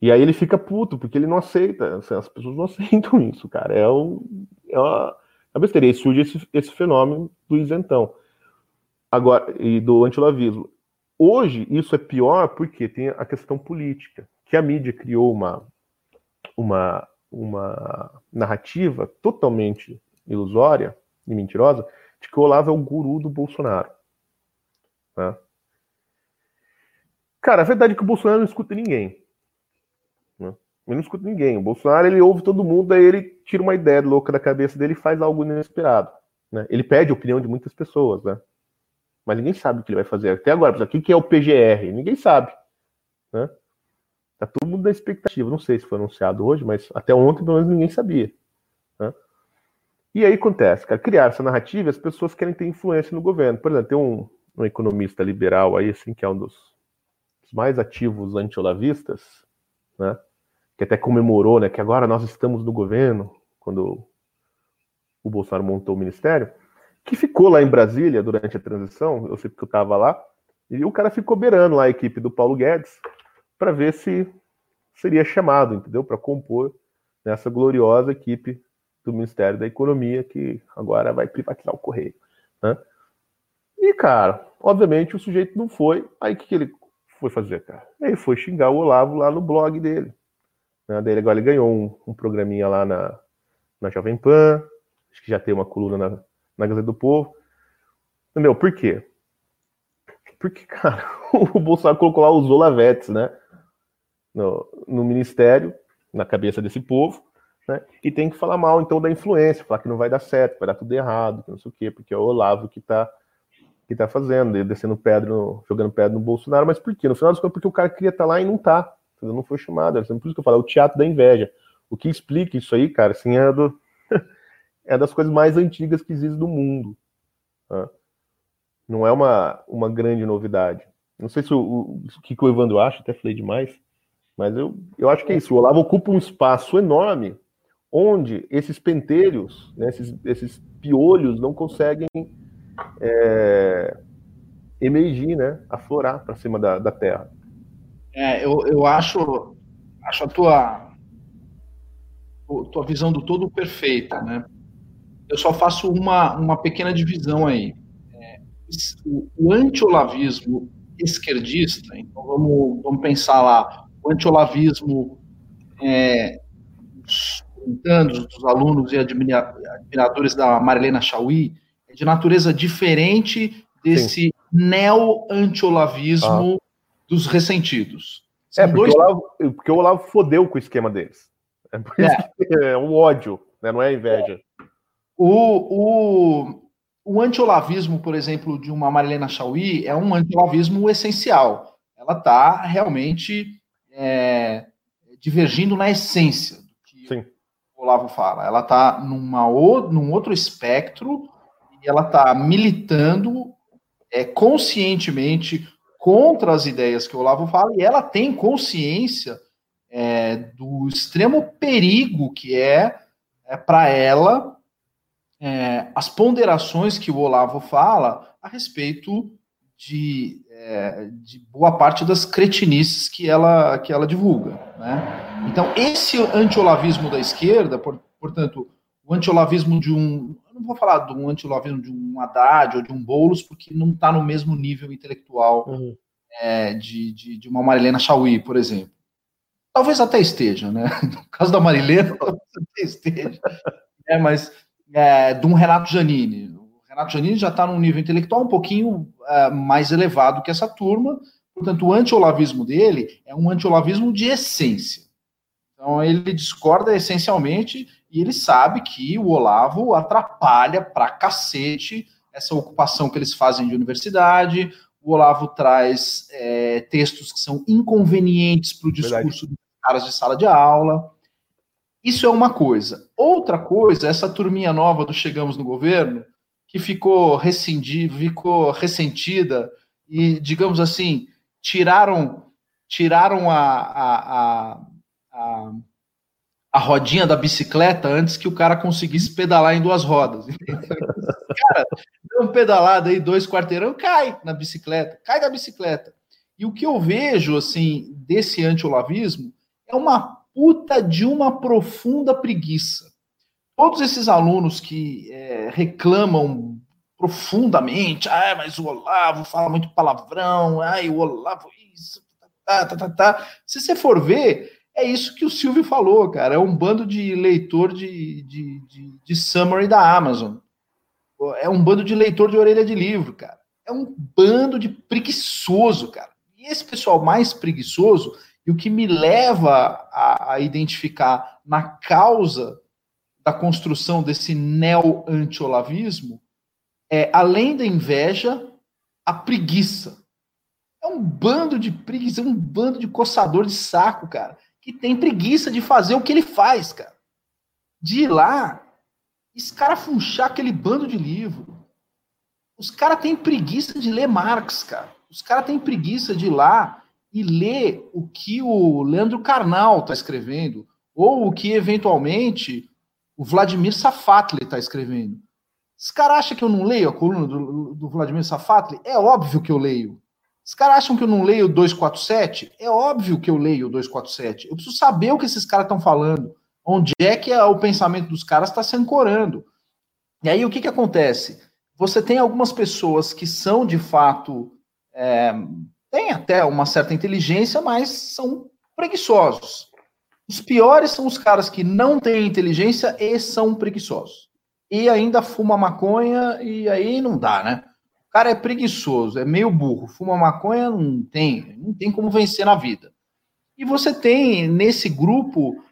C: E aí ele fica puto, porque ele não aceita, assim, as pessoas não aceitam isso, cara. É, o, é é uma besteira. E surge esse, esse fenômeno do isentão. Agora, e do antilavismo. Hoje, isso é pior porque tem a questão política, que a mídia criou uma, uma, uma narrativa totalmente ilusória e mentirosa de que o Olavo é o guru do Bolsonaro. Né? Cara, a verdade é que o Bolsonaro não escuta ninguém. Ele não escuta ninguém. O Bolsonaro ele ouve todo mundo, daí ele tira uma ideia louca da cabeça dele e faz algo inesperado. Né? Ele pede a opinião de muitas pessoas, né? Mas ninguém sabe o que ele vai fazer. Até agora, o que é o PGR? Ninguém sabe. Né? Tá todo mundo na expectativa. Não sei se foi anunciado hoje, mas até ontem, pelo menos, ninguém sabia. Né? E aí acontece, cara, criar essa narrativa, as pessoas querem ter influência no governo. Por exemplo, tem um, um economista liberal aí, assim, que é um dos, dos mais ativos anti-olavistas, né? Que até comemorou, né, que agora nós estamos no governo, quando o Bolsonaro montou o ministério que ficou lá em Brasília durante a transição, eu sei porque eu estava lá, e o cara ficou beirando lá a equipe do Paulo Guedes para ver se seria chamado, entendeu? Para compor nessa gloriosa equipe do Ministério da Economia que agora vai privatizar o Correio. Né? E, cara, obviamente o sujeito não foi. Aí o que, que ele foi fazer, cara? Ele foi xingar o Olavo lá no blog dele. Né? Daí agora ele ganhou um, um programinha lá na, na Jovem Pan, acho que já tem uma coluna na, na Gazeta do Povo. Entendeu? Por quê? Porque, cara, o Bolsonaro colocou lá os Olavetes, né? No, no ministério, na cabeça desse povo, né? E tem que falar mal, então, da influência, falar que não vai dar certo, vai dar tudo errado, que não sei o quê, porque é o Olavo que tá, que tá fazendo, ele descendo pedra, no, jogando pedra no Bolsonaro, mas por quê? No final das contas, porque o cara queria estar tá lá e não tá, não foi chamado, é por isso que eu falo, é o teatro da inveja. O que explica isso aí, cara, assim, é do, é das coisas mais antigas que existem no mundo. Tá? Não é uma, uma grande novidade. Não sei se o, o, o que o Evandro acha, até falei demais, mas eu, eu acho que é isso. O Olavo ocupa um espaço enorme onde esses pentelhos, né, esses, esses piolhos não conseguem é, emergir, né, aflorar para cima da, da terra.
B: É, eu, eu acho, acho a tua, tua visão do todo perfeita, né? eu só faço uma, uma pequena divisão aí. É, o, o anti-olavismo esquerdista, então vamos, vamos pensar lá, o anti-olavismo é, dos, dos alunos e admiradores da Marilena Chauí é de natureza diferente desse neo-anti-olavismo ah. Dos ressentidos.
C: São é, porque, dois... o Olavo, porque o Olavo fodeu com o esquema deles. É por isso é. que é um ódio, né? não é inveja.
B: O, o, o anti-olavismo, por exemplo, de uma Marilena Chauí é um anti-olavismo essencial. Ela está realmente é, divergindo na essência do que Sim. o Olavo fala. Ela está num outro espectro e ela está militando é, conscientemente contra as ideias que o Olavo fala e ela tem consciência é, do extremo perigo que é, é para ela é, as ponderações que o Olavo fala a respeito de, é, de, boa parte das cretinices que ela, que ela divulga. Né? Então, esse anti-olavismo da esquerda, por, portanto, o anti-olavismo de um. Não vou falar de um anti-olavismo de um Haddad ou de um Boulos, porque não está no mesmo nível intelectual uhum. é, de, de, de, uma Marilena Chauí, por exemplo. Talvez até esteja, né? No caso da Marilena, talvez até esteja. É, mas é, de um Renato Janini. O Renato Janini já está num nível intelectual um pouquinho é, mais elevado que essa turma, portanto, o anti-olavismo dele é um anti-olavismo de essência. Então ele discorda essencialmente e ele sabe que o Olavo atrapalha pra cacete essa ocupação que eles fazem de universidade. O Olavo traz é, textos que são inconvenientes para o discurso dos caras de sala de aula. Isso é uma coisa. Outra coisa, essa turminha nova do Chegamos no Governo, que ficou rescindida, ficou ressentida e, digamos assim, tiraram tiraram a, a, a, a, a rodinha da bicicleta antes que o cara conseguisse pedalar em duas rodas. cara, deu um pedalada aí, dois quarteirão, cai na bicicleta, cai da bicicleta. E o que eu vejo, assim, desse anti-olavismo é uma puta de uma profunda preguiça. Todos esses alunos que é, reclamam profundamente, ah, mas o Olavo fala muito palavrão, ai, o Olavo isso, tá, tá, tá, tá. Se você for ver, é isso que o Silvio falou, cara. É um bando de leitor de, de, de, de summary da Amazon. É um bando de leitor de orelha de livro, cara. É um bando de preguiçoso, cara. E esse pessoal mais preguiçoso, e o que me leva a, a identificar na causa da construção desse neo-anti-olavismo, é, além da inveja, a preguiça. É um bando de preguiça, é um bando de coçador de saco, cara, que tem preguiça de fazer o que ele faz, cara. De ir lá, escarafunchar aquele bando de livro. Os caras têm preguiça de ler Marx, cara. Os caras têm preguiça de ir lá e ler o que o Leandro Carnal está escrevendo, ou o que, eventualmente, o Vladimir Safatli está escrevendo. Os caras acham que eu não leio a coluna do, do Vladimir Safatli? É óbvio que eu leio. Os caras acham que eu não leio o 247? É óbvio que eu leio o 247. Eu preciso saber o que esses caras estão falando. Onde é que o pensamento dos caras está se ancorando. E aí o que, que acontece? Você tem algumas pessoas que são de fato. É, têm até uma certa inteligência, mas são preguiçosos. Os piores são os caras que não têm inteligência e são preguiçosos. E ainda fuma maconha, e aí não dá, né? O cara é preguiçoso, é meio burro, fuma maconha, não tem, não tem como vencer na vida. E você tem nesse grupo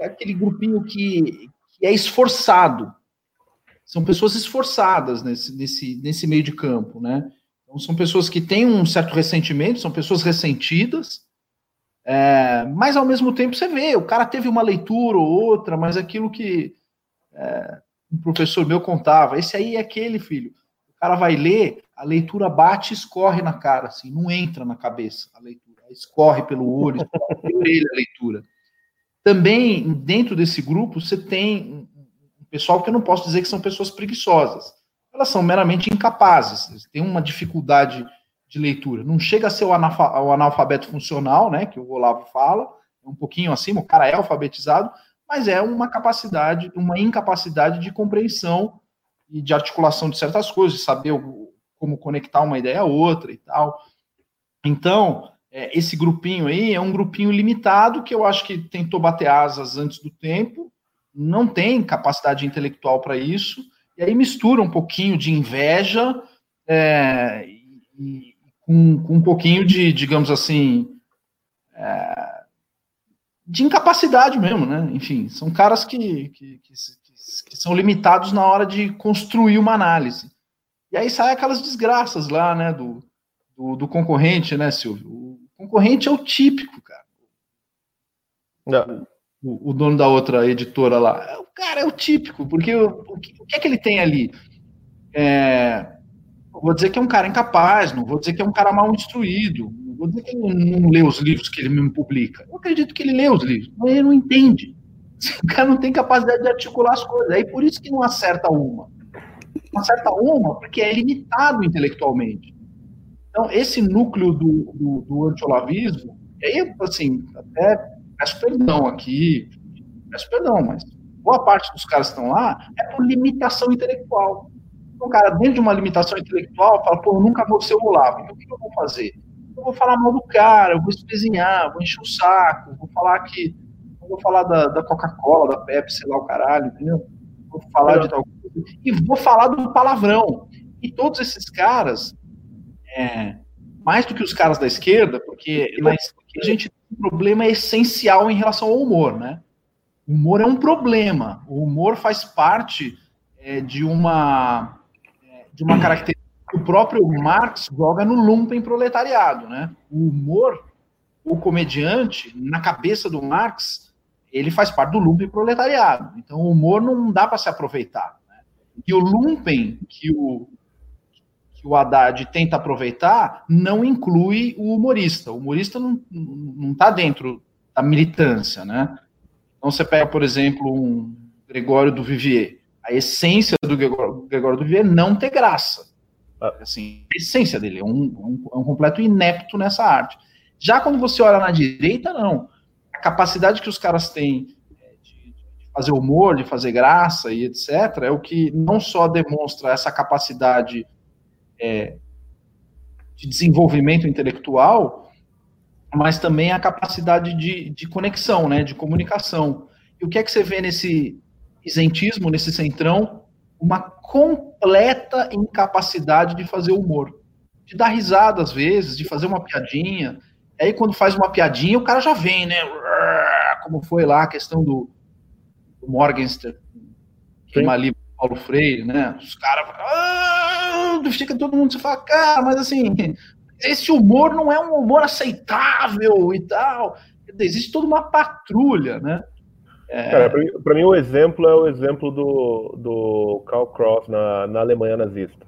B: aquele grupinho que, que é esforçado. São pessoas esforçadas nesse, nesse, nesse meio de campo, né? Então, são pessoas que têm um certo ressentimento, são pessoas ressentidas, é, mas ao mesmo tempo você vê, o cara teve uma leitura ou outra, mas aquilo que é, um professor meu contava, esse aí é aquele filho cara vai ler, a leitura bate e escorre na cara, assim, não entra na cabeça a leitura, escorre pelo olho, escorre pela orelha a leitura. Também, dentro desse grupo, você tem um pessoal que eu não posso dizer que são pessoas preguiçosas. Elas são meramente incapazes, têm uma dificuldade de leitura. Não chega a ser o, o analfabeto funcional, né, que o Olavo fala, é um pouquinho acima, o cara é alfabetizado, mas é uma capacidade, uma incapacidade de compreensão e de articulação de certas coisas, saber como conectar uma ideia a outra e tal. Então, é, esse grupinho aí é um grupinho limitado que eu acho que tentou bater asas antes do tempo, não tem capacidade intelectual para isso, e aí mistura um pouquinho de inveja é, e, com, com, um pouquinho de, digamos assim, é, de incapacidade mesmo, né? Enfim, são caras que, que, que, que são limitados na hora de construir uma análise. E aí sai aquelas desgraças lá, né, do, do, do concorrente, né, Silvio? O concorrente é o típico, cara. O, o, dono da outra editora lá. É, o cara é o típico, porque o, o, que, o que é que ele tem ali? É, vou dizer que é um cara incapaz, não vou dizer que é um cara mal instruído, não vou dizer que ele não, não lê os livros que ele mesmo publica. Eu acredito que ele lê os livros, mas ele não entende. O cara não tem capacidade de articular as coisas. Aí por isso que não acerta uma. Não acerta uma porque é limitado intelectualmente. Então, esse núcleo do, do, do anti-olavismo, aí, assim, até peço perdão aqui, peço perdão, mas boa parte dos caras que estão lá é por limitação intelectual. Então, cara, dentro de uma limitação intelectual, fala, pô, eu nunca vou ser o Olavo, então o que eu vou fazer? Eu vou falar mal do cara, eu vou espezinhar, vou encher o saco, vou falar que vou falar da, da Coca-Cola, da Pepsi, sei lá o caralho, entendeu? Vou falar de tal coisa. E vou falar do palavrão. E todos esses caras, é, mais do que os caras da esquerda, porque a gente tem um problema essencial em relação ao humor, né? O humor é um problema. O humor faz parte é, de uma é, de uma característica que o próprio Marx joga no lumpen proletariado, né? O humor, o comediante, na cabeça do Marx, ele faz parte do lumpen proletariado. Então, o humor não dá para se aproveitar. Né? E o lumpen que o que o Haddad tenta aproveitar não inclui o humorista. O humorista não está dentro da militância, né? Então você pega, por exemplo, um Gregório do Vivier. A essência do Gregório, Gregório do Vivier é não ter graça. Ah. Assim, a essência dele é um, um, é um completo inepto nessa arte. Já quando você olha na direita, não. A capacidade que os caras têm é, de, fazer humor, de fazer graça e etc., é o que não só demonstra essa capacidade é, de desenvolvimento intelectual, mas também a capacidade de, de conexão, né, de comunicação. E o que é que você vê nesse isentismo, nesse centrão? Uma completa incapacidade de fazer humor. De dar risada às vezes, de fazer uma piadinha. Aí, quando faz uma piadinha, o cara já vem, né? Como foi lá a questão do, do Morgenstern, queima livro Paulo Freire, né? Os caras. Ah, fica todo mundo se fala, cara, mas assim, esse humor não é um humor aceitável e tal. Existe toda uma patrulha, né?
C: É... Cara, para mim, o exemplo é o exemplo do, do Karl Kraus na, na Alemanha nazista.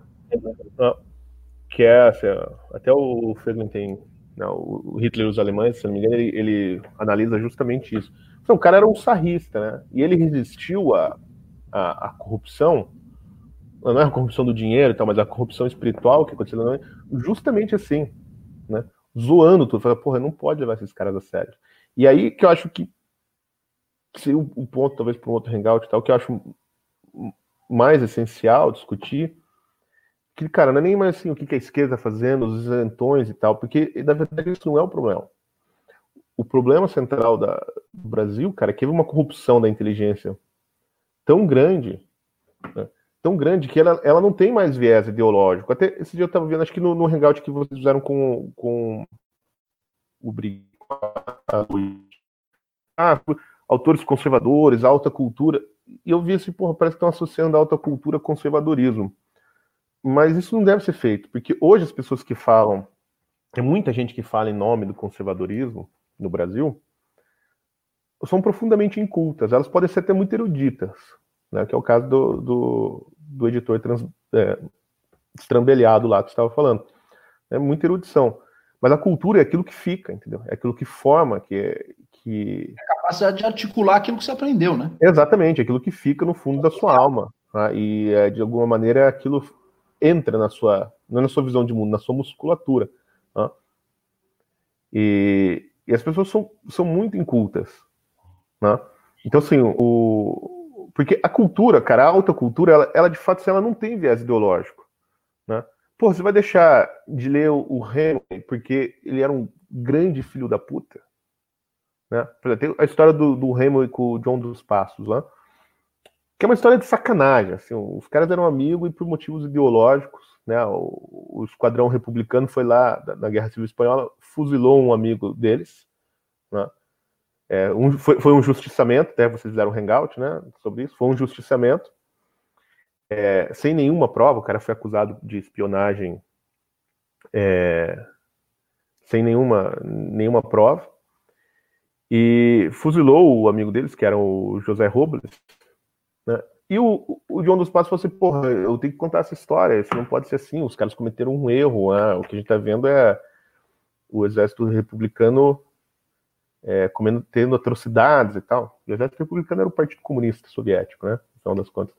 C: Que é, assim, até o Friedman tem, o Hitler e os alemães, se não me engano, ele, ele analisa justamente isso. Então, o cara era um sarrista, né? E ele resistiu a, a, a corrupção, não é a corrupção do dinheiro e tal, mas a corrupção espiritual que aconteceu na justamente assim, né? Zoando tudo, fala, porra, não pode levar esses caras a sério. E aí que eu acho que, que seria um ponto, talvez, para um outro hangout e tal, que eu acho mais essencial discutir, que, cara, não é nem mais assim o que a esquerda está fazendo, os isentões e tal, porque, na verdade, isso não é o problema. O problema central da, do Brasil, cara, é que houve uma corrupção da inteligência tão grande, né, tão grande que ela, ela não tem mais viés ideológico. Até esse dia eu estava vendo, acho que no, no hangout que vocês fizeram com, com o Brigo, ah, autores conservadores, alta cultura, e eu vi assim, porra, parece que estão associando a alta cultura a conservadorismo. Mas isso não deve ser feito, porque hoje as pessoas que falam, tem muita gente que fala em nome do conservadorismo no Brasil, são profundamente incultas. Elas podem ser até muito eruditas, né, que é o caso do, do, do editor trans, é, estrambelhado lá que estava falando. É muita erudição. Mas a cultura é aquilo que fica, entendeu? É aquilo que forma, que é. Que...
B: É a capacidade de articular aquilo que você aprendeu, né?
C: Exatamente, aquilo que fica no fundo da sua alma. Tá? E é, de alguma maneira aquilo entra na sua. Não na sua visão de mundo, na sua musculatura. Tá? E, e as pessoas são, são muito incultas. Né? Então, assim, o... porque a cultura, cara, a alta cultura, ela, ela de fato ela não tem viés ideológico. Né? Pô, você vai deixar de ler o, o porque ele era um grande filho da puta? Né? Tem a história do, do Hemingway com o John dos Passos lá, que é uma história de sacanagem. Assim, os caras eram amigos e por motivos ideológicos, né, o, o esquadrão republicano foi lá na Guerra Civil Espanhola, fuzilou um amigo deles, né, é, um, foi, foi, um justiçamento, até vocês fizeram um hangout né, sobre isso, foi um justiçamento, é, sem nenhuma prova, o cara foi acusado de espionagem é, sem nenhuma, nenhuma prova, e fuzilou o amigo deles, que era o José Robles, né, e o, o João dos Passos falou assim, porra, eu tenho que contar essa história, isso não pode ser assim, os caras cometeram um erro, né? o que a gente está vendo é o exército republicano é, comendo, tendo atrocidades e tal. O Exército Republicano era o Partido Comunista Soviético, né? No final das contas.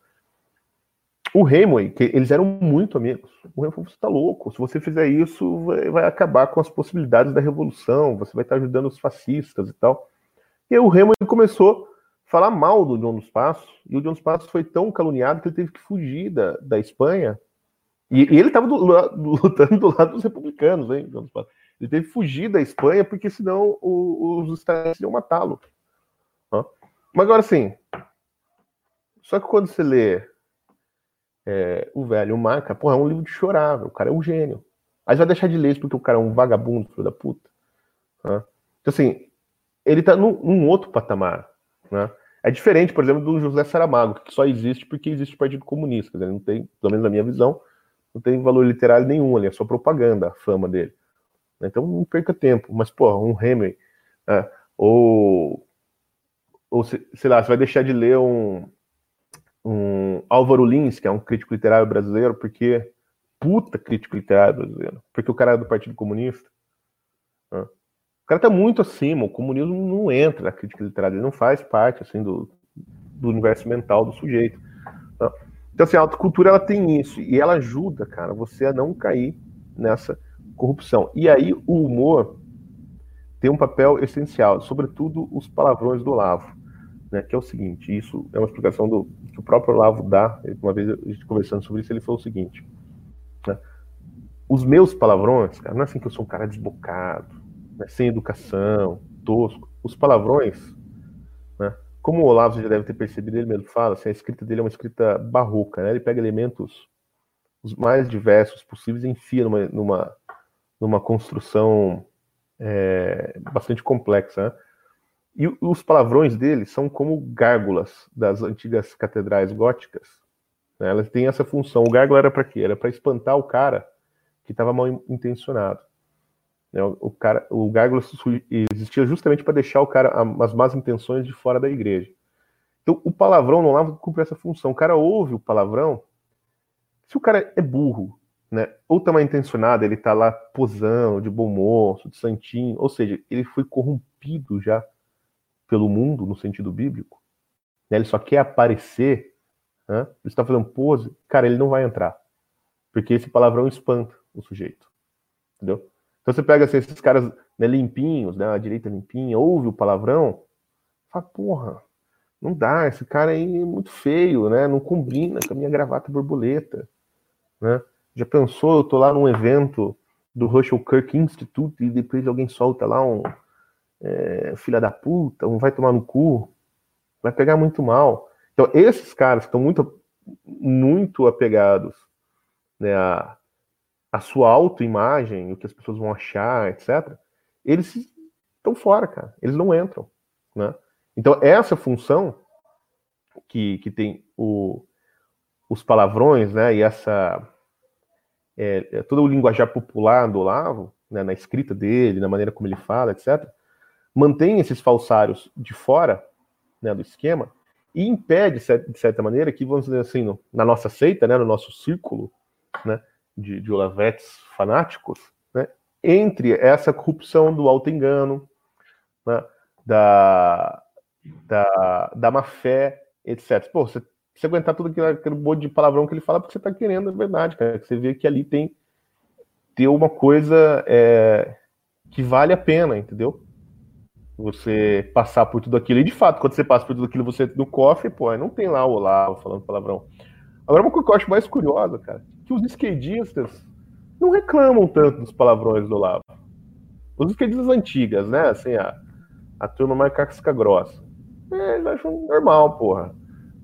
C: O Hemingway, que eles eram muito amigos. O Hemingway falou: você tá louco, se você fizer isso, vai, vai, acabar com as possibilidades da revolução, você vai estar ajudando os fascistas e tal. E aí o Hemingway começou falar mal do John dos Passos, e o John dos Passos foi tão caluniado que ele teve que fugir da, da Espanha. E, e ele estava lutando do lado dos republicanos, hein, John dos Passos. Ele teve que fugir da Espanha, porque senão os Estados iam matá-lo. Mas agora sim. Só que quando você lê é, o velho Maca, porra, é um livro de chorar, o cara é um gênio. Aí vai deixar de ler isso porque o cara é um vagabundo, filho da puta. Então, assim, ele tá num, num, outro patamar. Né? É diferente, por exemplo, do José Saramago, que só existe porque existe o Partido Comunista. Ele não tem, pelo menos na minha visão, não tem valor literário nenhum ali, é só propaganda a fama dele. Então não perca tempo. Mas, pô, um Hemingway, né? ou, ou sei lá, você vai deixar de ler um, um Álvaro Lins, que é um crítico literário brasileiro, porque puta crítico literário brasileiro, porque o cara é do Partido Comunista. Cara tá muito acima, o comunismo não entra na crítica literária, ele não faz parte assim do, do universo mental do sujeito. Né? Então, assim, a autocultura ela tem isso, e ela ajuda, cara, você a não cair nessa corrupção. E aí o humor tem um papel essencial, sobretudo os palavrões do Olavo, né, que é o seguinte, isso é uma explicação do que o próprio Olavo dá, uma vez a gente conversando sobre isso, ele falou o seguinte, né, os meus palavrões, cara, não é assim que eu sou um cara desbocado, né, sem educação, tosco, os palavrões, né, como o Olavo já deve ter percebido, ele mesmo fala, assim, a escrita dele é uma escrita barroca, né, ele pega elementos os mais diversos possíveis e enfia numa, numa, numa construção é, bastante complexa. Né? E os palavrões dele são como gárgulas das antigas catedrais góticas. Né? Elas têm essa função. O gárgula era para quê? Era para espantar o cara que estava mal intencionado. Né? O, cara, o gárgula existia justamente para deixar o cara as más intenções de fora da igreja. Então, o palavrão não lava cumpre essa função. O cara ouve o palavrão. Se o cara é burro né? Ou tá mal intencionado, ele tá lá posando, de bom moço, de santinho, ou seja, ele foi corrompido já pelo mundo, no sentido bíblico. Né? Ele só quer aparecer, né? ele está fazendo pose, cara, ele não vai entrar. Porque esse palavrão espanta o sujeito. Entendeu? Então você pega assim, esses caras né, limpinhos, né, a direita limpinha, ouve o palavrão, fala, porra, não dá, esse cara aí é muito feio, né? Não combina com a minha gravata borboleta, né? Já pensou, eu tô lá num evento do Russell Kirk Institute e depois alguém solta lá um é, filha da puta, um vai tomar no cu, vai pegar muito mal. Então, esses caras que estão muito, muito apegados né, a, a sua autoimagem, o que as pessoas vão achar, etc., eles estão fora, cara. Eles não entram. Né? Então, essa função que, que tem o, os palavrões né, e essa é, é, todo o linguajar popular do Olavo, né, na escrita dele, na maneira como ele fala, etc., mantém esses falsários de fora né, do esquema e impede, de certa maneira, que, vamos dizer assim, no, na nossa seita, né, no nosso círculo né, de, de olavetes fanáticos, né, entre essa corrupção do auto-engano, né, da, da, da má-fé, etc. Pô, você você aguentar tudo aquilo, aquele monte de palavrão que ele fala, porque você tá querendo, é verdade, cara. Você vê que ali tem, tem uma coisa é, que vale a pena, entendeu? Você passar por tudo aquilo. E de fato, quando você passa por tudo aquilo, você no cofre, pô, não tem lá o Olavo falando palavrão. Agora, uma coisa que eu acho mais curiosa, cara, que os esquerdistas não reclamam tanto dos palavrões do Olavo. Os esquerdistas antigas, né? Assim, a, a turma mais casca grossa. É, eles acham normal, porra.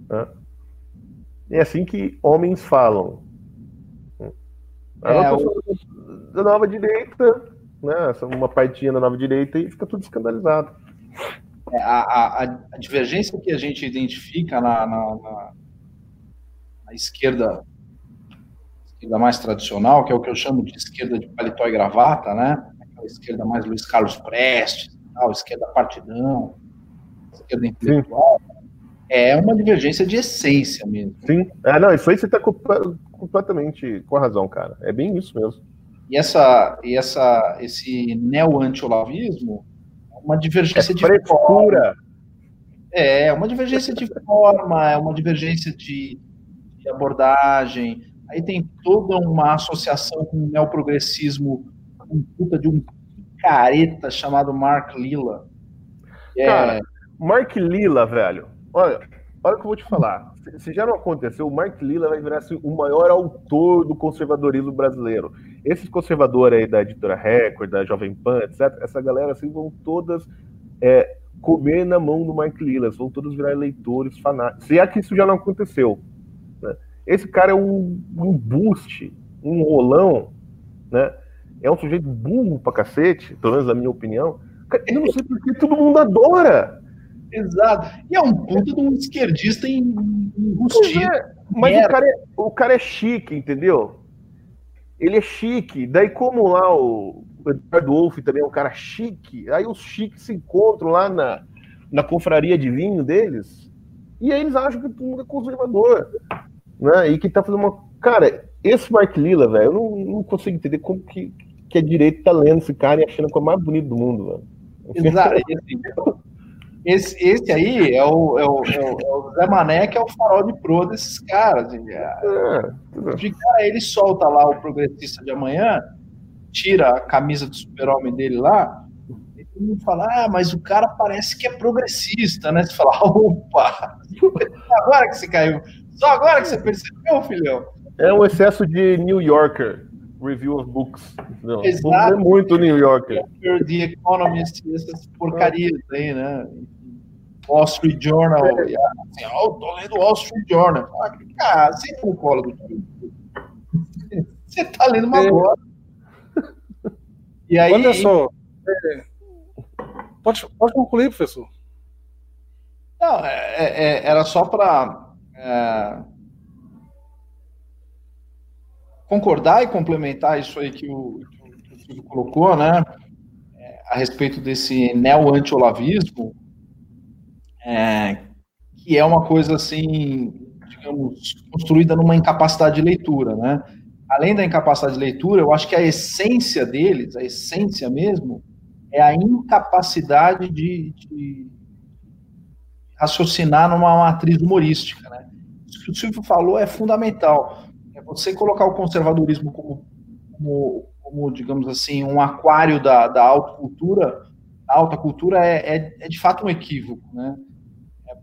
C: Né? É assim que homens falam. É, o... da nova direita, né? Uma partinha da nova direita e fica tudo escandalizado.
B: É, a, a, a, divergência que a gente identifica na, na, na, na esquerda, esquerda mais tradicional, que é o que eu chamo de esquerda de paletó e gravata, né? Aquela esquerda mais Luiz Carlos Prestes, tal, esquerda partidão, esquerda intelectual. Sim é uma divergência de essência mesmo.
C: Sim, é, não, isso aí você está completamente com a razão, cara. É bem isso mesmo.
B: E, essa, e essa, esse neo-anti-olavismo é uma divergência é
C: de frescura.
B: É, é, uma divergência de forma, é uma divergência de, de abordagem. Aí tem toda uma associação com o neoprogressismo, um puta de um careta chamado Mark Lilla.
C: É... Cara, Mark Lilla, velho, Olha, olha o que eu vou te falar. Se já não aconteceu, o Mark Lilla vai virar assim, o maior autor do conservadorismo brasileiro. Esses conservadores aí da editora Record, da Jovem Pan, etc., essa galera assim vão todas é, comer na mão do Mark Lilla, vão todos virar leitores fanáticos. Se é que isso já não aconteceu. Né? Esse cara é um, um boost, um rolão, né? é um sujeito burro pra cacete, pelo menos na minha opinião. Eu não sei porque todo mundo adora.
B: Exato. E é um puta de um esquerdista enrustido. É,
C: mas o cara, é, o cara é chique, entendeu? Ele é chique. Daí, como lá o Eduardo Wolff também é um cara chique, aí os chiques se encontram lá na, na confraria de vinho deles, e aí eles acham que todo mundo é conservador. Né? E que tá fazendo uma. Cara, esse Mark Lila, velho, eu não, não, consigo entender como que, que a direita tá lendo esse cara e achando que é o mais bonito do mundo, velho.
B: Exato. Esse, esse aí é o, é, o, é, o, é o Zé Mané, que é o farol de pro desses caras. É, de cara, ele solta lá o progressista de amanhã, tira a camisa do super-homem dele lá, e todo mundo fala, ah, mas o cara parece que é progressista, né? Você fala, opa, agora que você caiu, só agora que você percebeu, filhão.
C: É um excesso de New Yorker review of books. Não, Exato. é muito New Yorker.
B: The Economist, essas porcarias aí, né? Wall Street Journal. É. E, assim, oh, tô lendo Wall Street Journal. Ah, cara, senta no colo do tio. Você tá lendo uma é. bola.
A: E aí. Olha só. É... Pode, pode concluir, professor.
B: Não, é, é, é era só para é, concordar e complementar isso aí que o, que o Silvio colocou, né? a respeito desse neo-anti-olavismo, é, que é uma coisa assim, digamos, construída numa incapacidade de leitura, né? Além da incapacidade de leitura, eu acho que a essência deles, a essência mesmo, é a incapacidade de, de raciocinar numa matriz humorística, né? Isso que o Silvio falou é fundamental. É você colocar o conservadorismo como, como, como digamos assim, um aquário da, da alta cultura, a alta cultura é, é, é de fato um equívoco, né?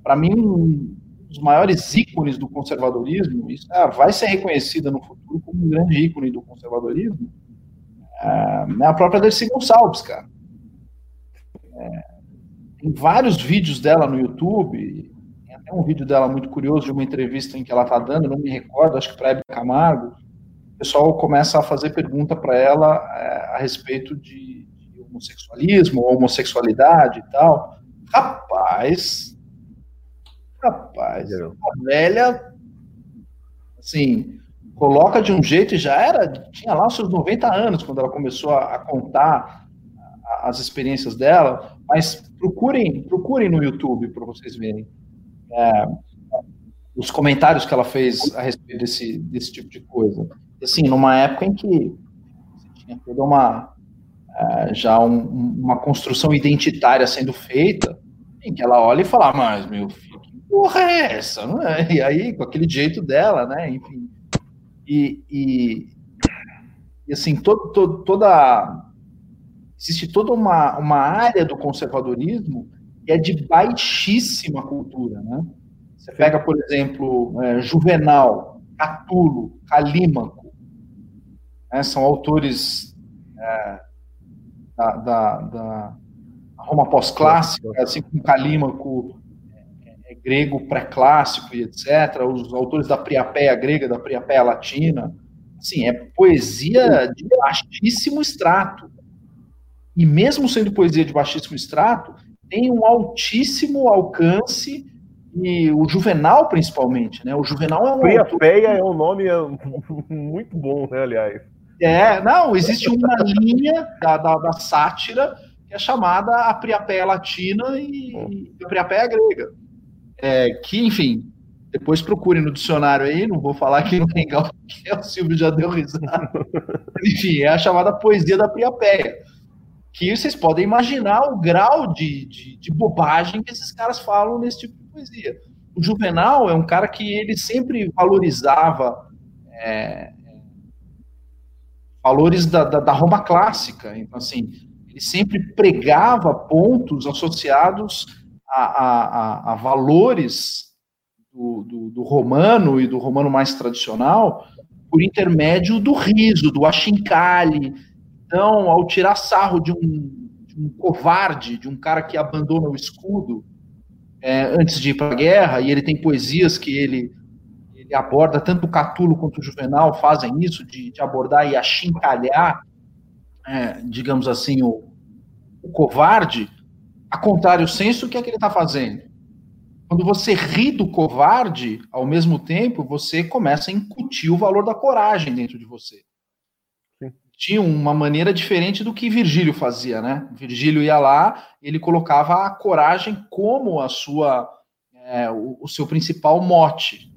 B: para mim, um dos maiores ícones do conservadorismo, isso é, vai ser reconhecida no futuro como um grande ícone do conservadorismo, é, é a própria Dercy Gonçalves, cara. É, tem vários vídeos dela no YouTube, tem até um vídeo dela muito curioso de uma entrevista em que ela está dando, não me recordo, acho que para Hebe Camargo, o pessoal começa a fazer pergunta para ela é, a respeito de, de homossexualismo, homossexualidade e tal. Rapaz, Rapaz, a velha, assim, coloca de um jeito e já era, tinha lá os seus 90 anos quando ela começou a, a contar as experiências dela, mas procurem, procurem no YouTube para vocês verem é, os comentários que ela fez a respeito desse, desse tipo de coisa. Assim, numa época em que tinha toda uma é, já um, uma construção identitária sendo feita, em que ela olha e fala, ah, mas meu filho porra é essa? É? E aí, com aquele jeito dela, né? Enfim. E, e, e assim, toda. Existe toda uma, uma área do conservadorismo que é de baixíssima cultura, né? Você pega, por exemplo, é, Juvenal, Catulo, Calímaco, né? são autores é, da, da, da Roma pós-clássica, assim como Calímaco grego pré-clássico e etc., os autores da Priapéia grega, da Priapéia latina. Assim, é poesia de baixíssimo extrato. E mesmo sendo poesia de baixíssimo extrato, tem um altíssimo alcance e o Juvenal principalmente, né? O Juvenal é um
C: Priapéia autor... é um nome muito bom, né, aliás.
B: É, não, existe uma linha da, da, da sátira que é chamada a Priapéia latina e hum. a Priapéia grega é, que, enfim, depois procurem no dicionário aí, não vou falar aqui no legal, que é o Silvio já deu risada. enfim, é a chamada poesia da Priapéia. Que vocês podem imaginar o grau de, de, de, bobagem que esses caras falam nesse tipo de poesia. O Juvenal é um cara que ele sempre valorizava é, valores da, da, da Roma clássica. Então, assim, ele sempre pregava pontos associados a, a, a valores do, do, do, romano e do romano mais tradicional por intermédio do riso, do achincalhe. Então, ao tirar sarro de um, de um covarde, de um cara que abandona o escudo é, antes de ir para a guerra, e ele tem poesias que ele, ele aborda, tanto o Catulo quanto o Juvenal fazem isso, de, de abordar e achincalhar é, digamos assim, o, o covarde, a contrário senso, o que é que ele está fazendo? Quando você ri do covarde, ao mesmo tempo, você começa a incutir o valor da coragem dentro de você. Sim. Tinha uma maneira diferente do que Virgílio fazia, né? Virgílio ia lá, ele colocava a coragem como a sua, é, o, o, seu principal mote.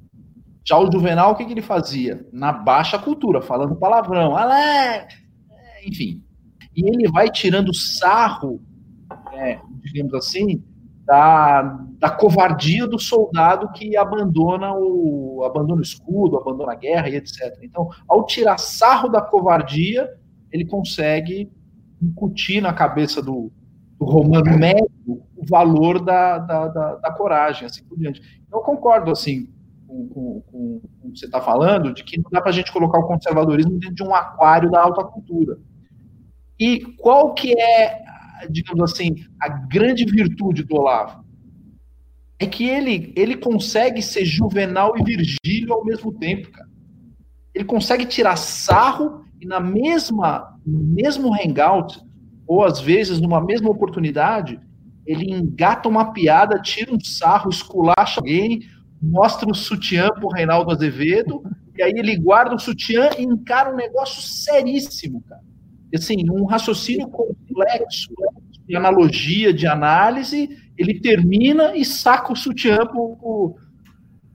B: Já o Juvenal, o que, que ele fazia? Na baixa cultura, falando palavrão, alé, enfim. E ele vai tirando sarro, é, digamos assim, da, da covardia do soldado que abandona o, abandona o escudo, abandona a guerra e etc. Então, ao tirar sarro da covardia, ele consegue incutir na cabeça do, do romano médio o valor da, da, da, da, coragem, assim por diante. Então, eu concordo, assim, com, com, com, com o que você está falando, de que não dá para a gente colocar o conservadorismo dentro de um aquário da alta cultura. E qual que é digamos assim, a grande virtude do Olavo é que ele, ele consegue ser Juvenal e Virgílio ao mesmo tempo, cara. Ele consegue tirar sarro e na mesma, mesmo hangout, ou às vezes numa mesma oportunidade, ele engata uma piada, tira um sarro, esculacha alguém, mostra o sutiã pro Reinaldo Azevedo, e aí ele guarda o sutiã e encara um negócio seríssimo, cara assim, um raciocínio complexo de analogia, de análise, ele termina e saca o sutiã pro,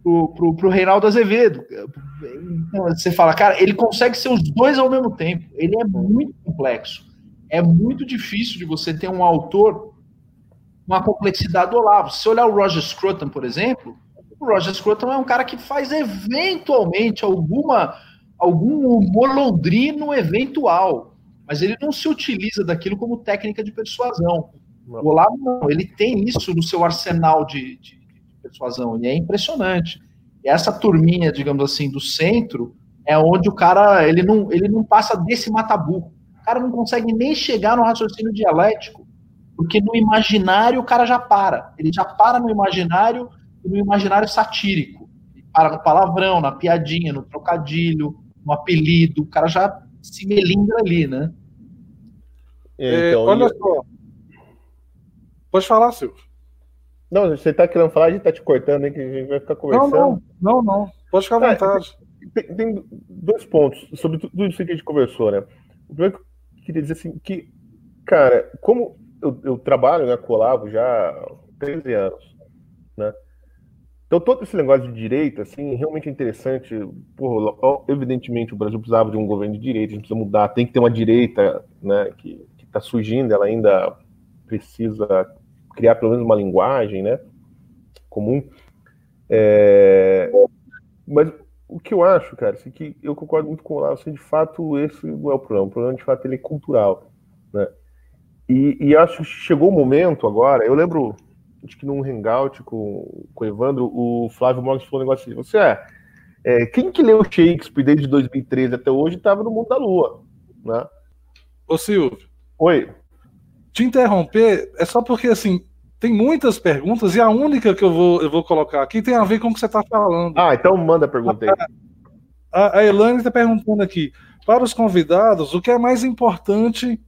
B: pro, pro, pro Reinaldo Azevedo. Então, você fala, cara, ele consegue ser os dois ao mesmo tempo. Ele é muito complexo. É muito difícil de você ter um autor com a complexidade do Olavo. Se você olhar o Roger Scruton, por exemplo, o Roger Scruton é um cara que faz eventualmente alguma algum humor londrino eventual mas ele não se utiliza daquilo como técnica de persuasão. Não. O Olavo não, ele tem isso no seu arsenal de, de, de persuasão, e é impressionante. E essa turminha, digamos assim, do centro, é onde o cara, ele não, ele não passa desse mataburro. O cara não consegue nem chegar no raciocínio dialético, porque no imaginário o cara já para. Ele já para no imaginário no imaginário satírico. Ele para no palavrão, na piadinha, no trocadilho, no apelido, o cara já se melindra ali, né?
A: É, então, olha só. Pode falar, Silvio.
C: Não, você tá querendo falar, a gente tá te cortando, hein, que a gente vai ficar conversando.
A: Não, não, não, não. Pode ficar à é, vontade.
C: tem, tem, dois pontos sobre tudo isso que a gente conversou, né? O primeiro que eu queria dizer assim, que, cara, como eu, eu trabalho né, com o Olavo já há 13 anos, né? Então, todo esse negócio de direita, assim, realmente é interessante. Porra, evidentemente, o Brasil precisava de um governo de direita, a gente precisa mudar, tem que ter uma direita, né, que está surgindo, ela ainda precisa criar pelo menos uma linguagem, né, comum. É... Mas o que eu acho, cara, assim, que eu concordo muito com o Lázaro, assim, de fato, esse não é o problema. O problema, de fato, ele é cultural, né. E, e acho que chegou o momento agora, eu lembro, acho que num hangout com, com o Evandro, o Flávio Morgan falou um negócio assim, você é, é, quem que leu Shakespeare desde 2013 até hoje estava no mundo da lua, né?
A: Ô Silvio,
C: Oi.
A: Te interromper é só porque, assim, tem muitas perguntas e a única que eu vou, eu vou colocar aqui tem a ver com o que você está falando.
C: Ah, então manda a pergunta aí.
A: A, a Elane está perguntando aqui, para os convidados, o que é mais importante,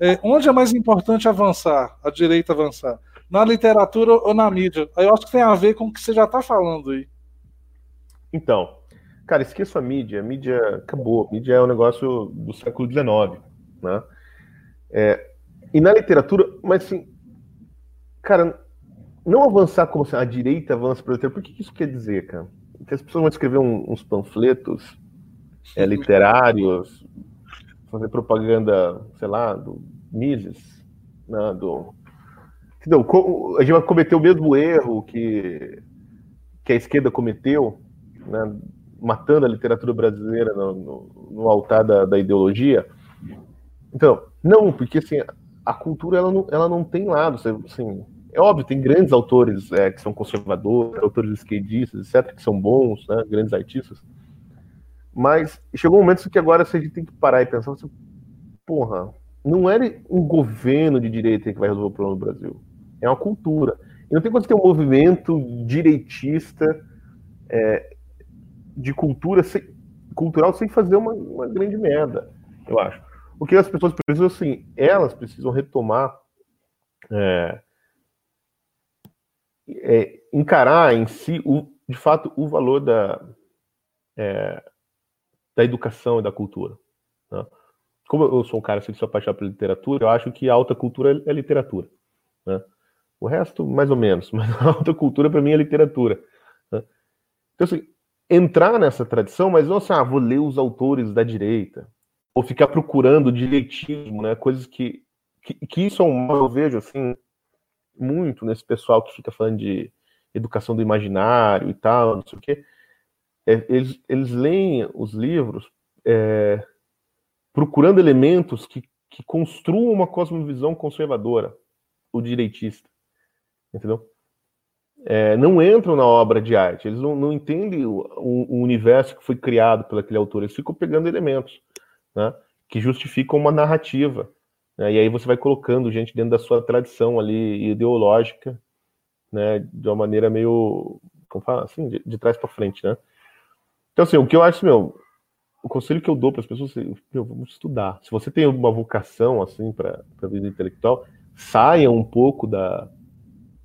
A: é, onde é mais importante avançar, a direita avançar? Na literatura ou na mídia? Aí eu acho que tem a ver com o que você já está falando aí.
C: Então, cara, esqueça a mídia. A mídia acabou. A mídia é um negócio do século XIX, né? É, e na literatura, mas assim, cara, não avançar como assim, a direita avança para o literatura, o que isso quer dizer, cara? Que as pessoas vão escrever um, uns panfletos é, literários, fazer propaganda, sei lá, do Mises, né, do... Entendeu? A gente vai cometer o mesmo erro que, que a esquerda cometeu, né, matando a literatura brasileira no, no, no altar da, da ideologia. Então, não, porque assim, a cultura ela não, ela não tem lado. Assim, é óbvio, tem grandes autores é, que são conservadores, autores esquerdistas, etc., que são bons, né, grandes artistas. Mas chegou um momento que agora a gente tem que parar e pensar assim, porra, não é um governo de direita que vai resolver o problema do Brasil. É uma cultura. E não tem como ter um movimento direitista é, de cultura sem, cultural sem fazer uma, uma grande merda, eu acho. O que as pessoas precisam, assim, elas precisam retomar, é, é, encarar em si, o, de fato, o valor da, é, da educação e da cultura. Né? Como eu sou um cara assim, que sou apaixonado por literatura, eu acho que a alta cultura é literatura. Né? O resto, mais ou menos, mas a alta cultura, para mim, é literatura. Né? Então, assim, entrar nessa tradição, mas não assim, ah, vou ler os autores da direita, ou ficar procurando direitismo, né? Coisas que, que, que isso é um mal, eu vejo assim, muito nesse pessoal que fica falando de educação do imaginário e tal, não sei o quê. É, eles, eles leem os livros é, procurando elementos que, que construam uma cosmovisão conservadora, o direitista. Entendeu? é, não entram na obra de arte, eles não, não entendem o, o, universo que foi criado por aquele autor, eles ficam pegando elementos né, que justificam uma narrativa. Né, e aí você vai colocando gente dentro da sua tradição ali ideológica, né, de uma maneira meio, como fala, assim, de, de trás para frente, né? Então, assim, o que eu acho, meu, o conselho que eu dou para as pessoas é, meu, vamos estudar. Se você tem uma vocação, assim, para a vida intelectual, saia um pouco da,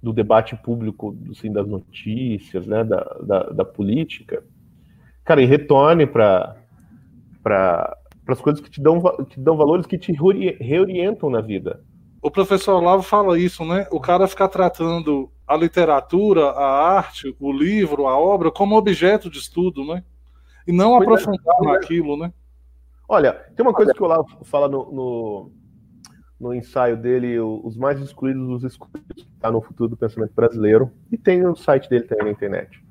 C: do debate público, assim, das notícias, né, da, da, da política, cara, e retorne para para as coisas que te dão que dão valores que te reorientam na vida.
A: O professor Olavo fala isso, né? O cara ficar tratando a literatura, a arte, o livro, a obra como objeto de estudo, né? E não pois é. aprofundar é. naquilo, né?
C: Olha, tem uma coisa que o Olavo fala no, no no ensaio dele, Os Mais Excluídos dos Excluídos, está no Futuro do Pensamento Brasileiro, e tem no site dele também na internet.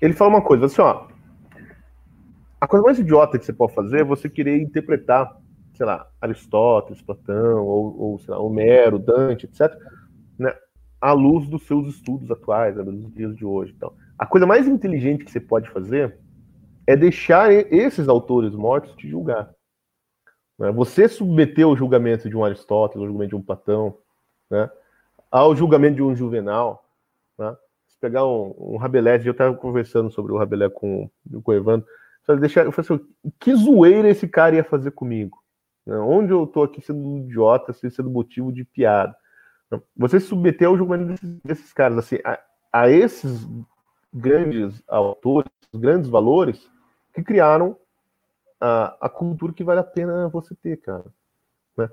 C: Ele fala uma coisa, assim, ó, coisa mais idiota que você pode fazer é você querer interpretar, sei lá, Aristóteles, Platão, ou, ou sei lá, Homero, Dante, etc., né, à luz dos seus estudos atuais, né, dos dias de hoje. Então, a coisa mais inteligente que você pode fazer é deixar esses autores mortos te julgar. Né? Você submeteu o julgamento de um Aristóteles, o julgamento de um Platão, né? ao julgamento de um Juvenal. Né? Se pegar um, um Rabelais, eu estava conversando sobre o Rabelais com, com o Evandro, deixar, eu falei assim, que zoeira esse cara ia fazer comigo? Né? Onde eu estou aqui sendo um idiota, assim, sendo motivo de piada? Você se submeteu ao julgamento desses, desses caras, assim, a, a esses grandes autores, grandes valores que criaram a, a cultura que vale a pena você ter, cara. Né?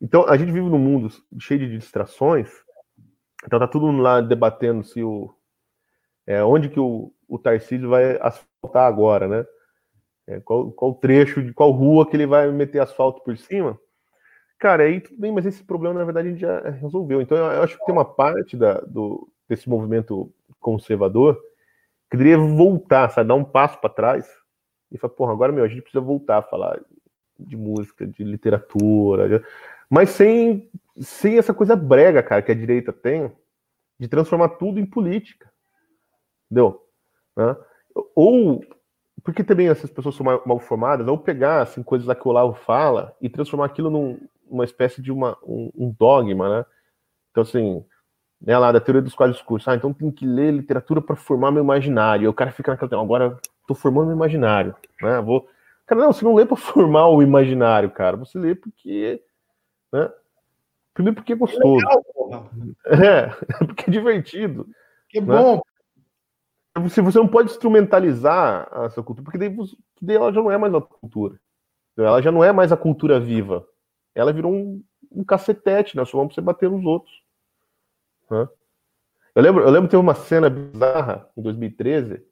C: Então, a gente vive num mundo cheio de distrações, então tá tudo lá debatendo se o. É, onde que o, o Tarcísio vai asfaltar agora, né? É, qual, qual trecho, de qual rua que ele vai meter asfalto por cima. Cara, aí tudo bem, mas esse problema, na verdade, a gente já resolveu. Então, eu acho que tem uma parte da, do, desse movimento conservador que deveria voltar, sabe, dar um passo para trás e fala, porra, agora meu, a gente precisa voltar a falar de música, de literatura, mas sem, sem essa coisa brega, cara, que a direita tem, de transformar tudo em política. Entendeu? Né? Ou, porque também essas pessoas são mal, mal, formadas, ou pegar assim, coisas lá que o Olavo fala e transformar aquilo num, numa espécie de uma, um, um dogma, né? Então, assim, né, lá da teoria dos quadros discursos, ah, então tem que ler literatura para formar meu imaginário. E o cara fica naquela, agora tô formando um imaginário, né? Vou. Cara, não, você não lê para formar o imaginário, cara. Você lê porque. Né? Primeiro porque é gostoso. É, legal, é, porque é divertido.
B: Que né? bom.
C: Se você não pode instrumentalizar a sua cultura, porque daí, daí ela já não é mais uma cultura. Ela já não é mais a cultura viva. Ela virou um, um cacetete, né? Só vamos você bater nos outros. Eu lembro, eu lembro teve uma cena bizarra em 2013,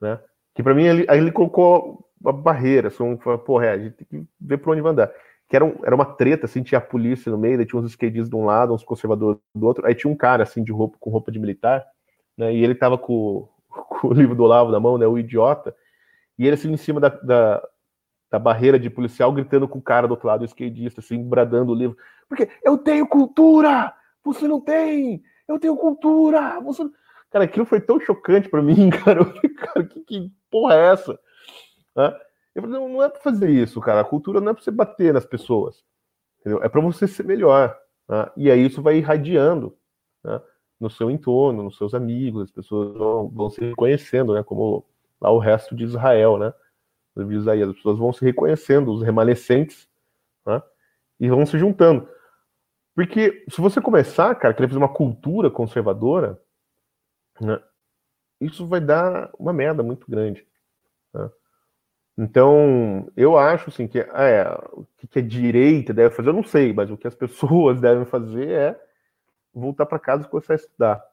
C: né? Que para mim ele, ele colocou uma barreira, assim, porra, é, a gente tem que ver para onde vai andar. Que era, um, era uma treta, assim, tinha a polícia no meio, daí tinha uns skatistas de um lado, uns conservadores do outro, aí tinha um cara, assim, de roupa, com roupa de militar, né, e ele tava com, com o livro do Olavo na mão, né, o idiota, e ele, assim, em cima da, da, da barreira de policial, gritando com o cara do outro lado, o skatista, assim, bradando o livro, porque eu tenho cultura, você não tem, eu tenho cultura, você. Cara, aquilo foi tão chocante para mim, cara. Eu cara, que, que porra é essa? Né? Eu falei, não, não é para fazer isso, cara. A cultura não é para você bater nas pessoas. Entendeu? É para você ser melhor. Né? E aí isso vai irradiando né? No seu entorno, nos seus amigos, as pessoas vão, vão se reconhecendo, né? Como lá o resto de Israel, né? As pessoas vão se reconhecendo, os remanescentes né? E vão se juntando. Porque se você começar, cara, querer fazer uma cultura conservadora, né, isso vai dar uma merda muito grande. Né? Então, eu acho assim que é, o que a direita deve fazer, eu não sei, mas o que as pessoas devem fazer é voltar para casa e começar a estudar.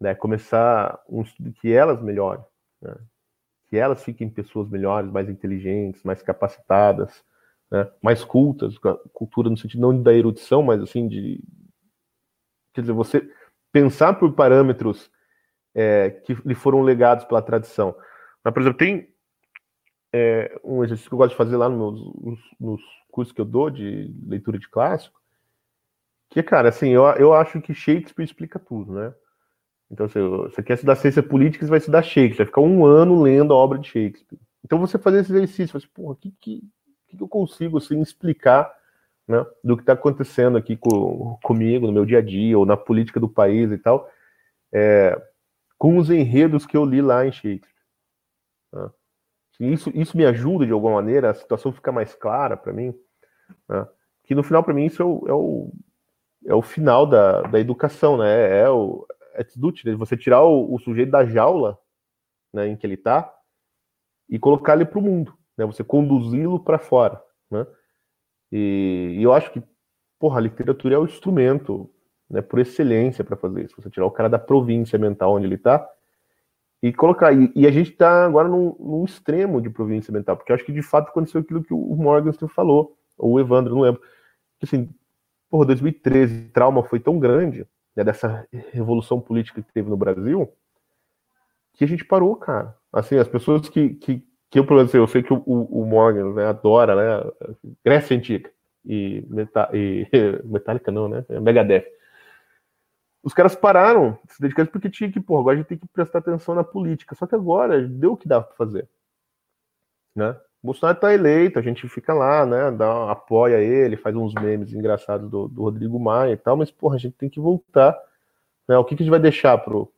C: Né? Começar um estudo que elas melhorem. Né? Que elas fiquem pessoas melhores, mais inteligentes, mais capacitadas, né? mais cultas, cultura no sentido não da erudição, mas assim de. Quer dizer, você pensar por parâmetros é, que lhe foram legados pela tradição. Mas, por exemplo, tem é, um exercício que eu gosto de fazer lá nos, nos, nos, cursos que eu dou de leitura de clássico, que, cara, assim, eu, eu acho que Shakespeare explica tudo, né? Então, se você quer estudar ciência política, você vai estudar Shakespeare, vai ficar um ano lendo a obra de Shakespeare. Então, você fazer esse exercício, você, porra, o que, que, que, eu consigo, assim, explicar né, do que está acontecendo aqui com, comigo, no meu dia a dia, ou na política do país e tal, é, com os enredos que eu li lá em Shakespeare. Né? Isso, isso me ajuda de alguma maneira, a situação fica mais clara para mim. Né? Que no final, para mim, isso é o, é o, é o final da, da educação, né? É, o é né? você tirar o, o, sujeito da jaula né, em que ele está e colocar ele para o mundo, né? Você conduzi-lo para fora, né? E, e, eu acho que, porra, a literatura é o instrumento, né, por excelência para fazer isso. Você tirar o cara da província mental onde ele está e colocar. E, e a gente está agora num, num, extremo de província mental, porque eu acho que de fato aconteceu aquilo que o Morgenstern falou, ou o Evandro, não lembro. Assim, porra, 2013, o trauma foi tão grande, né, dessa revolução política que teve no Brasil, que a gente parou, cara. Assim, as pessoas que, que, que eu, por exemplo, eu sei que o, o Morgan né, adora, né, Grécia Antiga e, Meta, e Metallica não, né, Megadeth os caras pararam se dedicar porque tinha que, pô, agora a gente tem que prestar atenção na política. Só que agora deu o que dá para fazer. Né? Bolsonaro tá eleito, a gente fica lá, né? Dá, apoia ele, faz uns memes engraçados do, do Rodrigo Maia e tal, mas, porra, a gente tem que voltar. Né? O que, que a gente vai deixar pro,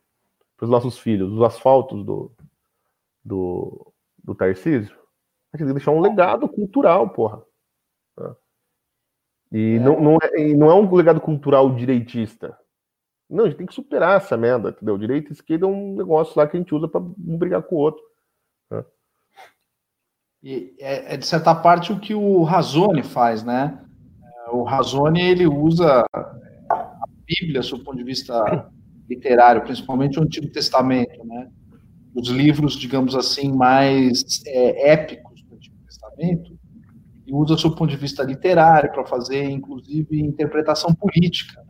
C: pros nossos filhos? Os asfaltos do, do, do Tarcísio? A gente tem que deixar um legado cultural, porra. Né? E é. Não, não, é, não é um legado cultural direitista. Não, a gente tem que superar essa merda, entendeu? Direita e esquerda é um negócio lá que a gente usa para um brigar com o outro. Né?
B: E é, é, de certa parte o que o Razone faz, né? É, o Razone ele usa a Bíblia, do ponto de vista literário, principalmente o Antigo Testamento, né? Os livros, digamos assim, mais é, épicos do Antigo Testamento, e usa do ponto de vista literário para fazer, inclusive, interpretação política.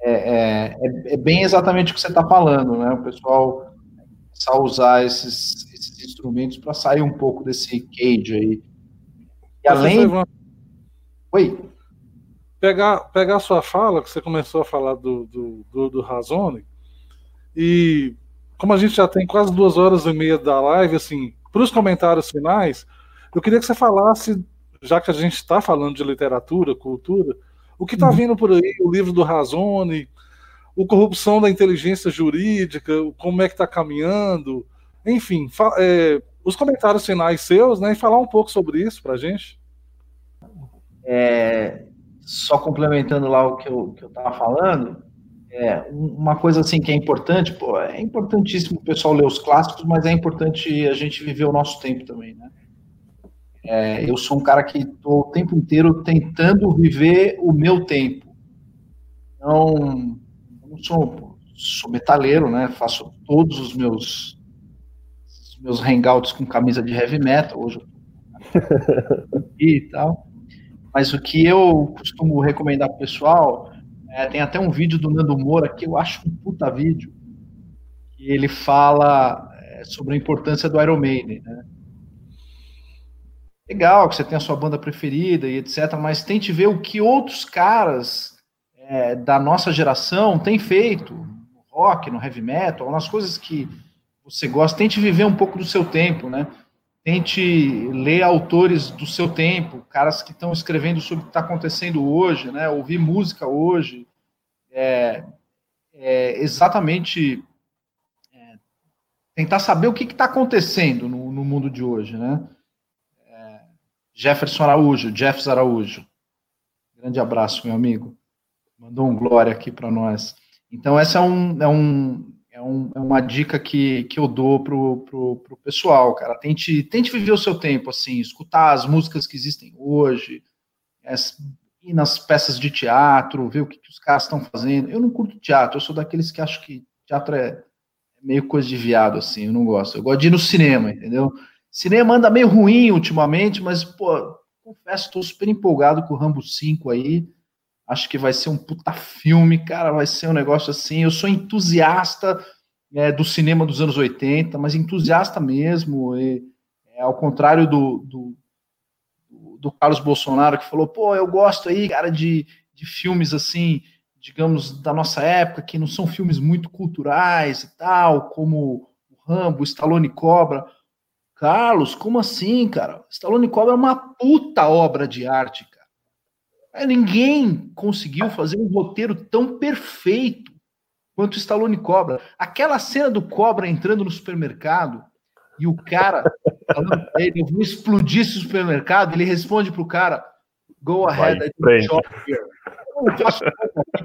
B: É, é, é, é, bem exatamente o que você está falando, né? O pessoal começar usar esses, esses instrumentos para sair um pouco desse cage aí. E além.
A: Oi. Pegar, pegar a sua fala, que você começou a falar do, do, do, do Razone, e como a gente já tem quase duas horas e meia da live, assim, para os comentários finais, eu queria que você falasse, já que a gente está falando de literatura, cultura, o que está uhum. vindo por aí, o livro do Razone, o Corrupção da Inteligência Jurídica, como é que está caminhando, enfim, é, os comentários finais seus, né, e falar um pouco sobre isso para a gente.
B: É, só complementando lá o que eu estava falando, é, uma coisa assim que é importante, pô, é importantíssimo o pessoal ler os clássicos, mas é importante a gente viver o nosso tempo também, né? É, eu sou um cara que estou o tempo inteiro tentando viver o meu tempo. Então, eu não sou, sou metaleiro, né? Faço todos os meus meus hangouts com camisa de heavy metal hoje e tal. Mas o que eu costumo recomendar pro pessoal, é, tem até um vídeo do Nando Moura que eu acho um puta vídeo, que ele fala é, sobre a importância do Iron Maiden, né? legal que você tem a sua banda preferida e etc., mas tente ver o que outros caras é, da nossa geração têm feito no rock, no heavy metal, nas coisas que você gosta. Tente viver um pouco do seu tempo, né? Tente ler autores do seu tempo, caras que estão escrevendo sobre o que está acontecendo hoje, né? Ouvir música hoje. É, é exatamente é, tentar saber o que está acontecendo no, no mundo de hoje, né? Jefferson Araújo, Jeffs Araújo. Grande abraço, meu amigo. Mandou um glória aqui para nós. Então, essa é, um, é, um, é, um, é uma dica que, que eu dou pro, pro, pro pessoal, cara. Tente, tente viver o seu tempo, assim, escutar as músicas que existem hoje, as, ir nas peças de teatro, ver o que, que os caras estão fazendo. Eu não curto teatro, eu sou daqueles que acho que teatro é meio coisa de viado, assim, eu não gosto. Eu gosto de ir no cinema, entendeu? Cinema anda meio ruim ultimamente, mas, pô, confesso, estou super empolgado com o Rambo 5 aí. Acho que vai ser um puta filme, cara, vai ser um negócio assim. Eu sou entusiasta é, do cinema dos anos 80, mas entusiasta mesmo. E, é, ao contrário do, do, do, Carlos Bolsonaro, que falou, pô, eu gosto aí, cara, de, de filmes assim, digamos, da nossa época, que não são filmes muito culturais e tal, como o Rambo, Stallone Cobra. Carlos, como assim, cara? Stallone Cobra é uma puta obra de arte, ninguém conseguiu fazer um roteiro tão perfeito quanto o Stallone Cobra. Aquela cena do Cobra entrando no supermercado e o cara falando pra ele, eu vou explodir esse supermercado, ele responde pro cara, go ahead, I here.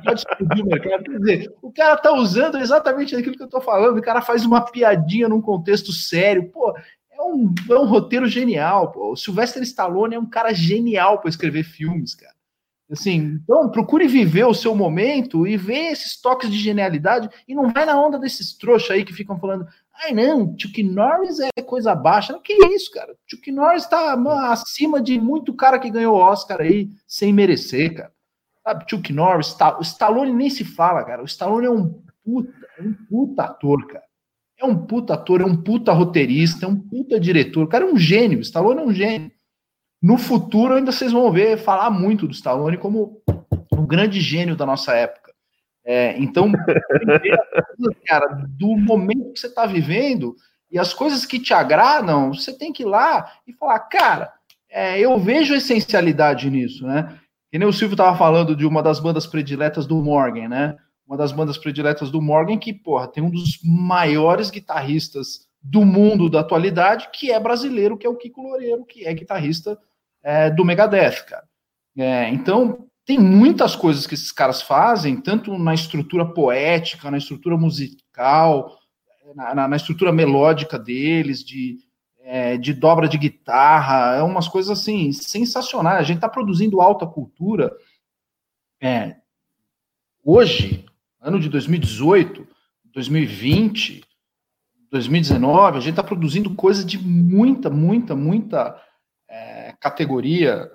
B: Pode explodir o mercado. Quer dizer, o cara tá usando exatamente aquilo que eu tô falando, o cara faz uma piadinha num contexto sério. Pô, é um, é um roteiro genial. Pô. O Sylvester Stallone é um cara genial para escrever filmes, cara. Assim, então procure viver o seu momento e ver esses toques de genialidade e não vai na onda desses trouxas aí que ficam falando, ai não, Chuck Norris é coisa baixa. Não, que isso, cara? Chuck Norris tá acima de muito cara que ganhou Oscar aí sem merecer, cara. Sabe, Chuck Norris, o Stallone nem se fala, cara. O Stallone é um puta, um puta ator, cara. É um puta ator, é um puta roteirista, é um puta diretor. O cara é um gênio, o Stallone é um gênio. No futuro, ainda vocês vão ver falar muito do Stallone como um grande gênio da nossa época. É, então, cara, do momento que você está vivendo e as coisas que te agradam, você tem que ir lá e falar, cara, é, eu vejo essencialidade nisso, né? Que nem o Silvio estava falando de uma das bandas prediletas do Morgan, né? uma das bandas prediletas do Morgan, que, porra, tem um dos maiores guitarristas do mundo da atualidade, que é brasileiro, que é o Kiko Loureiro, que é guitarrista é, do Megadeth, cara. É, então, tem muitas coisas que esses caras fazem, tanto na estrutura poética, na estrutura musical, na, na, na estrutura melódica deles, de, é, de dobra de guitarra, é umas coisas assim sensacionais. A gente está produzindo alta cultura. É, hoje, ano de 2018, 2020, 2019, a gente está produzindo coisa de muita, muita, muita categoria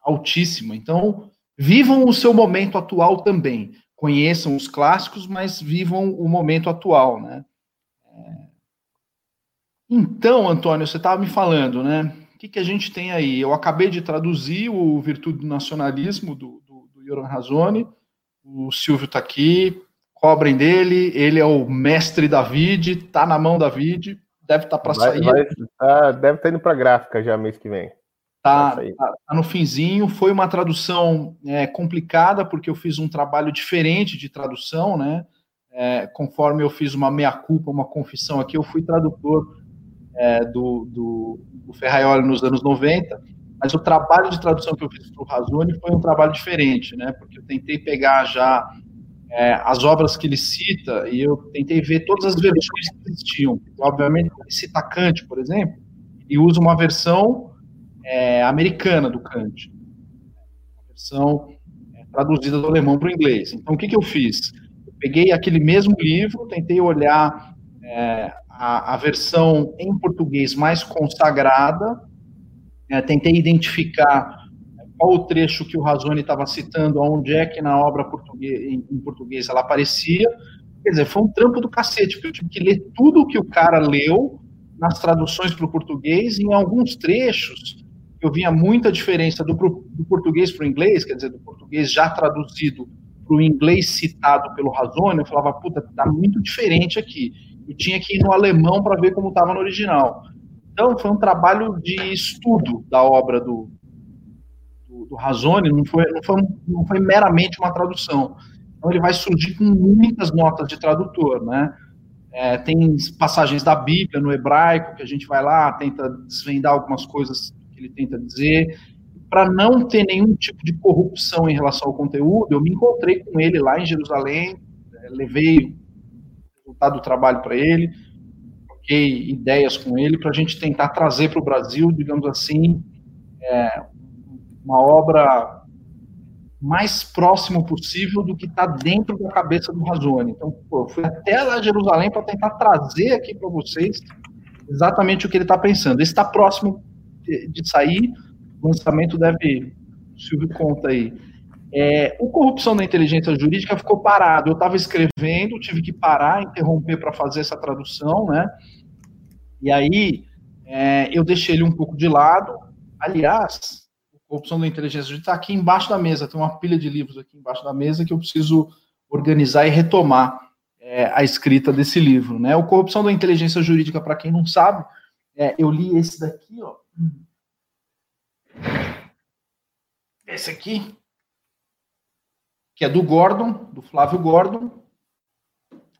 B: altíssima. Então, vivam o seu momento atual também. Conheçam os clássicos, mas vivam o momento atual, né? É... Então, Antônio, você estava me falando, né? O que, que a gente tem aí? Eu acabei de traduzir o Virtude do Nacionalismo, do, do, do Yoran Razoni, o Silvio está aqui, cobrem dele, ele é o mestre David, tá na mão David, deve estar tá para sair. Vai,
C: tá, deve estar tá indo para gráfica já mês que vem.
B: Tá, tá, tá, no finzinho. Foi uma tradução é, complicada, porque eu fiz um trabalho diferente de tradução, né? É, conforme eu fiz uma meia-culpa, uma confissão aqui, eu fui tradutor é, do, do, do Ferraioli nos anos 90, mas o trabalho de tradução que eu fiz para o Razone foi um trabalho diferente, né? Porque eu tentei pegar já é, as obras que ele cita e eu tentei ver todas as versões que existiam. Obviamente, ele cita Kant, por exemplo, e usa uma versão é, americana do Kant, uma versão é, traduzida do alemão para o inglês. Então, o que, que eu fiz? Eu peguei aquele mesmo livro, tentei olhar é, a, a versão em português mais consagrada é, tentei identificar qual o trecho que o Razoni estava citando, onde é que na obra português, em, em, português ela aparecia. Quer dizer, foi um trampo do cacete, porque eu tive que ler tudo o que o cara leu nas traduções para o português, e em alguns trechos eu via muita diferença do, do português para o inglês, quer dizer, do português já traduzido para o inglês citado pelo Razoni, eu falava, puta, tá muito diferente aqui. Eu tinha que ir no alemão para ver como estava no original. Então, foi um trabalho de estudo da obra do, do, do Razone, não foi, não, foi, não foi meramente uma tradução. Então, ele vai surgir com muitas notas de tradutor, né? É, tem passagens da Bíblia no hebraico, que a gente vai lá, tenta desvendar algumas coisas que ele tenta dizer. Para não ter nenhum tipo de corrupção em relação ao conteúdo, eu me encontrei com ele lá em Jerusalém, é, levei o resultado do trabalho para ele, troquei ideias com ele para a gente tentar trazer para o Brasil, digamos assim, é, uma obra mais próximo possível do que está dentro da cabeça do Razone. Então, pô, eu fui até lá Jerusalém para tentar trazer aqui para vocês exatamente o que ele está pensando. Esse está próximo de, sair, o lançamento deve, o Silvio conta aí. É, o Corrupção da Inteligência Jurídica ficou parado. Eu estava escrevendo, tive que parar, interromper para fazer essa tradução, né? E aí é, eu deixei ele um pouco de lado. Aliás, Corrupção da Inteligência Jurídica está aqui embaixo da mesa, tem uma pilha de livros aqui embaixo da mesa que eu preciso organizar e retomar é, a escrita desse livro. Né? O Corrupção da Inteligência Jurídica, para quem não sabe, é, eu li esse daqui, ó. Esse aqui, que é do Gordon, do Flávio Gordon.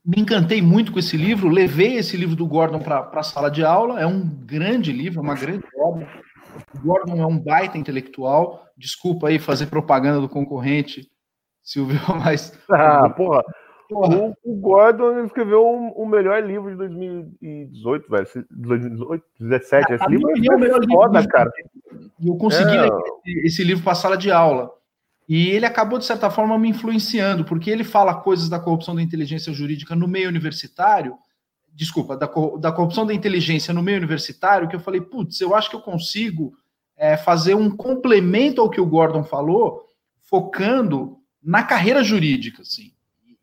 B: Me encantei muito com esse livro, levei esse livro do Gordon para a sala de aula. É um grande livro, uma grande obra. O Gordon é um baita intelectual. Desculpa aí fazer propaganda do concorrente, Silvio, mas.
C: Ah, porra. O, o, Gordon escreveu o, o, melhor livro de 2018, velho. 2018, 17. Esse livro é, o melhor foda, livro, cara.
B: E eu consegui é. ler esse livro para a sala de aula. E ele acabou, de certa forma, me influenciando, porque ele fala coisas da corrupção da inteligência jurídica no meio universitário, desculpa, da, da corrupção da inteligência no meio universitário, que eu falei, putz, eu acho que eu consigo é, fazer um complemento ao que o Gordon falou, focando na carreira jurídica, assim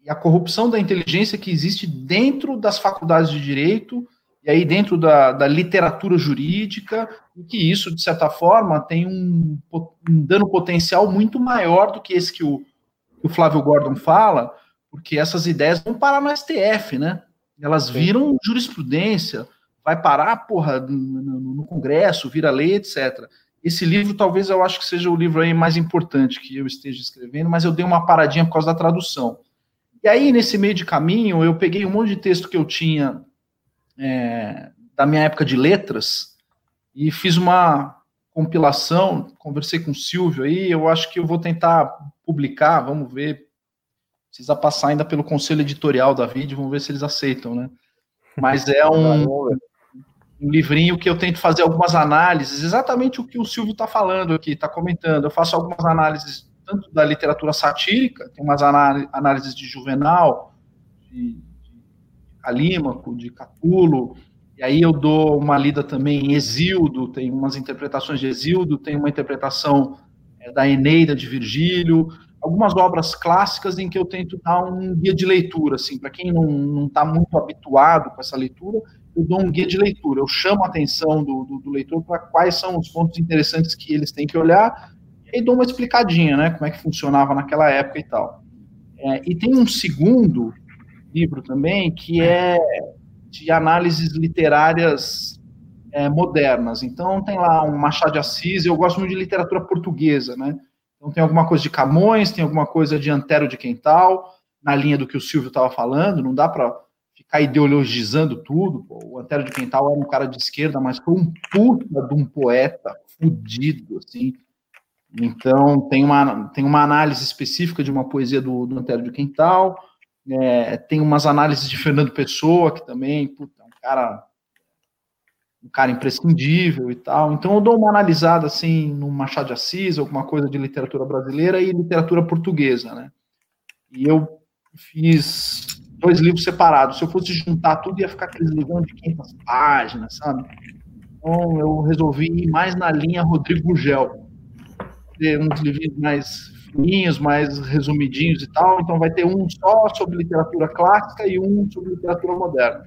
B: e a corrupção da inteligência que existe dentro das faculdades de direito e aí dentro da, da literatura jurídica, e que isso, de certa forma, tem um, um dano potencial muito maior do que esse que o, que o Flávio Gordon fala, porque essas ideias vão parar no STF, né? Elas viram jurisprudência, vai parar, porra, no, no Congresso, vira lei, etc. Esse livro, talvez eu acho que seja o livro aí mais importante que eu esteja escrevendo, mas eu dei uma paradinha por causa da tradução. E aí, nesse meio de caminho, eu peguei um monte de texto que eu tinha é, da minha época de letras e fiz uma compilação, conversei com o Silvio aí, eu acho que eu vou tentar publicar, vamos ver, precisa passar ainda pelo conselho editorial da vídeo, vamos ver se eles aceitam, né? Mas é um, um livrinho que eu tento fazer algumas análises, exatamente o que o Silvio está falando aqui, está comentando. Eu faço algumas análises tanto da literatura satírica, tem umas análises de Juvenal, de, Calímaco, de Catulo, e aí eu dou uma lida também em Exildo, tem umas interpretações de Exildo, tem uma interpretação é, da Eneida de Virgílio, algumas obras clássicas em que eu tento dar um guia de leitura, assim, para quem não está muito habituado com essa leitura, eu dou um guia de leitura, eu chamo a atenção do, do, do leitor para quais são os pontos interessantes que eles têm que olhar, e dou uma explicadinha, né, como é que funcionava naquela época e tal. É, e tem um segundo livro também, que é de análises literárias é, modernas. Então, tem lá um Machado de Assis, eu gosto muito de literatura portuguesa, né? Então, tem alguma coisa de Camões, tem alguma coisa de Antero de Quental, na linha do que o Silvio estava falando, não dá para ficar ideologizando tudo. Pô. O Antero de Quental era um cara de esquerda, mas foi um puta de um poeta fudido, assim, então, tem uma, tem uma análise específica de uma poesia do, do Antero de Quental, é, tem umas análises de Fernando Pessoa, que também, puta, um cara um cara imprescindível e tal. Então eu dou uma analisada assim no Machado de Assis, alguma coisa de literatura brasileira e literatura portuguesa, né? E eu fiz dois livros separados. Se eu fosse juntar tudo, ia ficar aqueles livros de 500 páginas, sabe? Então eu resolvi ir mais na linha Rodrigo Gugel ter uns livrinhos mais fininhos, mais resumidinhos e tal. Então vai ter um só sobre literatura clássica e um sobre literatura moderna.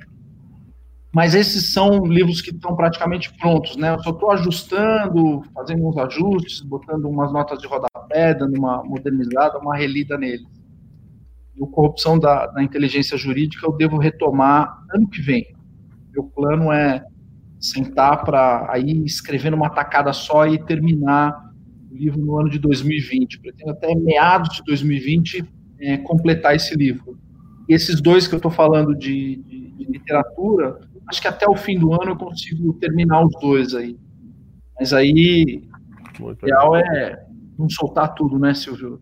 B: Mas esses são livros que estão praticamente prontos, né? Eu só estou ajustando, fazendo uns ajustes, botando umas notas de rodapé, dando uma modernizada, uma relida neles. E o Corrupção da, da Inteligência Jurídica eu devo retomar ano que vem. Meu plano é sentar para aí escrever numa tacada só e terminar livro no ano de 2020. Pretendo até meados de 2020 é, completar esse livro. E esses dois que eu estou falando de, de, de, literatura, acho que até o fim do ano eu consigo terminar os dois aí. Mas aí, o ideal é não soltar tudo, né, Silvio?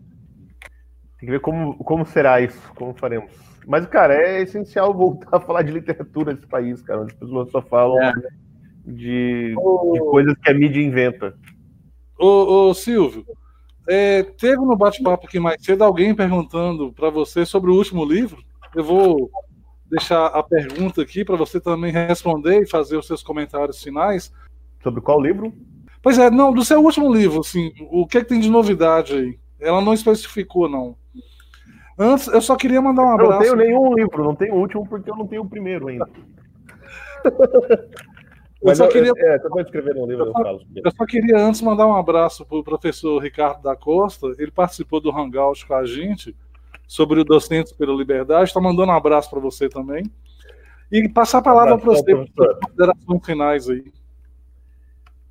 C: Tem que ver como, como será isso, como faremos. Mas, cara, é essencial voltar a falar de literatura nesse país, cara, onde as pessoas só falam é. de, de, coisas que a mídia inventa.
A: Ô, ô Silvio, é, teve no bate-papo aqui mais cedo alguém perguntando para você sobre o último livro. Eu vou deixar a pergunta aqui para você também responder e fazer os seus comentários finais.
C: Sobre qual livro?
A: Pois é, não, do seu último livro, assim, o que, é que tem de novidade aí? Ela não especificou, não. Antes, eu só queria mandar um abraço.
C: Eu não tenho nenhum livro, não tenho o último porque eu não tenho o primeiro ainda.
A: eu só queria.
C: É, escrever um livro, eu,
A: eu, falo. Eu só queria antes mandar um abraço para o professor Ricardo da Costa. Ele participou do Hangout com a gente sobre o Docentes pela Liberdade. Está mandando um abraço para você também. E passar a palavra para você, para considerações finais aí.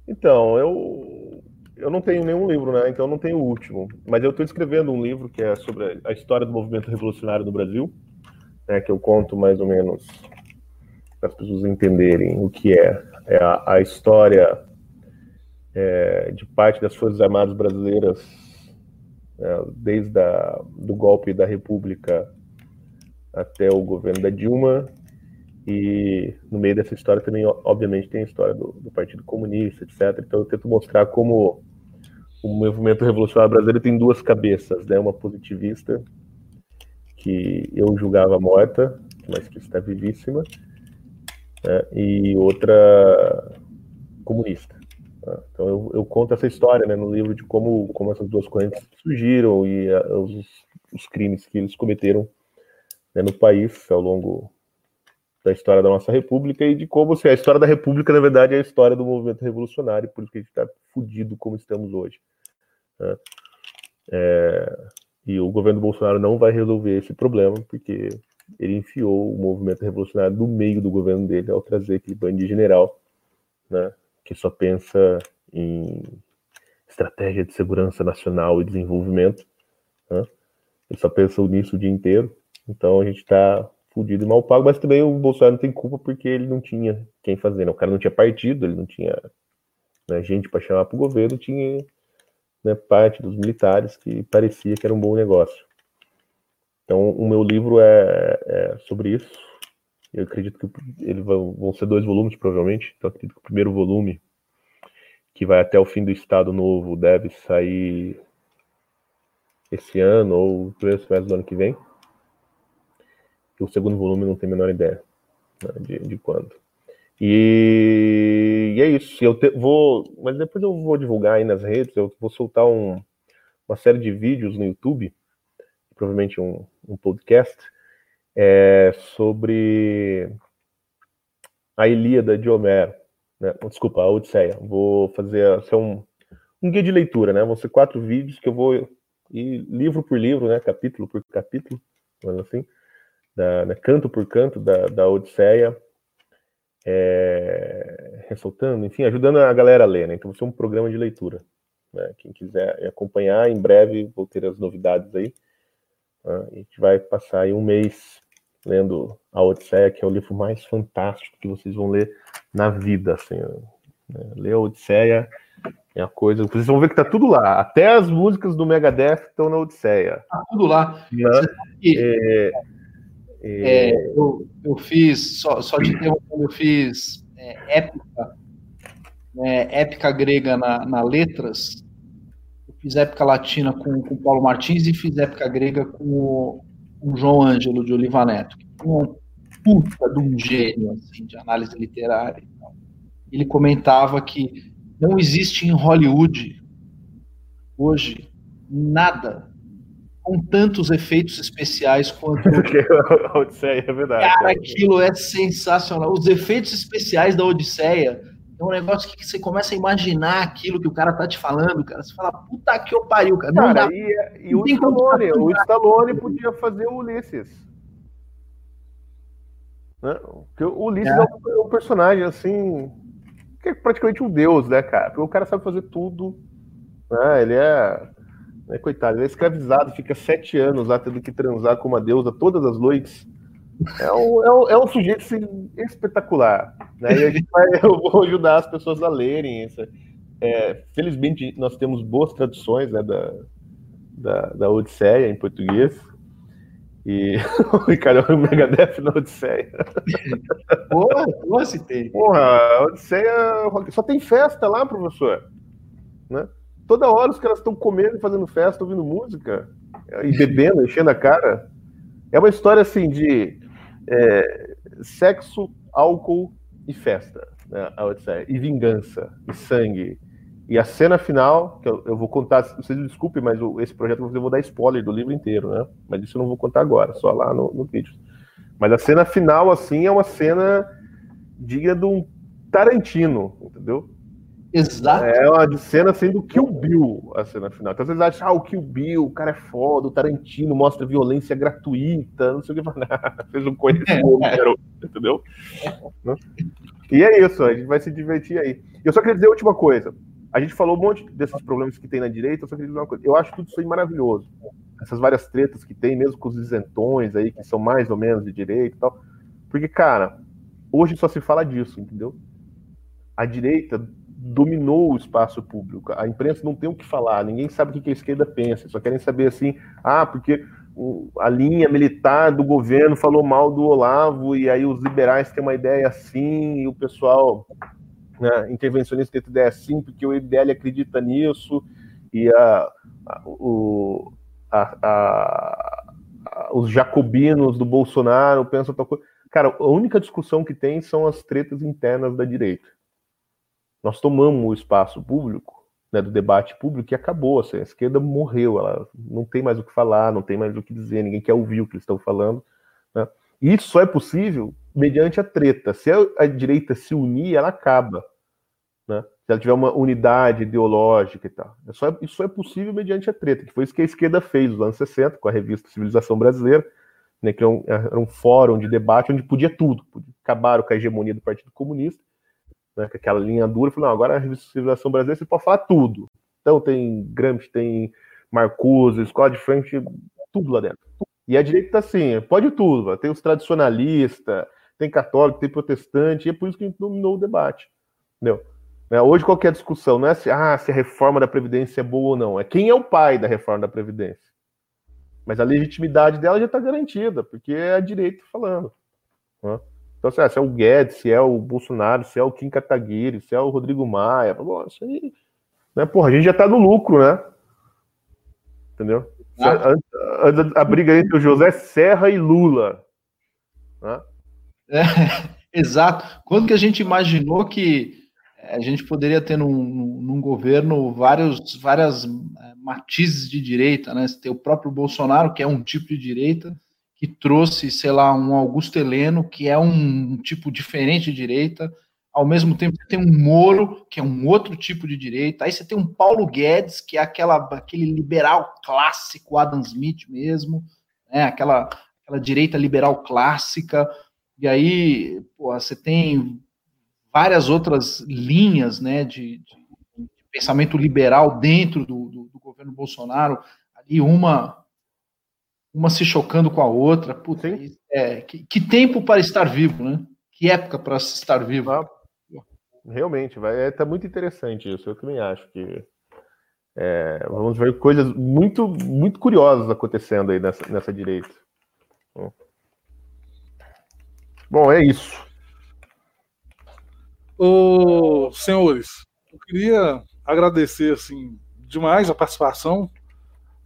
C: Então, eu, eu não tenho nenhum livro, né? Então eu não tenho o último. Mas eu estou escrevendo um livro que é sobre a história do movimento revolucionário no Brasil, né, que eu conto mais ou menos para as pessoas entenderem o que é. É a, história é, de parte das Forças Armadas brasileiras, é, desde a, do golpe da República até o governo da Dilma, e no meio dessa história também, obviamente, tem a história do, do, Partido Comunista, etc. Então eu tento mostrar como o movimento revolucionário brasileiro tem duas cabeças, né? Uma positivista, que eu julgava morta, mas que está vivíssima, né? e outra comunista. Né? Então eu, eu, conto essa história né, no livro de como, como essas duas correntes surgiram e uh, os, os, crimes que eles cometeram né, no país ao longo da história da nossa república e de como assim, a história da república, na verdade, é a história do movimento revolucionário, por isso que a gente está fudido como estamos hoje. É, e o governo Bolsonaro não vai resolver esse problema, porque ele enfiou o movimento revolucionário no meio do governo dele ao trazer aquele bando de general, né, que só pensa em estratégia de segurança nacional e desenvolvimento. Né? Ele só pensa nisso o dia inteiro. Então a gente está fudido e mal pago, mas também o Bolsonaro não tem culpa porque ele não tinha quem fazer, né? O cara não tinha partido, ele não tinha né, gente para chamar para o governo, tinha né, parte dos militares que parecia que era um bom negócio. Então, o meu livro é, é sobre isso. Eu acredito que ele vão, vão ser dois volumes, provavelmente. Então, acredito que o primeiro volume, que vai até o fim do Estado Novo, deve sair esse ano ou primeiro semestre do ano que vem o segundo volume não tem a menor ideia né, de, de quando. E, e, é isso. Eu te, vou, mas depois eu vou divulgar aí nas redes. Eu vou soltar um, uma série de vídeos no YouTube, provavelmente um, um podcast, é, sobre a Ilíada de Homero. Né? Desculpa, a Odisseia. Vou fazer ser um, um guia de leitura, né? Vão ser quatro vídeos que eu vou ir livro por livro, né? Capítulo por capítulo, assim da, né, canto por canto da, da Odisseia, é, ressaltando, enfim, ajudando a galera a ler, né? Então, vai ser um programa de leitura. Né? Quem quiser acompanhar, em breve vou ter as novidades aí. Né? A gente vai passar aí um mês lendo a Odisseia, que é o livro mais fantástico que vocês vão ler na vida. Assim, né? Ler a Odisseia é a coisa. Vocês vão ver que tá tudo lá. Até as músicas do Megadeth estão na Odisseia.
B: Tá tudo lá.
C: Né? É,
B: é, eu, eu fiz, só, só te interrompendo, eu fiz é, épica, né, épica grega na, na letras, fiz épica latina com o Paulo Martins e fiz épica grega com o, com o João Ângelo de Oliva Neto, que é um puta de um gênio assim, de análise literária. Ele comentava que não existe em Hollywood hoje nada com tantos efeitos especiais quanto.
C: a Odisseia, é verdade.
B: Cara, aquilo é sensacional. Os efeitos especiais da Odisseia é um negócio que você começa a imaginar aquilo que o cara tá te falando, cara. Você fala, puta que eu pariu, cara.
C: Não cara, dá. E, e o Stallone, o Stallone podia fazer o Ulisses. Né? O Ulisses é. é um personagem assim. que é praticamente um deus, né, cara? Porque o cara sabe fazer tudo. Né? Ele é né, coitado, ele é escravizado, fica sete anos lá tendo que transar com uma deusa todas as noites. É um, é um, é um sujeito assim, espetacular. Né? E a gente vai, eu vou ajudar as pessoas a lerem essa, é, felizmente nós temos boas traduções né, da, da, da Odisseia em português. E o Ricardo é o Megadeth na Odisseia.
B: Porra, porra, se tem.
C: Porra, a Odisseia só tem festa lá, professor. Né? Toda hora os caras estão comendo e fazendo festa, ouvindo música e bebendo, enchendo a cara. É uma história assim de é, sexo, álcool e festa, né, a e vingança, e sangue. E a cena final, que eu, eu vou contar, vocês me desculpem, mas esse projeto eu vou dar spoiler do livro inteiro, né? Mas isso eu não vou contar agora, só lá no, no vídeo. Mas a cena final, assim, é uma cena digna de um Tarantino, entendeu?
B: Exato.
C: É uma cena assim do Kill Bill, a cena final. Então vocês acham, ah, o Kill Bill, o cara é foda, o Tarantino mostra violência gratuita, não sei o que. Fez um coisa garoto, entendeu? E é isso, a gente vai se divertir aí. Eu só queria dizer a última coisa. A gente falou um monte desses problemas que tem na direita, eu só queria dizer uma coisa. Eu acho tudo isso aí maravilhoso. Essas várias tretas que tem, mesmo com os isentões aí, que são mais ou menos de direita e tal. Porque, cara, hoje só se fala disso, entendeu? A direita dominou o espaço público. A imprensa não tem o que falar, ninguém sabe o que a esquerda pensa, só querem saber assim, ah, porque a linha militar do governo falou mal do Olavo, e aí os liberais têm uma ideia assim, e o pessoal né, intervencionista tem ideia assim, porque o IBL acredita nisso, e a, a, o, a, os jacobinos do Bolsonaro pensam tal coisa. Cara, a única discussão que tem são as tretas internas da direita. Nós tomamos o espaço público, né, do debate público e acabou. Assim, a esquerda morreu, ela não tem mais o que falar, não tem mais o que dizer, ninguém quer ouvir o que eles estão falando. Né? E isso só é possível mediante a treta. Se a, direita se unir, ela acaba. Né? Se ela tiver uma unidade ideológica e tal. É só, isso só é possível mediante a treta, que foi isso que a esquerda fez nos anos 60, com a revista Civilização Brasileira, né, que era um, era um fórum de debate onde podia tudo. Acabaram com a hegemonia do Partido Comunista né, com aquela linha dura, falou, não, agora a civilização brasileira você pode falar tudo. Então tem Gramsci, tem Marcuse, Escola de Frankfurt, tudo lá dentro. E a direita tá assim, pode tudo, tem os tradicionalistas, tem católico, tem protestante, e é por isso que a gente dominou o debate. Entendeu? Né, hoje qualquer discussão não é se, ah, se a reforma da Previdência é boa ou não, é quem é o pai da reforma da Previdência. Mas a legitimidade dela já está garantida, porque é a direita falando. Né? Então, assim, se é o Guedes, se é o Bolsonaro, se é o Kim Kataguiri, se é o Rodrigo Maia, bom, isso aí. Né, porra, a gente já tá no lucro, né? Entendeu? Ah. A, a, a, briga entre o José Serra e Lula. Né?
B: É, exato. Quando que a gente imaginou que a gente poderia ter num, num governo vários, várias é, matizes de direita, né? Você tem o próprio Bolsonaro, que é um tipo de direita, que trouxe, sei lá, um Augusto Heleno, que é um tipo diferente de direita, ao mesmo tempo você tem um Moro, que é um outro tipo de direita, aí você tem um Paulo Guedes, que é aquela, aquele liberal clássico, Adam Smith mesmo, né, aquela, aquela direita liberal clássica, e aí pô, você tem várias outras linhas né, de, de, pensamento liberal dentro do, do, do governo Bolsonaro, ali uma uma se chocando com a outra. Puta, é, que, que, tempo para estar vivo, né? Que época para estar vivo. Ah,
C: realmente, vai, é, tá muito interessante isso. Eu também acho que é, vamos ver coisas muito, muito curiosas acontecendo aí nessa, nessa direita. Bom, é isso.
A: Ô, senhores, eu queria agradecer assim demais a participação.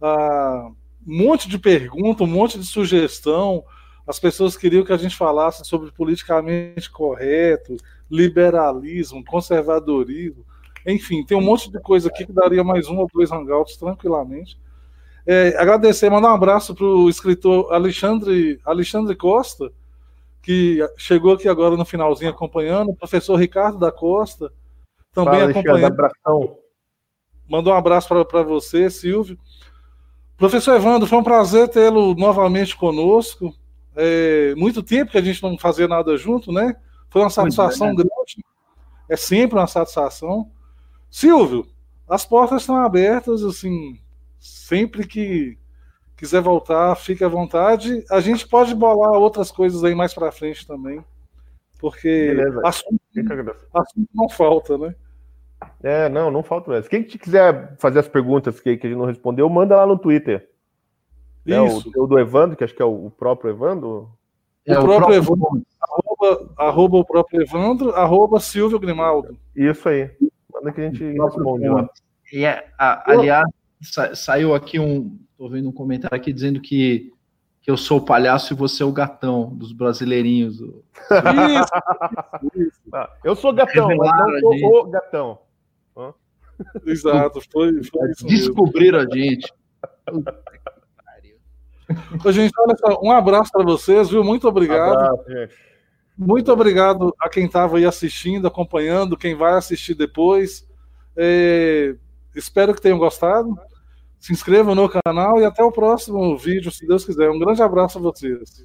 A: Ah, um monte de pergunta, um monte de sugestão. As pessoas queriam que a gente falasse sobre politicamente correto, liberalismo, conservadorismo. Enfim, tem um monte de coisa aqui que daria mais um ou dois hangouts tranquilamente. É, agradecer, mandar um abraço para o escritor Alexandre, Alexandre Costa, que chegou aqui agora no finalzinho acompanhando, o professor Ricardo da Costa, também Fala, acompanhando. Mandou um abraço para você, Silvio. Professor Evandro, foi um prazer tê-lo novamente conosco. É, muito tempo que a gente não fazia nada junto, né? Foi uma satisfação é, né? grande. É sempre uma satisfação. Silvio, as portas estão abertas, assim, sempre que quiser voltar, fique à vontade. A gente pode bolar outras coisas aí mais para frente também, porque assunto, assunto não falta, né?
C: É, não, não falta essa. Quem quiser fazer as perguntas que, que a gente não respondeu, manda lá no Twitter. É, Isso. o, o do Evandro, que acho que é o, o próprio Evandro.
A: É, o, o próprio, próprio Evandro. Arroba, arroba, o próprio Evandro, arroba Silvio Grimaldo.
C: Isso aí. Manda que a gente responde lá.
B: E, é, a, aliás, sa, saiu aqui um. Tô vendo um comentário aqui dizendo que, que eu sou o palhaço e você é o gatão dos brasileirinhos. Isso,
C: isso. Ah, eu sou gatão, mas não sou o gatão.
A: Exato, foi, foi
B: Descobriram a gente.
A: Ô, gente, olha só, um abraço para vocês, viu? Muito obrigado. Abraço, Muito obrigado a quem estava aí assistindo, acompanhando, quem vai assistir depois. É, espero que tenham gostado. Se inscrevam no canal e até o próximo vídeo, se Deus quiser. Um grande abraço a vocês.